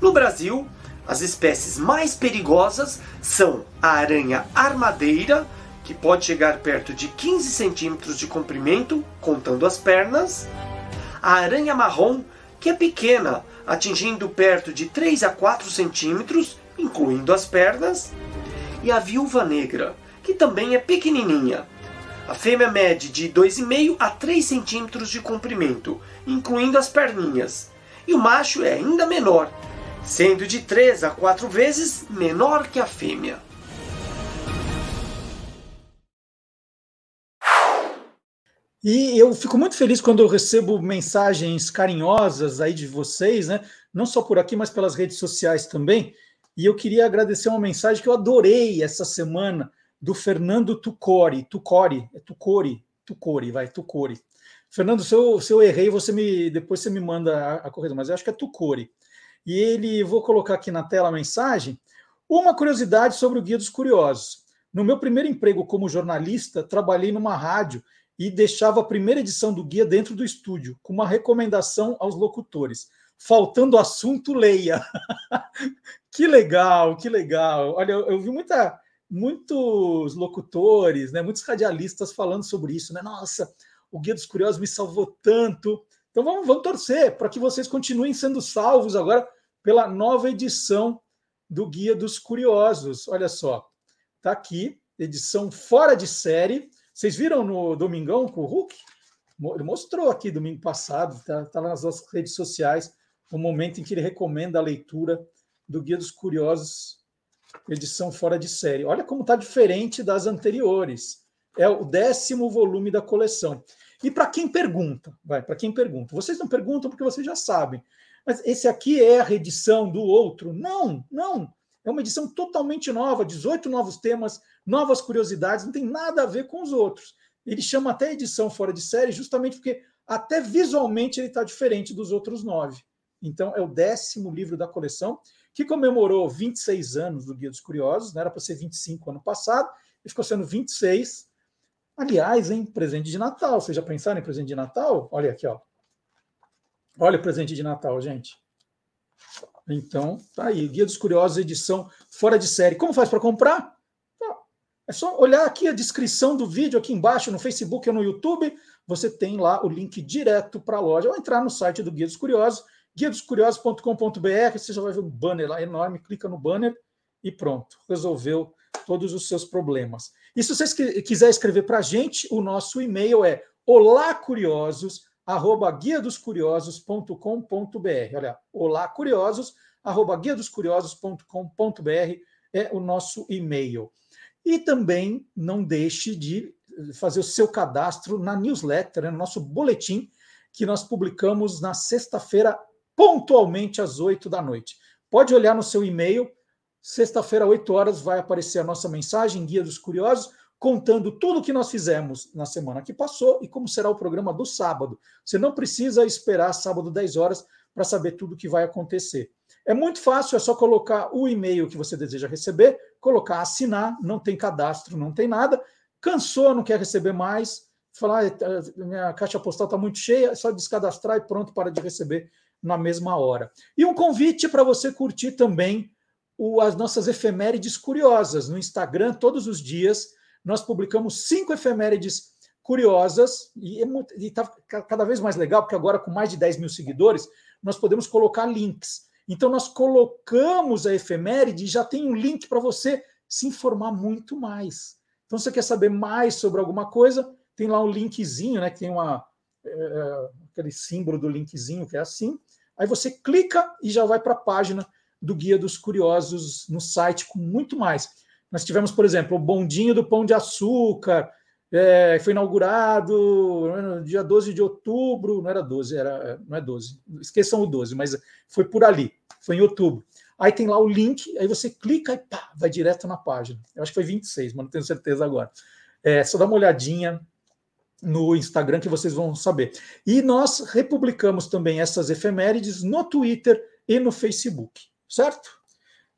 No Brasil, as espécies mais perigosas são a aranha armadeira, que pode chegar perto de 15 centímetros de comprimento, contando as pernas, a aranha marrom, que é pequena, atingindo perto de 3 a 4 centímetros, incluindo as pernas, e a viúva negra, que também é pequenininha. A fêmea mede de 2,5 a 3 centímetros de comprimento, incluindo as perninhas, e o macho é ainda menor, sendo de 3 a 4 vezes menor que a fêmea. E eu fico muito feliz quando eu recebo mensagens carinhosas aí de vocês, né? Não só por aqui, mas pelas redes sociais também. E eu queria agradecer uma mensagem que eu adorei essa semana do Fernando Tucori. Tucori, é Tucori, Tucori, vai, Tucori. Fernando, se eu, se eu errei, você me depois você me manda a, a correção, mas eu acho que é Tucori. E ele, vou colocar aqui na tela a mensagem. Uma curiosidade sobre o Guia dos Curiosos. No meu primeiro emprego como jornalista, trabalhei numa rádio e deixava a primeira edição do guia dentro do estúdio, com uma recomendação aos locutores. Faltando assunto, leia. [LAUGHS] que legal, que legal. Olha, eu, eu, vi muita, muitos locutores, né, muitos radialistas falando sobre isso. Né? Nossa, o Guia dos Curiosos me salvou tanto. Então vamos, vamos torcer para que vocês continuem sendo salvos agora pela nova edição do Guia dos Curiosos. Olha só, está aqui, edição fora de série vocês viram no Domingão com o Hulk? Ele mostrou aqui domingo passado, está tá nas nossas redes sociais, o momento em que ele recomenda a leitura do Guia dos Curiosos, edição fora de série. Olha como está diferente das anteriores. É o décimo volume da coleção. E para quem pergunta, vai, para quem pergunta, vocês não perguntam porque vocês já sabem. Mas esse aqui é a reedição do outro? Não, não. É uma edição totalmente nova, 18 novos temas, novas curiosidades, não tem nada a ver com os outros. Ele chama até edição fora de série, justamente porque até visualmente ele está diferente dos outros nove. Então, é o décimo livro da coleção, que comemorou 26 anos do Guia dos Curiosos, né? era para ser 25 ano passado, e ficou sendo 26. Aliás, hein, presente de Natal. Vocês já pensaram em presente de Natal? Olha aqui, ó. Olha o presente de Natal, gente. Então, tá aí, Guia dos Curiosos, edição fora de série. Como faz para comprar? É só olhar aqui a descrição do vídeo aqui embaixo no Facebook ou no YouTube, você tem lá o link direto para a loja. Ou entrar no site do Guia dos Curiosos, guiadoscuriosos.com.br, você já vai ver um banner lá enorme, clica no banner e pronto, resolveu todos os seus problemas. E se você quiser escrever para a gente, o nosso e-mail é olacuriosos arroba guia dos curiosos.com.br. Olha, olá curiosos, arroba guia dos curiosos.com.br é o nosso e-mail. E também não deixe de fazer o seu cadastro na newsletter, né, no nosso boletim, que nós publicamos na sexta-feira, pontualmente às 8 da noite. Pode olhar no seu e-mail, sexta-feira, 8 horas, vai aparecer a nossa mensagem, Guia dos Curiosos contando tudo o que nós fizemos na semana que passou e como será o programa do sábado. Você não precisa esperar sábado 10 horas para saber tudo o que vai acontecer. É muito fácil, é só colocar o e-mail que você deseja receber, colocar assinar, não tem cadastro, não tem nada. Cansou, não quer receber mais, falar, ah, minha caixa postal está muito cheia, é só descadastrar e pronto para de receber na mesma hora. E um convite para você curtir também o, as nossas efemérides curiosas no Instagram, todos os dias nós publicamos cinco efemérides curiosas e é está cada vez mais legal, porque agora com mais de 10 mil seguidores, nós podemos colocar links. Então, nós colocamos a efeméride e já tem um link para você se informar muito mais. Então, se você quer saber mais sobre alguma coisa, tem lá um linkzinho, né? Que tem uma, é, aquele símbolo do linkzinho que é assim. Aí você clica e já vai para a página do Guia dos Curiosos no site com muito mais. Nós tivemos, por exemplo, o Bondinho do Pão de Açúcar, é, foi inaugurado no dia 12 de outubro, não era 12, era, não é 12, esqueçam o 12, mas foi por ali, foi em outubro. Aí tem lá o link, aí você clica e pá, vai direto na página. Eu acho que foi 26, mas não tenho certeza agora. É, só dá uma olhadinha no Instagram que vocês vão saber. E nós republicamos também essas efemérides no Twitter e no Facebook, certo?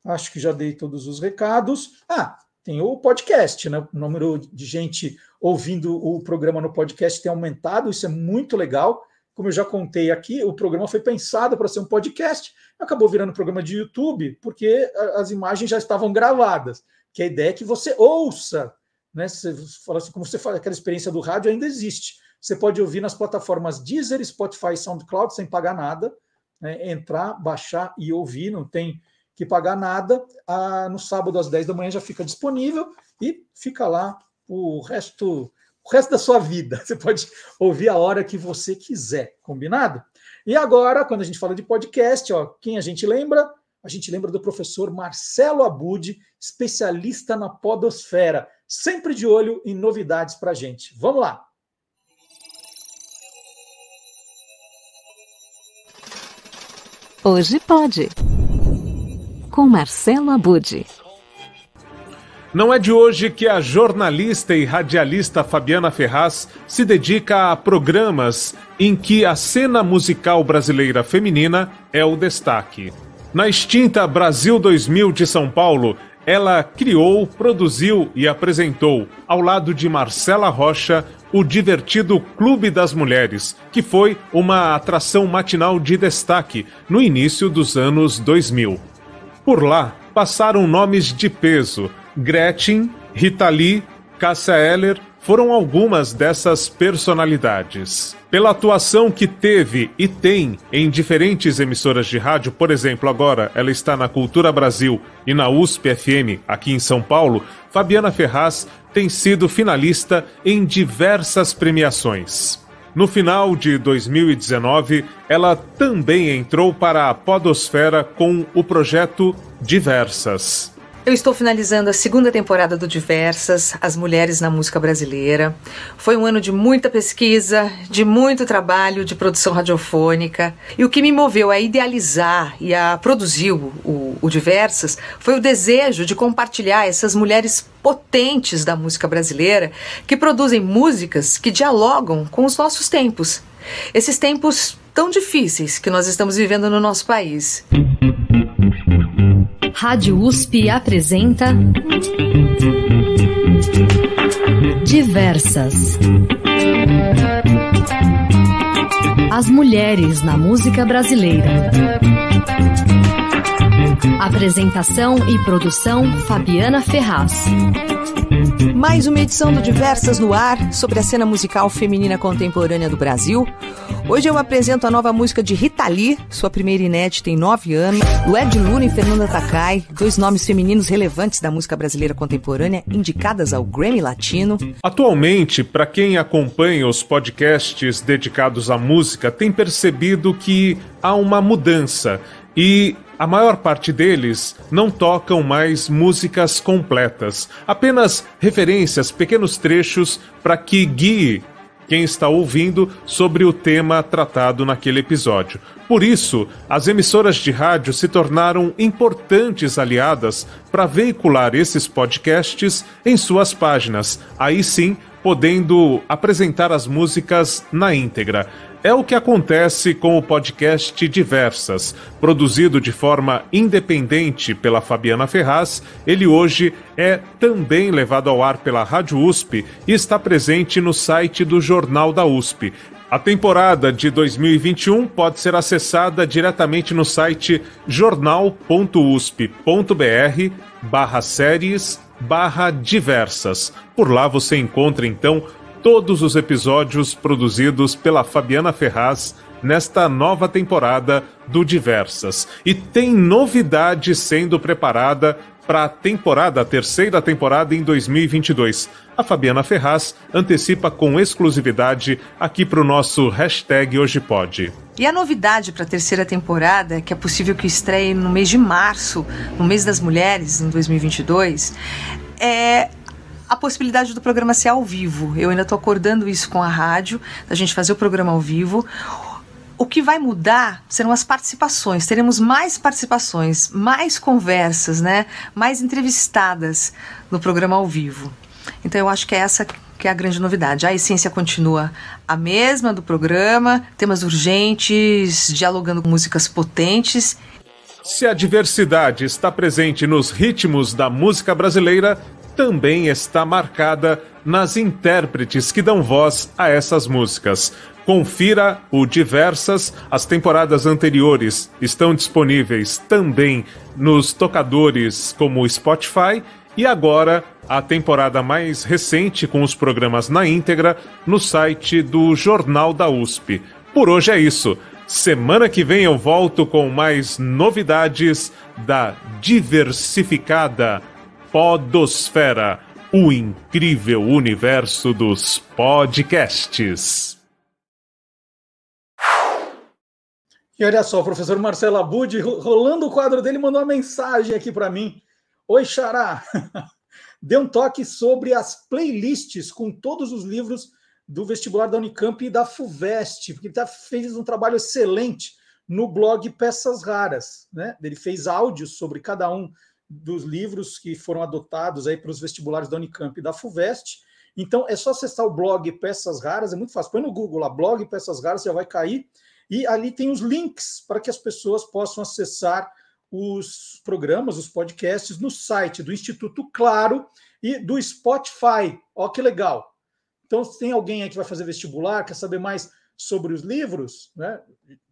Acho que já dei todos os recados. Ah, tem o podcast, né? O número de gente ouvindo o programa no podcast tem aumentado, isso é muito legal. Como eu já contei aqui, o programa foi pensado para ser um podcast, acabou virando programa de YouTube, porque as imagens já estavam gravadas. Que a ideia é que você ouça né? Você fala assim, como você fala, aquela experiência do rádio ainda existe. Você pode ouvir nas plataformas Deezer, Spotify, SoundCloud sem pagar nada, né? entrar, baixar e ouvir, não tem que pagar nada. Ah, no sábado às 10 da manhã já fica disponível e fica lá o resto, o resto da sua vida. [LAUGHS] Você pode ouvir a hora que você quiser, combinado? E agora, quando a gente fala de podcast, ó, quem a gente lembra? A gente lembra do professor Marcelo Abud, especialista na podosfera sempre de olho em novidades para a gente. Vamos lá! Hoje pode. Com Marcelo Abude. Não é de hoje que a jornalista e radialista Fabiana Ferraz se dedica a programas em que a cena musical brasileira feminina é o destaque. Na extinta Brasil 2000 de São Paulo, ela criou, produziu e apresentou, ao lado de Marcela Rocha, o divertido Clube das Mulheres, que foi uma atração matinal de destaque no início dos anos 2000. Por lá passaram nomes de peso: Gretchen, Rita Lee, Cássia Eller, foram algumas dessas personalidades. Pela atuação que teve e tem em diferentes emissoras de rádio, por exemplo, agora ela está na Cultura Brasil e na USP FM, aqui em São Paulo, Fabiana Ferraz tem sido finalista em diversas premiações. No final de 2019, ela também entrou para a Podosfera com o projeto Diversas. Eu estou finalizando a segunda temporada do Diversas, As Mulheres na Música Brasileira. Foi um ano de muita pesquisa, de muito trabalho de produção radiofônica. E o que me moveu a idealizar e a produzir o, o, Diversas foi o desejo de compartilhar essas mulheres potentes da música brasileira que produzem músicas que dialogam com os nossos tempos. Esses tempos tão difíceis que nós estamos vivendo no nosso país. Rádio USP apresenta Diversas. As mulheres na música brasileira. Apresentação e produção Fabiana Ferraz. Mais uma edição do Diversas no Ar sobre a cena musical feminina contemporânea do Brasil. Hoje eu apresento a nova música de Rita Lee, sua primeira inédita em nove anos, do Ed Luna e Fernanda Takai, dois nomes femininos relevantes da música brasileira contemporânea, indicadas ao Grammy Latino. Atualmente, para quem acompanha os podcasts dedicados à música, tem percebido que há uma mudança e a maior parte deles não tocam mais músicas completas, apenas referências, pequenos trechos para que guie quem está ouvindo sobre o tema tratado naquele episódio. Por isso, as emissoras de rádio se tornaram importantes aliadas para veicular esses podcasts em suas páginas, aí sim podendo apresentar as músicas na íntegra. É o que acontece com o podcast Diversas, produzido de forma independente pela Fabiana Ferraz. Ele hoje é também levado ao ar pela Rádio USP e está presente no site do Jornal da USP. A temporada de 2021 pode ser acessada diretamente no site jornal.usp.br barra séries barra diversas. Por lá você encontra então todos os episódios produzidos pela Fabiana Ferraz nesta nova temporada do Diversas. E tem novidade sendo preparada para a temporada, a terceira temporada em 2022. A Fabiana Ferraz antecipa com exclusividade aqui para o nosso hashtag Hoje Pode. E a novidade para a terceira temporada, que é possível que estreie no mês de março, no mês das mulheres, em 2022, é a possibilidade do programa ser ao vivo. Eu ainda estou acordando isso com a rádio, da gente fazer o programa ao vivo. O que vai mudar serão as participações. Teremos mais participações, mais conversas, né? Mais entrevistadas no programa ao vivo. Então eu acho que é essa que é a grande novidade. A essência continua a mesma do programa, temas urgentes, dialogando com músicas potentes. Se a diversidade está presente nos ritmos da música brasileira, também está marcada nas intérpretes que dão voz a essas músicas. Confira o Diversas, as temporadas anteriores estão disponíveis também nos tocadores como Spotify e agora a temporada mais recente com os programas na íntegra no site do Jornal da USP. Por hoje é isso. Semana que vem eu volto com mais novidades da diversificada Podosfera, o incrível universo dos podcasts. E olha só, o professor Marcelo Abud, rolando o quadro dele, mandou uma mensagem aqui para mim. Oi, Xará! [LAUGHS] Dê um toque sobre as playlists com todos os livros do vestibular da Unicamp e da FUVEST, porque ele tá, fez um trabalho excelente no blog Peças Raras. Né? Ele fez áudios sobre cada um dos livros que foram adotados aí para os vestibulares da Unicamp e da FUVEST. Então é só acessar o blog Peças Raras, é muito fácil. Põe no Google lá, blog Peças Raras, já vai cair. E ali tem os links para que as pessoas possam acessar os programas, os podcasts no site do Instituto Claro e do Spotify. Ó, que legal! Então, se tem alguém aí que vai fazer vestibular, quer saber mais sobre os livros, né?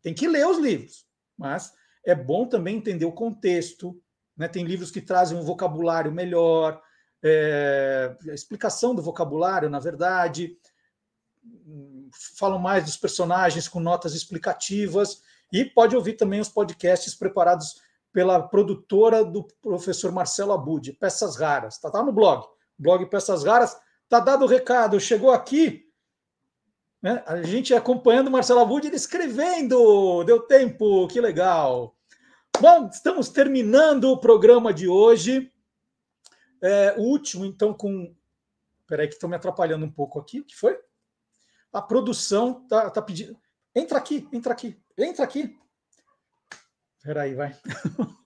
tem que ler os livros, mas é bom também entender o contexto. Né? Tem livros que trazem um vocabulário melhor, é, a explicação do vocabulário, na verdade, falam mais dos personagens com notas explicativas e pode ouvir também os podcasts preparados pela produtora do professor Marcelo Abud, Peças Raras. Está tá no blog, blog Peças Raras. Tá dado o recado, chegou aqui, né? a gente acompanhando o Marcelo Abud, ele escrevendo, deu tempo, que legal. Bom, estamos terminando o programa de hoje. É, o último, então, com. Peraí, que estão me atrapalhando um pouco aqui. O que foi? A produção tá, tá pedindo. Entra aqui, entra aqui, entra aqui. Peraí, vai. [LAUGHS]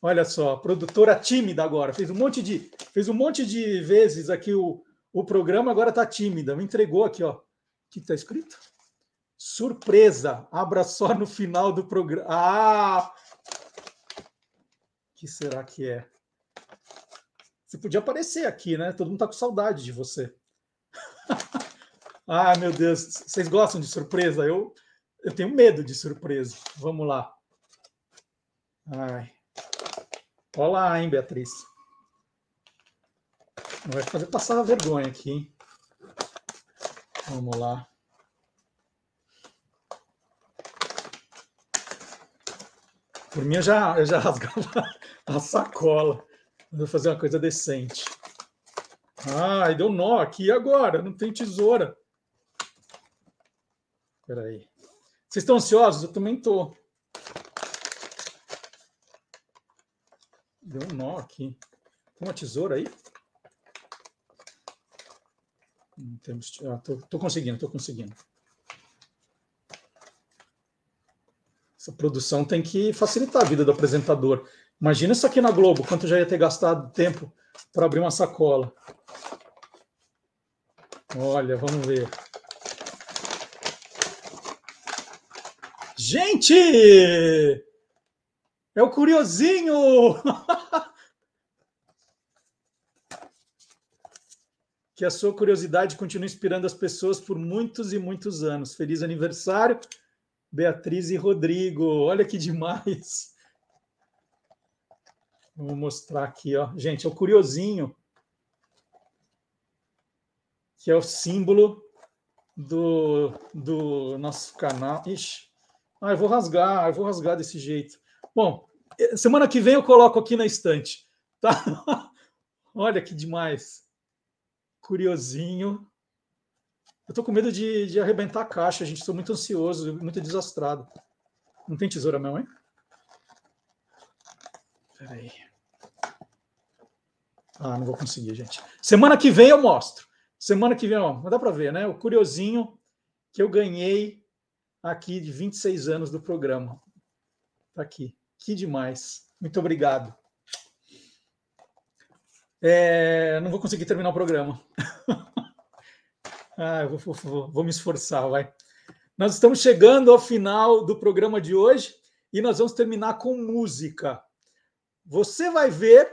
Olha só, produtora tímida agora. Fez um monte de, fez um monte de vezes aqui o, o programa, agora está tímida. Me entregou aqui, ó. O que está escrito? Surpresa. Abra só no final do programa. Ah! O que será que é? Você podia aparecer aqui, né? Todo mundo está com saudade de você. [LAUGHS] ah, meu Deus. Vocês gostam de surpresa? Eu, eu tenho medo de surpresa. Vamos lá. Ai. Olá, hein, Beatriz. Não vai fazer passar vergonha aqui, hein? Vamos lá. Por mim, eu já, eu já [LAUGHS] rasgava a sacola. Vou fazer uma coisa decente. Ai, deu nó aqui agora. Não tem tesoura. Espera aí. Vocês estão ansiosos? Eu também estou. Deu um nó aqui. Tem uma tesoura aí? Não temos. Ah, tô, tô conseguindo, tô conseguindo. Essa produção tem que facilitar a vida do apresentador. Imagina isso aqui na Globo, quanto já ia ter gastado tempo para abrir uma sacola. Olha, vamos ver. Gente! É o Curiosinho! [LAUGHS] que a sua curiosidade continue inspirando as pessoas por muitos e muitos anos. Feliz aniversário, Beatriz e Rodrigo. Olha que demais. Vou mostrar aqui, ó. Gente, é o curiosinho, que é o símbolo do, do nosso canal. Ixi, ah, eu vou rasgar, eu vou rasgar desse jeito. Bom, eh, semana que vem eu coloco aqui na estante, tá? [LAUGHS] Olha que demais. Curiosinho. Eu tô com medo de, de arrebentar a caixa, gente. Estou muito ansioso, muito desastrado. Não tem tesoura mesmo, hein? Peraí. Ah, não vou conseguir, gente. Semana que vem eu mostro. Semana que vem, ó, dá para ver, né? O curiosinho que eu ganhei aqui de 26 anos do programa. Tá aqui. Que demais. Muito obrigado. É, não vou conseguir terminar o programa. [LAUGHS] ah, eu vou, vou, vou me esforçar, vai. Nós estamos chegando ao final do programa de hoje e nós vamos terminar com música. Você vai ver,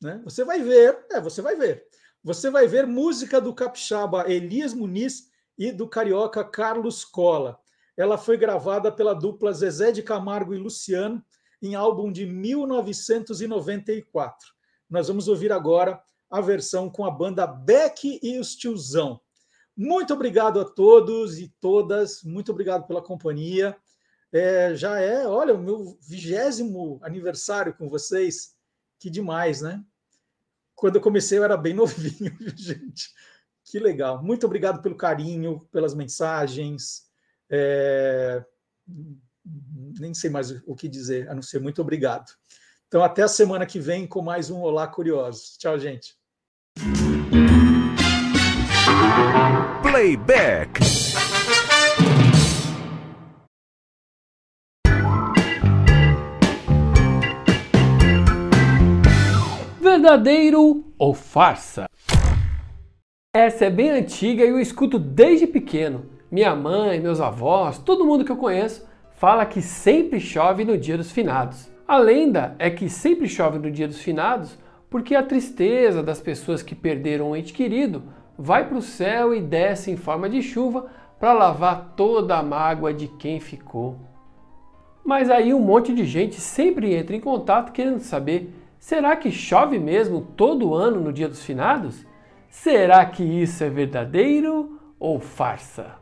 né? Você vai ver, é, você vai ver. Você vai ver música do capixaba Elias Muniz e do carioca Carlos Cola. Ela foi gravada pela dupla Zezé de Camargo e Luciano em álbum de 1994. Nós vamos ouvir agora a versão com a banda Beck e os Tiozão. Muito obrigado a todos e todas, muito obrigado pela companhia. É, já é, olha, o meu vigésimo aniversário com vocês. Que demais, né? Quando eu comecei, eu era bem [LAUGHS] novinho, gente. Que legal. Muito obrigado pelo carinho, pelas mensagens. É... Nem sei mais o que dizer, a não ser muito obrigado. Então, até a semana que vem com mais um Olá Curiosos. Tchau, gente. Playback. Verdadeiro ou farsa? Essa é bem antiga e eu escuto desde pequeno. Minha mãe, meus avós, todo mundo que eu conheço fala que sempre chove no dia dos finados. A lenda é que sempre chove no dia dos finados porque a tristeza das pessoas que perderam um ente querido vai para o céu e desce em forma de chuva para lavar toda a mágoa de quem ficou. Mas aí um monte de gente sempre entra em contato querendo saber Será que chove mesmo todo ano no Dia dos Finados? Será que isso é verdadeiro ou farsa?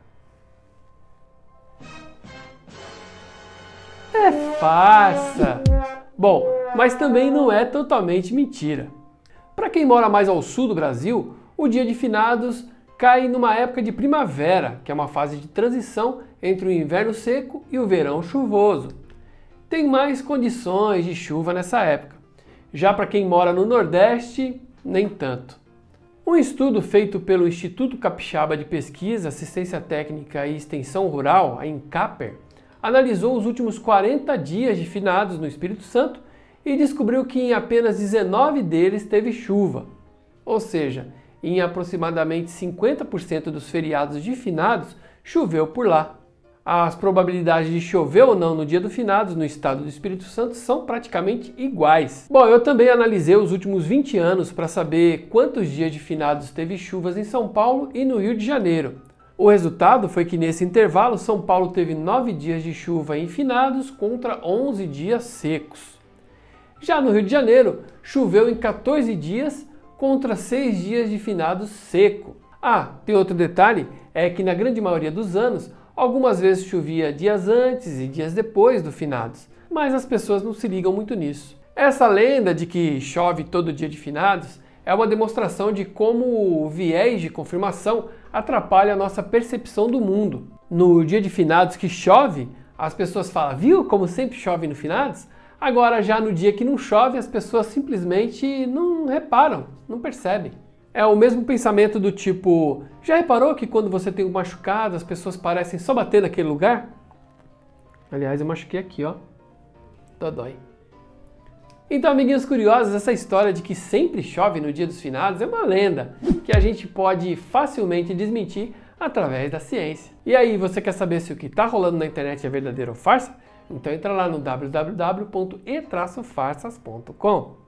É farsa! Bom, mas também não é totalmente mentira. Para quem mora mais ao sul do Brasil, o Dia de Finados cai numa época de primavera, que é uma fase de transição entre o inverno seco e o verão chuvoso. Tem mais condições de chuva nessa época. Já para quem mora no Nordeste, nem tanto. Um estudo feito pelo Instituto Capixaba de Pesquisa, Assistência Técnica e Extensão Rural, a INCAPER, analisou os últimos 40 dias de finados no Espírito Santo e descobriu que em apenas 19 deles teve chuva. Ou seja, em aproximadamente 50% dos feriados de finados choveu por lá as probabilidades de chover ou não no dia do finados no estado do Espírito Santo são praticamente iguais. Bom, eu também analisei os últimos 20 anos para saber quantos dias de finados teve chuvas em São Paulo e no Rio de Janeiro. O resultado foi que nesse intervalo São Paulo teve 9 dias de chuva em finados contra 11 dias secos. Já no Rio de Janeiro, choveu em 14 dias contra 6 dias de finados seco. Ah, tem outro detalhe, é que na grande maioria dos anos Algumas vezes chovia dias antes e dias depois do finados, mas as pessoas não se ligam muito nisso. Essa lenda de que chove todo dia de finados é uma demonstração de como o viés de confirmação atrapalha a nossa percepção do mundo. No dia de finados que chove, as pessoas falam, viu como sempre chove no finados? Agora, já no dia que não chove, as pessoas simplesmente não reparam, não percebem. É o mesmo pensamento do tipo: já reparou que quando você tem um machucado, as pessoas parecem só bater naquele lugar? Aliás, eu machuquei aqui, ó. Dodói. Então, amiguinhos curiosos, essa história de que sempre chove no dia dos finados é uma lenda que a gente pode facilmente desmentir através da ciência. E aí, você quer saber se o que está rolando na internet é verdadeiro ou farsa? Então entra lá no www.e-farsas.com.